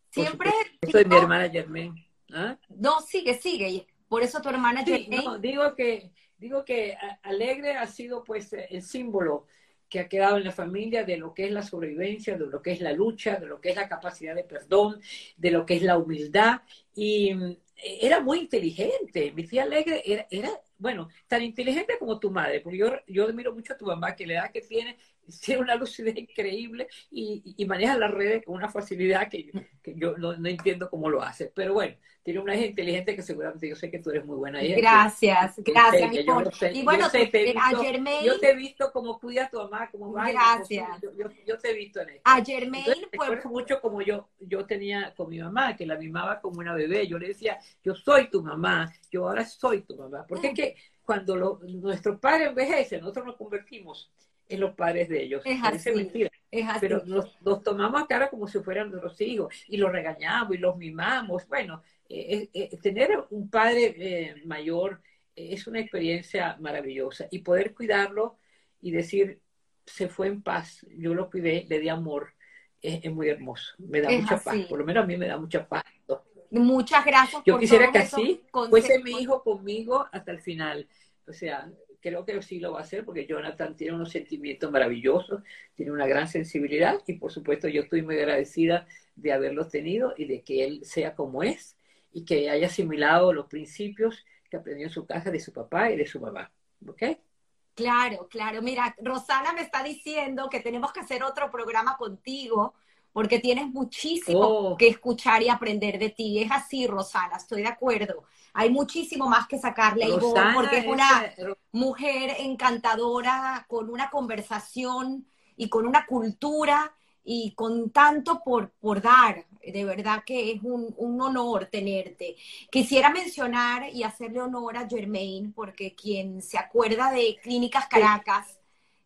Speaker 1: Siempre.
Speaker 2: Soy mi hermana Germaine. ¿Ah?
Speaker 1: No, sigue, sigue. Por eso tu hermana
Speaker 2: Germaine. No, digo que, digo que Alegre ha sido pues el símbolo que ha quedado en la familia de lo que es la sobrevivencia, de lo que es la lucha, de lo que es la capacidad de perdón, de lo que es la humildad. Y mm, era muy inteligente. Mi tía Alegre era, era bueno, tan inteligente como tu madre, porque yo, yo admiro mucho a tu mamá, que la edad que tiene tiene una lucidez increíble y, maneja las redes con una facilidad que, yo no, entiendo cómo lo hace. Pero bueno, tiene una hija inteligente que seguramente yo sé que tú eres muy buena.
Speaker 1: Gracias, gracias.
Speaker 2: mi yo y bueno, yo, te he visto, yo te he visto como cuida a tu mamá, como
Speaker 1: va. Gracias.
Speaker 2: Yo, te he visto en esto.
Speaker 1: A Germaine,
Speaker 2: pues. mucho como yo, yo tenía con mi mamá, que la mimaba como una bebé. Yo le decía, yo soy tu mamá, yo ahora soy tu mamá. Porque es que cuando lo, nuestros padres envejecen, nosotros nos convertimos en los padres de ellos.
Speaker 1: Es así,
Speaker 2: mentira. Pero los, tomamos a cara como si fueran nuestros hijos y los regañamos y los mimamos. Bueno, eh, eh, eh, tener un padre mayor es una experiencia maravillosa y poder cuidarlo y decir, se fue en paz, yo lo cuidé, le di amor, es, muy hermoso, me da mucha paz, por lo menos a mí me da mucha paz.
Speaker 1: Muchas gracias.
Speaker 2: Yo quisiera que así fuese mi hijo conmigo hasta el final. O sea, creo que sí lo va a hacer porque Jonathan tiene unos sentimientos maravillosos, tiene una gran sensibilidad y por supuesto yo estoy muy agradecida de haberlo tenido y de que él sea como es y que haya asimilado los principios que aprendió en su casa de su papá y de su mamá. ¿Ok?
Speaker 1: Claro, claro. Mira, Rosana me está diciendo que tenemos que hacer otro programa contigo porque tienes muchísimo oh. que escuchar y aprender de ti. Es así, Rosana, estoy de acuerdo. Hay muchísimo más que sacarle a Ivonne porque es una mujer encantadora, con una conversación y con una cultura y con tanto por, por dar. De verdad que es un, honor tenerte. Quisiera mencionar y hacerle honor a Germain, porque quien se acuerda de Clínicas Caracas,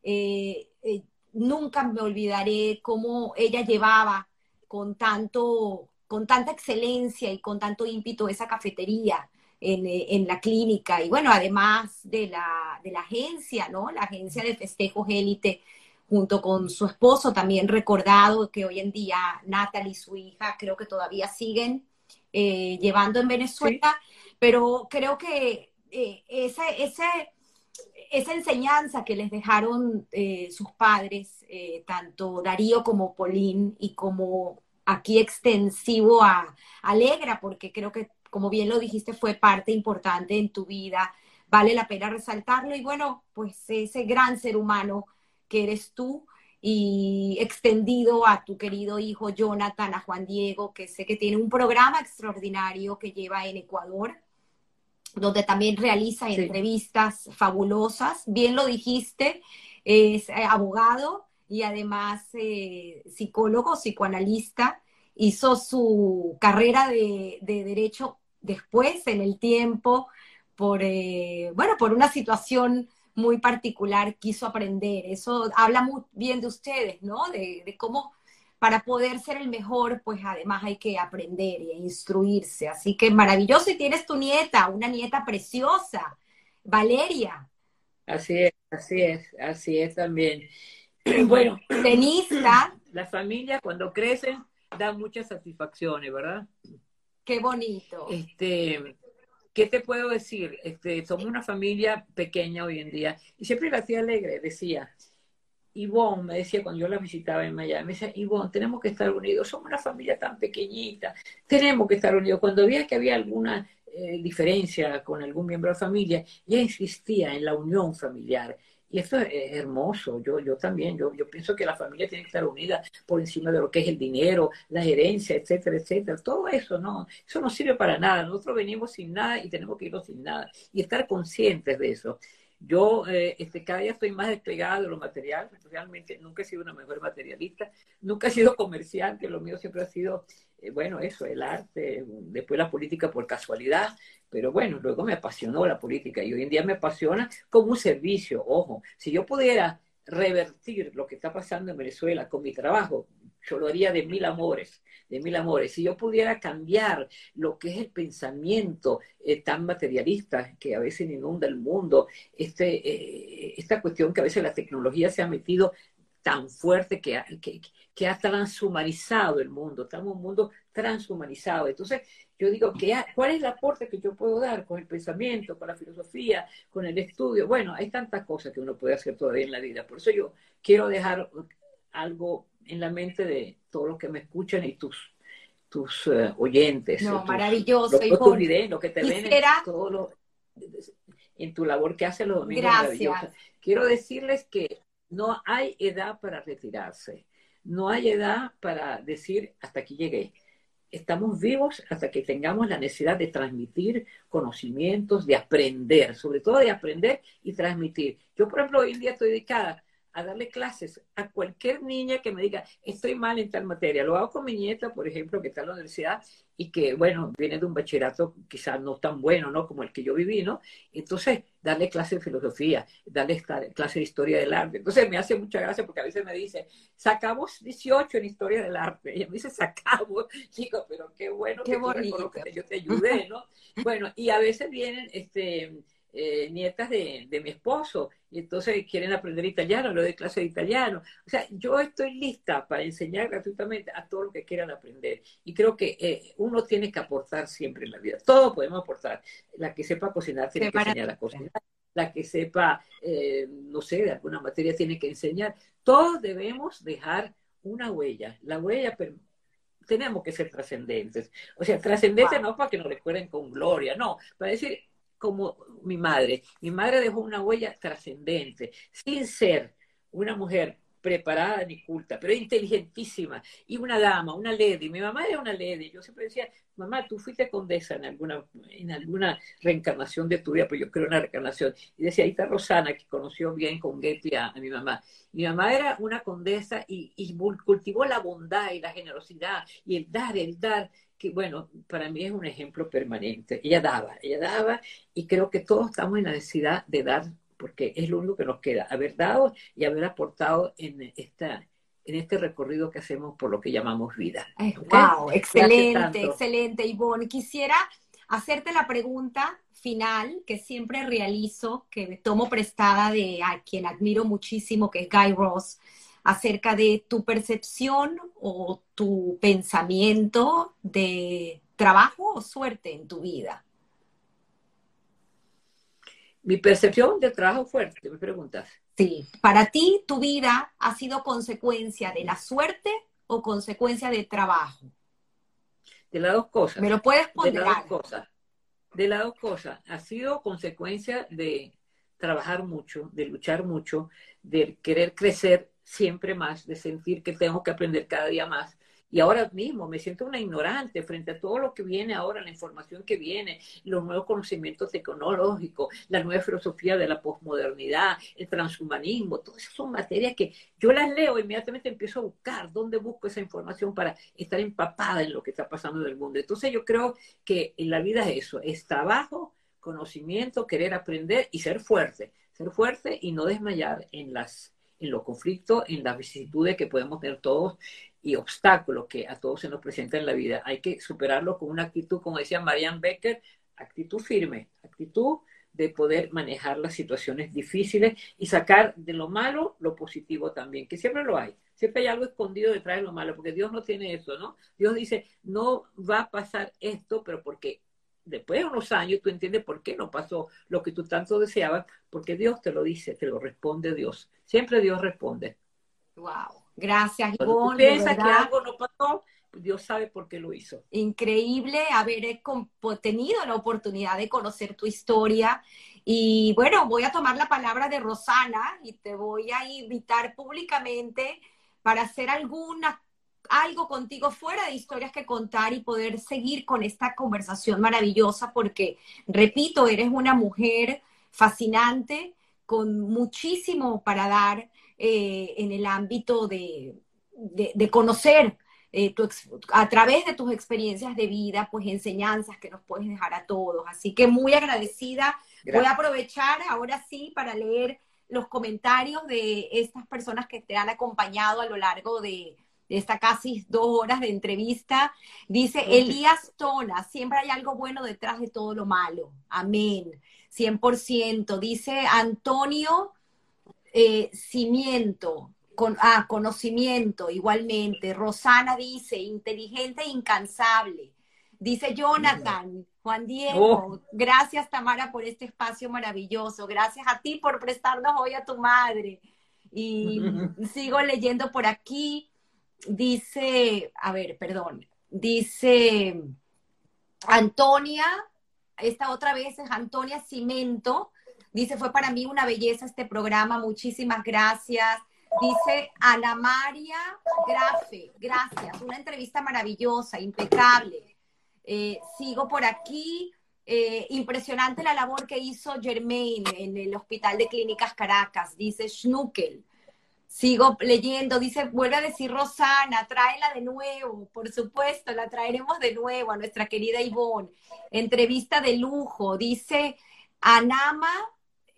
Speaker 1: eh, eh, nunca me olvidaré cómo ella llevaba con tanto, con tanta excelencia y con tanto ímpetu esa cafetería en, en, la clínica. Y bueno, además de la, de la agencia, ¿no? La agencia de festejos élite junto con su esposo, también recordado que hoy en día Natalie y su hija creo que todavía siguen eh, llevando en Venezuela, pero creo que eh, esa, esa enseñanza que les dejaron eh, sus padres, tanto Darío como Polín, y como aquí extensivo a Alegra, porque creo que, como bien lo dijiste, fue parte importante en tu vida, vale la pena resaltarlo, y bueno, pues ese gran ser humano que eres tú y extendido a tu querido hijo Jonathan, a Juan Diego, que sé que tiene un programa extraordinario que lleva en Ecuador, donde también realiza entrevistas fabulosas. Bien lo dijiste, es eh, abogado y además eh, psicólogo, psicoanalista. Hizo su carrera de, derecho después, en el tiempo, por, eh, bueno, por una situación muy particular quiso aprender. Eso habla muy bien de ustedes, ¿no? De, cómo para poder ser el mejor, pues además hay que aprender e instruirse. Así que maravilloso. Y tienes tu nieta, una nieta preciosa, Valeria.
Speaker 2: Así es, así es, así es también. Bueno,
Speaker 1: tenista.
Speaker 2: La familia cuando crecen da muchas satisfacciones, ¿verdad?
Speaker 1: Qué bonito.
Speaker 2: Este, ¿qué te puedo decir? Este, somos una familia pequeña hoy en día. Y siempre la tía Alegre decía, Ivonne me decía cuando yo la visitaba en Miami, me decía, Ivonne, tenemos que estar unidos, somos una familia tan pequeñita, tenemos que estar unidos. Cuando veía que había alguna eh, diferencia con algún miembro de la familia, ya insistía en la unión familiar. Y esto es hermoso, yo, yo también, yo, yo pienso que la familia tiene que estar unida por encima de lo que es el dinero, la herencia, etcétera, etcétera. Todo eso no, eso no sirve para nada. Nosotros venimos sin nada y tenemos que irnos sin nada. Y estar conscientes de eso. Yo eh, este, cada día estoy más despegada de lo material, realmente nunca he sido una mejor materialista, nunca he sido comerciante, lo mío siempre ha sido, eh, bueno, eso, el arte, después la política por casualidad, pero bueno, luego me apasionó la política y hoy en día me apasiona como un servicio. Ojo, si yo pudiera revertir lo que está pasando en Venezuela con mi trabajo, yo lo haría de mil amores, de mil amores. Si yo pudiera cambiar lo que es el pensamiento eh, tan materialista que a veces inunda el mundo, este, eh, esta cuestión que a veces la tecnología se ha metido tan fuerte que que, que ha transhumanizado el mundo, estamos en un mundo transhumanizado. Entonces, yo digo, ¿cuál es el aporte que yo puedo dar con el pensamiento, con la filosofía, con el estudio? Bueno, hay tantas cosas que uno puede hacer todavía en la vida. Por eso yo quiero dejar algo en la mente de todos los que me escuchan y tus tus eh, oyentes.
Speaker 1: No, maravilloso.
Speaker 2: Los, tus videos, lo que te ven en, todo en tu labor que hace los domingos.
Speaker 1: Gracias.
Speaker 2: Quiero decirles que no hay edad para retirarse. No hay edad para decir hasta aquí llegué estamos vivos hasta que tengamos la necesidad de transmitir conocimientos, de aprender, sobre todo de aprender y transmitir. Yo, por ejemplo, hoy en día estoy dedicada a darle clases a cualquier niña que me diga, estoy mal en tal materia. Lo hago con mi nieta, por ejemplo, que está en la universidad y que, bueno, viene de un bachillerato quizás no tan bueno, ¿no? Como el que yo viví, ¿no? Entonces, darle clase de filosofía, darle clase de historia del arte. Entonces, me hace mucha gracia porque a veces me dice, sacamos 18 en historia del arte. Y ella me dice, sacamos. Digo, pero qué bueno
Speaker 1: qué
Speaker 2: que, yo te ayudé, ¿no? bueno, y a veces vienen, este eh, nietas de, mi esposo y entonces quieren aprender italiano, lo de clase de italiano. O sea, yo estoy lista para enseñar gratuitamente a todos los que quieran aprender. Y creo que eh, uno tiene que aportar siempre en la vida. Todos podemos aportar. La que sepa cocinar tiene que enseñar a cocinar. La que sepa, eh, no sé, de alguna materia tiene que enseñar. Todos debemos dejar una huella. La huella tenemos que ser trascendentes. O sea, trascendentes no para que nos recuerden con gloria, no, para decir, como mi madre. Mi madre dejó una huella trascendente, sin ser una mujer preparada ni culta, pero inteligentísima. Y una dama, una lady. Mi mamá era una lady. Yo siempre decía, mamá, tú fuiste condesa en alguna, en alguna reencarnación de tu vida, pues yo creo en una reencarnación. Y decía, ahí está Rosana, que conoció bien con Getty a, mi mamá. Mi mamá era una condesa y cultivó la bondad y la generosidad y el dar, el dar que bueno, para mí es un ejemplo permanente. Ella daba, ella daba, y creo que todos estamos en la necesidad de dar porque es lo único que nos queda, haber dado y haber aportado en esta en este recorrido que hacemos por lo que llamamos vida.
Speaker 1: wow, excelente, excelente, Ivonne. Quisiera hacerte la pregunta final que siempre realizo, que tomo prestada de a quien admiro muchísimo, que es Guy Ross, acerca de tu percepción o tu pensamiento de trabajo o suerte en tu vida.
Speaker 2: Mi percepción de trabajo fuerte, me preguntas.
Speaker 1: Sí, para ti tu vida ha sido consecuencia de la suerte o consecuencia de trabajo.
Speaker 2: De las dos cosas.
Speaker 1: Me lo puedes poner.
Speaker 2: De las dos cosas. De las dos cosas. Ha sido consecuencia de trabajar mucho, de luchar mucho, de querer crecer siempre más, de sentir que tengo que aprender cada día más, y ahora mismo me siento una ignorante frente a todo lo que viene ahora, la información que viene, los nuevos conocimientos tecnológicos, la nueva filosofía de la posmodernidad, el transhumanismo, todas esas son materias que yo las leo, inmediatamente empiezo a buscar dónde busco esa información para estar empapada en lo que está pasando en el mundo. Entonces yo creo que en la vida es eso, es trabajo, conocimiento, querer aprender y ser fuerte, ser fuerte y no desmayar en las en los conflictos, en las vicisitudes que podemos tener todos y obstáculos que a todos se nos presentan en la vida. Hay que superarlo con una actitud, como decía Marianne Becker, actitud firme, actitud de poder manejar las situaciones difíciles y sacar de lo malo lo positivo también, que siempre lo hay. Siempre hay algo escondido detrás de lo malo, porque Dios no tiene eso, ¿no? Dios dice, no va a pasar esto, pero porque después de unos años tú entiendes por qué no pasó lo que tú tanto deseabas, porque Dios te lo dice, te lo responde Dios. Siempre Dios responde.
Speaker 1: Wow. Gracias,
Speaker 2: Ivonne. piensas que algo no pasó, Dios sabe por qué lo hizo.
Speaker 1: Increíble haber eh, tenido la oportunidad de conocer tu historia. Y bueno, voy a tomar la palabra de Rosana y te voy a invitar públicamente para hacer alguna algo contigo fuera de historias que contar y poder seguir con esta conversación maravillosa porque, repito, eres una mujer fascinante con muchísimo para dar eh, en el ámbito de, conocer eh, a través de tus experiencias de vida, pues enseñanzas que nos puedes dejar a todos. Así que muy agradecida. Voy a aprovechar ahora sí para leer los comentarios de estas personas que te han acompañado a lo largo de, esta casi dos horas de entrevista. Dice Elías Tona, siempre hay algo bueno detrás de todo lo malo. Amén. 100%. Dice Antonio eh, Cimiento, con, ah, conocimiento igualmente. Rosana dice, inteligente e incansable. Dice Jonathan, Juan Diego, oh. gracias Tamara por este espacio maravilloso. Gracias a ti por prestarnos hoy a tu madre. Y sigo leyendo por aquí dice, a ver, perdón, dice Antonia, esta otra vez es Antonia Cimento, dice, fue para mí una belleza este programa, muchísimas gracias. Dice Ana María Grafe, gracias, una entrevista maravillosa, impecable. Eh, sigo por aquí. Eh, impresionante la labor que hizo Germain en el Hospital de Clínicas Caracas, dice Schnuckel. Sigo leyendo, dice, vuelve a decir Rosana, tráela de nuevo, por supuesto, la traeremos de nuevo a nuestra querida Ivonne. Entrevista de lujo, dice Anama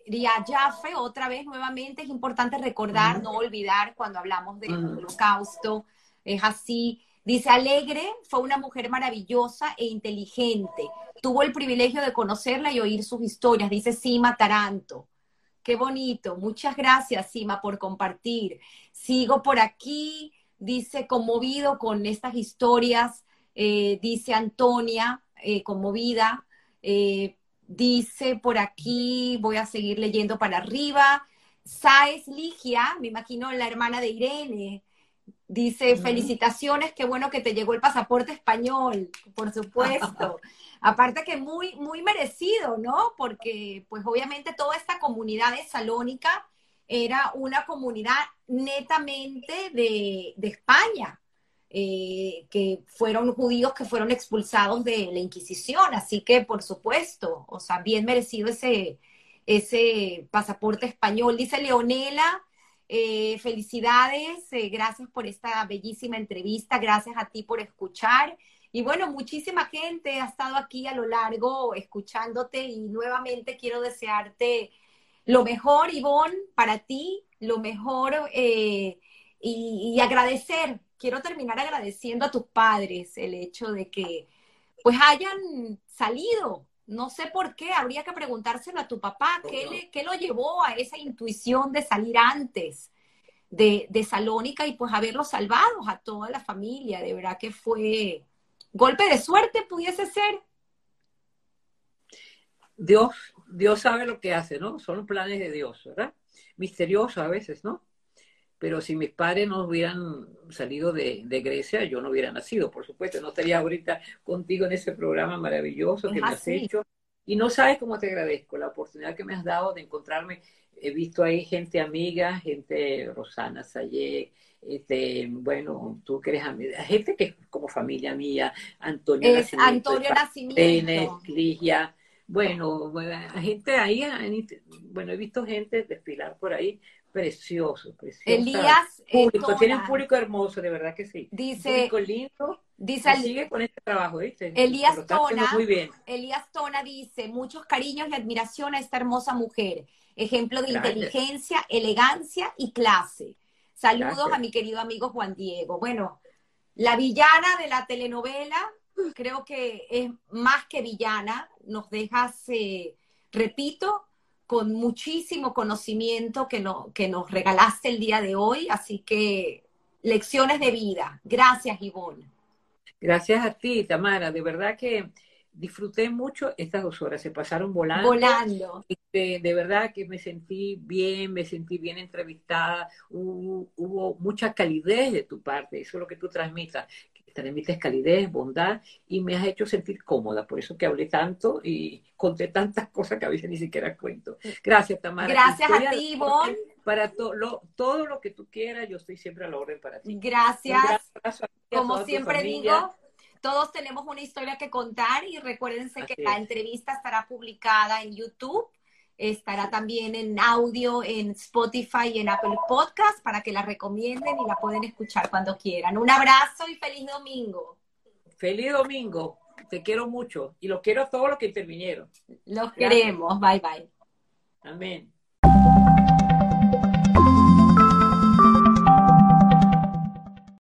Speaker 1: Riayafe, otra vez nuevamente, es importante recordar, no olvidar cuando hablamos del holocausto, es así. Dice, Alegre fue una mujer maravillosa e inteligente. Tuvo el privilegio de conocerla y oír sus historias, dice Sima Taranto. Qué bonito. Muchas gracias, Sima, por compartir. Sigo por aquí. Dice, conmovido con estas historias. Eh, dice Antonia, eh, conmovida. Eh, dice por aquí, voy a seguir leyendo para arriba. Saez Ligia, me imagino la hermana de Irene. Dice, felicitaciones, qué bueno que te llegó el pasaporte español, por supuesto. Aparte que muy, muy merecido, ¿no? Porque pues obviamente toda esta comunidad de Salónica era una comunidad netamente de, España, eh, que fueron judíos que fueron expulsados de la Inquisición, así que por supuesto, o sea, bien merecido ese, ese pasaporte español. Dice Leonela, eh, felicidades, eh, gracias por esta bellísima entrevista, gracias a ti por escuchar. Y bueno, muchísima gente ha estado aquí a lo largo escuchándote y nuevamente quiero desearte lo mejor, Ivonne, para ti, lo mejor eh, y, agradecer. Quiero terminar agradeciendo a tus padres el hecho de que pues hayan salido. No sé por qué, habría que preguntárselo a tu papá, ¿qué, le, lo llevó a esa intuición de salir antes de, de Salónica y pues haberlos salvado a toda la familia? De verdad que fue golpe de suerte, pudiese ser.
Speaker 2: Dios, Dios sabe lo que hace, ¿no? Son los planes de Dios, ¿verdad? Misteriosos a veces, ¿no? Pero si mis padres no hubieran salido de, Grecia, yo no hubiera nacido, por supuesto. No estaría ahorita contigo en ese programa maravilloso que me has hecho. Y no sabes cómo te agradezco la oportunidad que me has dado de encontrarme. He visto ahí gente amiga, gente Rosana Sayek, este, bueno, tú que eres amiga, gente que es como familia mía, Antonio
Speaker 1: es Antonio Nacimiento.
Speaker 2: Ligia, bueno, gente ahí, bueno, he visto gente desfilar por ahí, precioso, precioso.
Speaker 1: Elías.
Speaker 2: Público, tiene un público hermoso, de verdad que sí.
Speaker 1: Dice.
Speaker 2: lindo. Dice, sigue con este trabajo, ¿viste?
Speaker 1: Elías Tona. Muy bien. Elías Tona dice: muchos cariños y admiración a esta hermosa mujer. Ejemplo de inteligencia, elegancia y clase. Saludos a mi querido amigo Juan Diego. Bueno, la villana de la telenovela creo que es más que villana, nos dejas, eh, repito, con muchísimo conocimiento que, no, que nos regalaste el día de hoy, así que lecciones de vida. Gracias, Ivonne.
Speaker 2: Gracias a ti, Tamara. De verdad que disfruté mucho estas dos horas, se pasaron volando.
Speaker 1: Volando.
Speaker 2: Este, de verdad que me sentí bien, me sentí bien entrevistada, hubo, hubo, mucha calidez de tu parte, eso es lo que tú transmitas, transmites calidez, bondad y me has hecho sentir cómoda, por eso que hablé tanto y conté tantas cosas que a veces ni siquiera cuento. Gracias, Tamara.
Speaker 1: Gracias a ti, Ivonne.
Speaker 2: Para lo, todo lo que tú quieras, yo estoy siempre a la orden para ti.
Speaker 1: Gracias. Como siempre digo, todos tenemos una historia que contar y recuérdense que la entrevista estará publicada en YouTube Estará también en audio en Spotify y en Apple Podcast para que la recomienden y la pueden escuchar cuando quieran. Un abrazo y feliz domingo.
Speaker 2: Feliz domingo. Te quiero mucho y los quiero a todos los que intervinieron.
Speaker 1: Los queremos. Bye bye.
Speaker 2: Amén.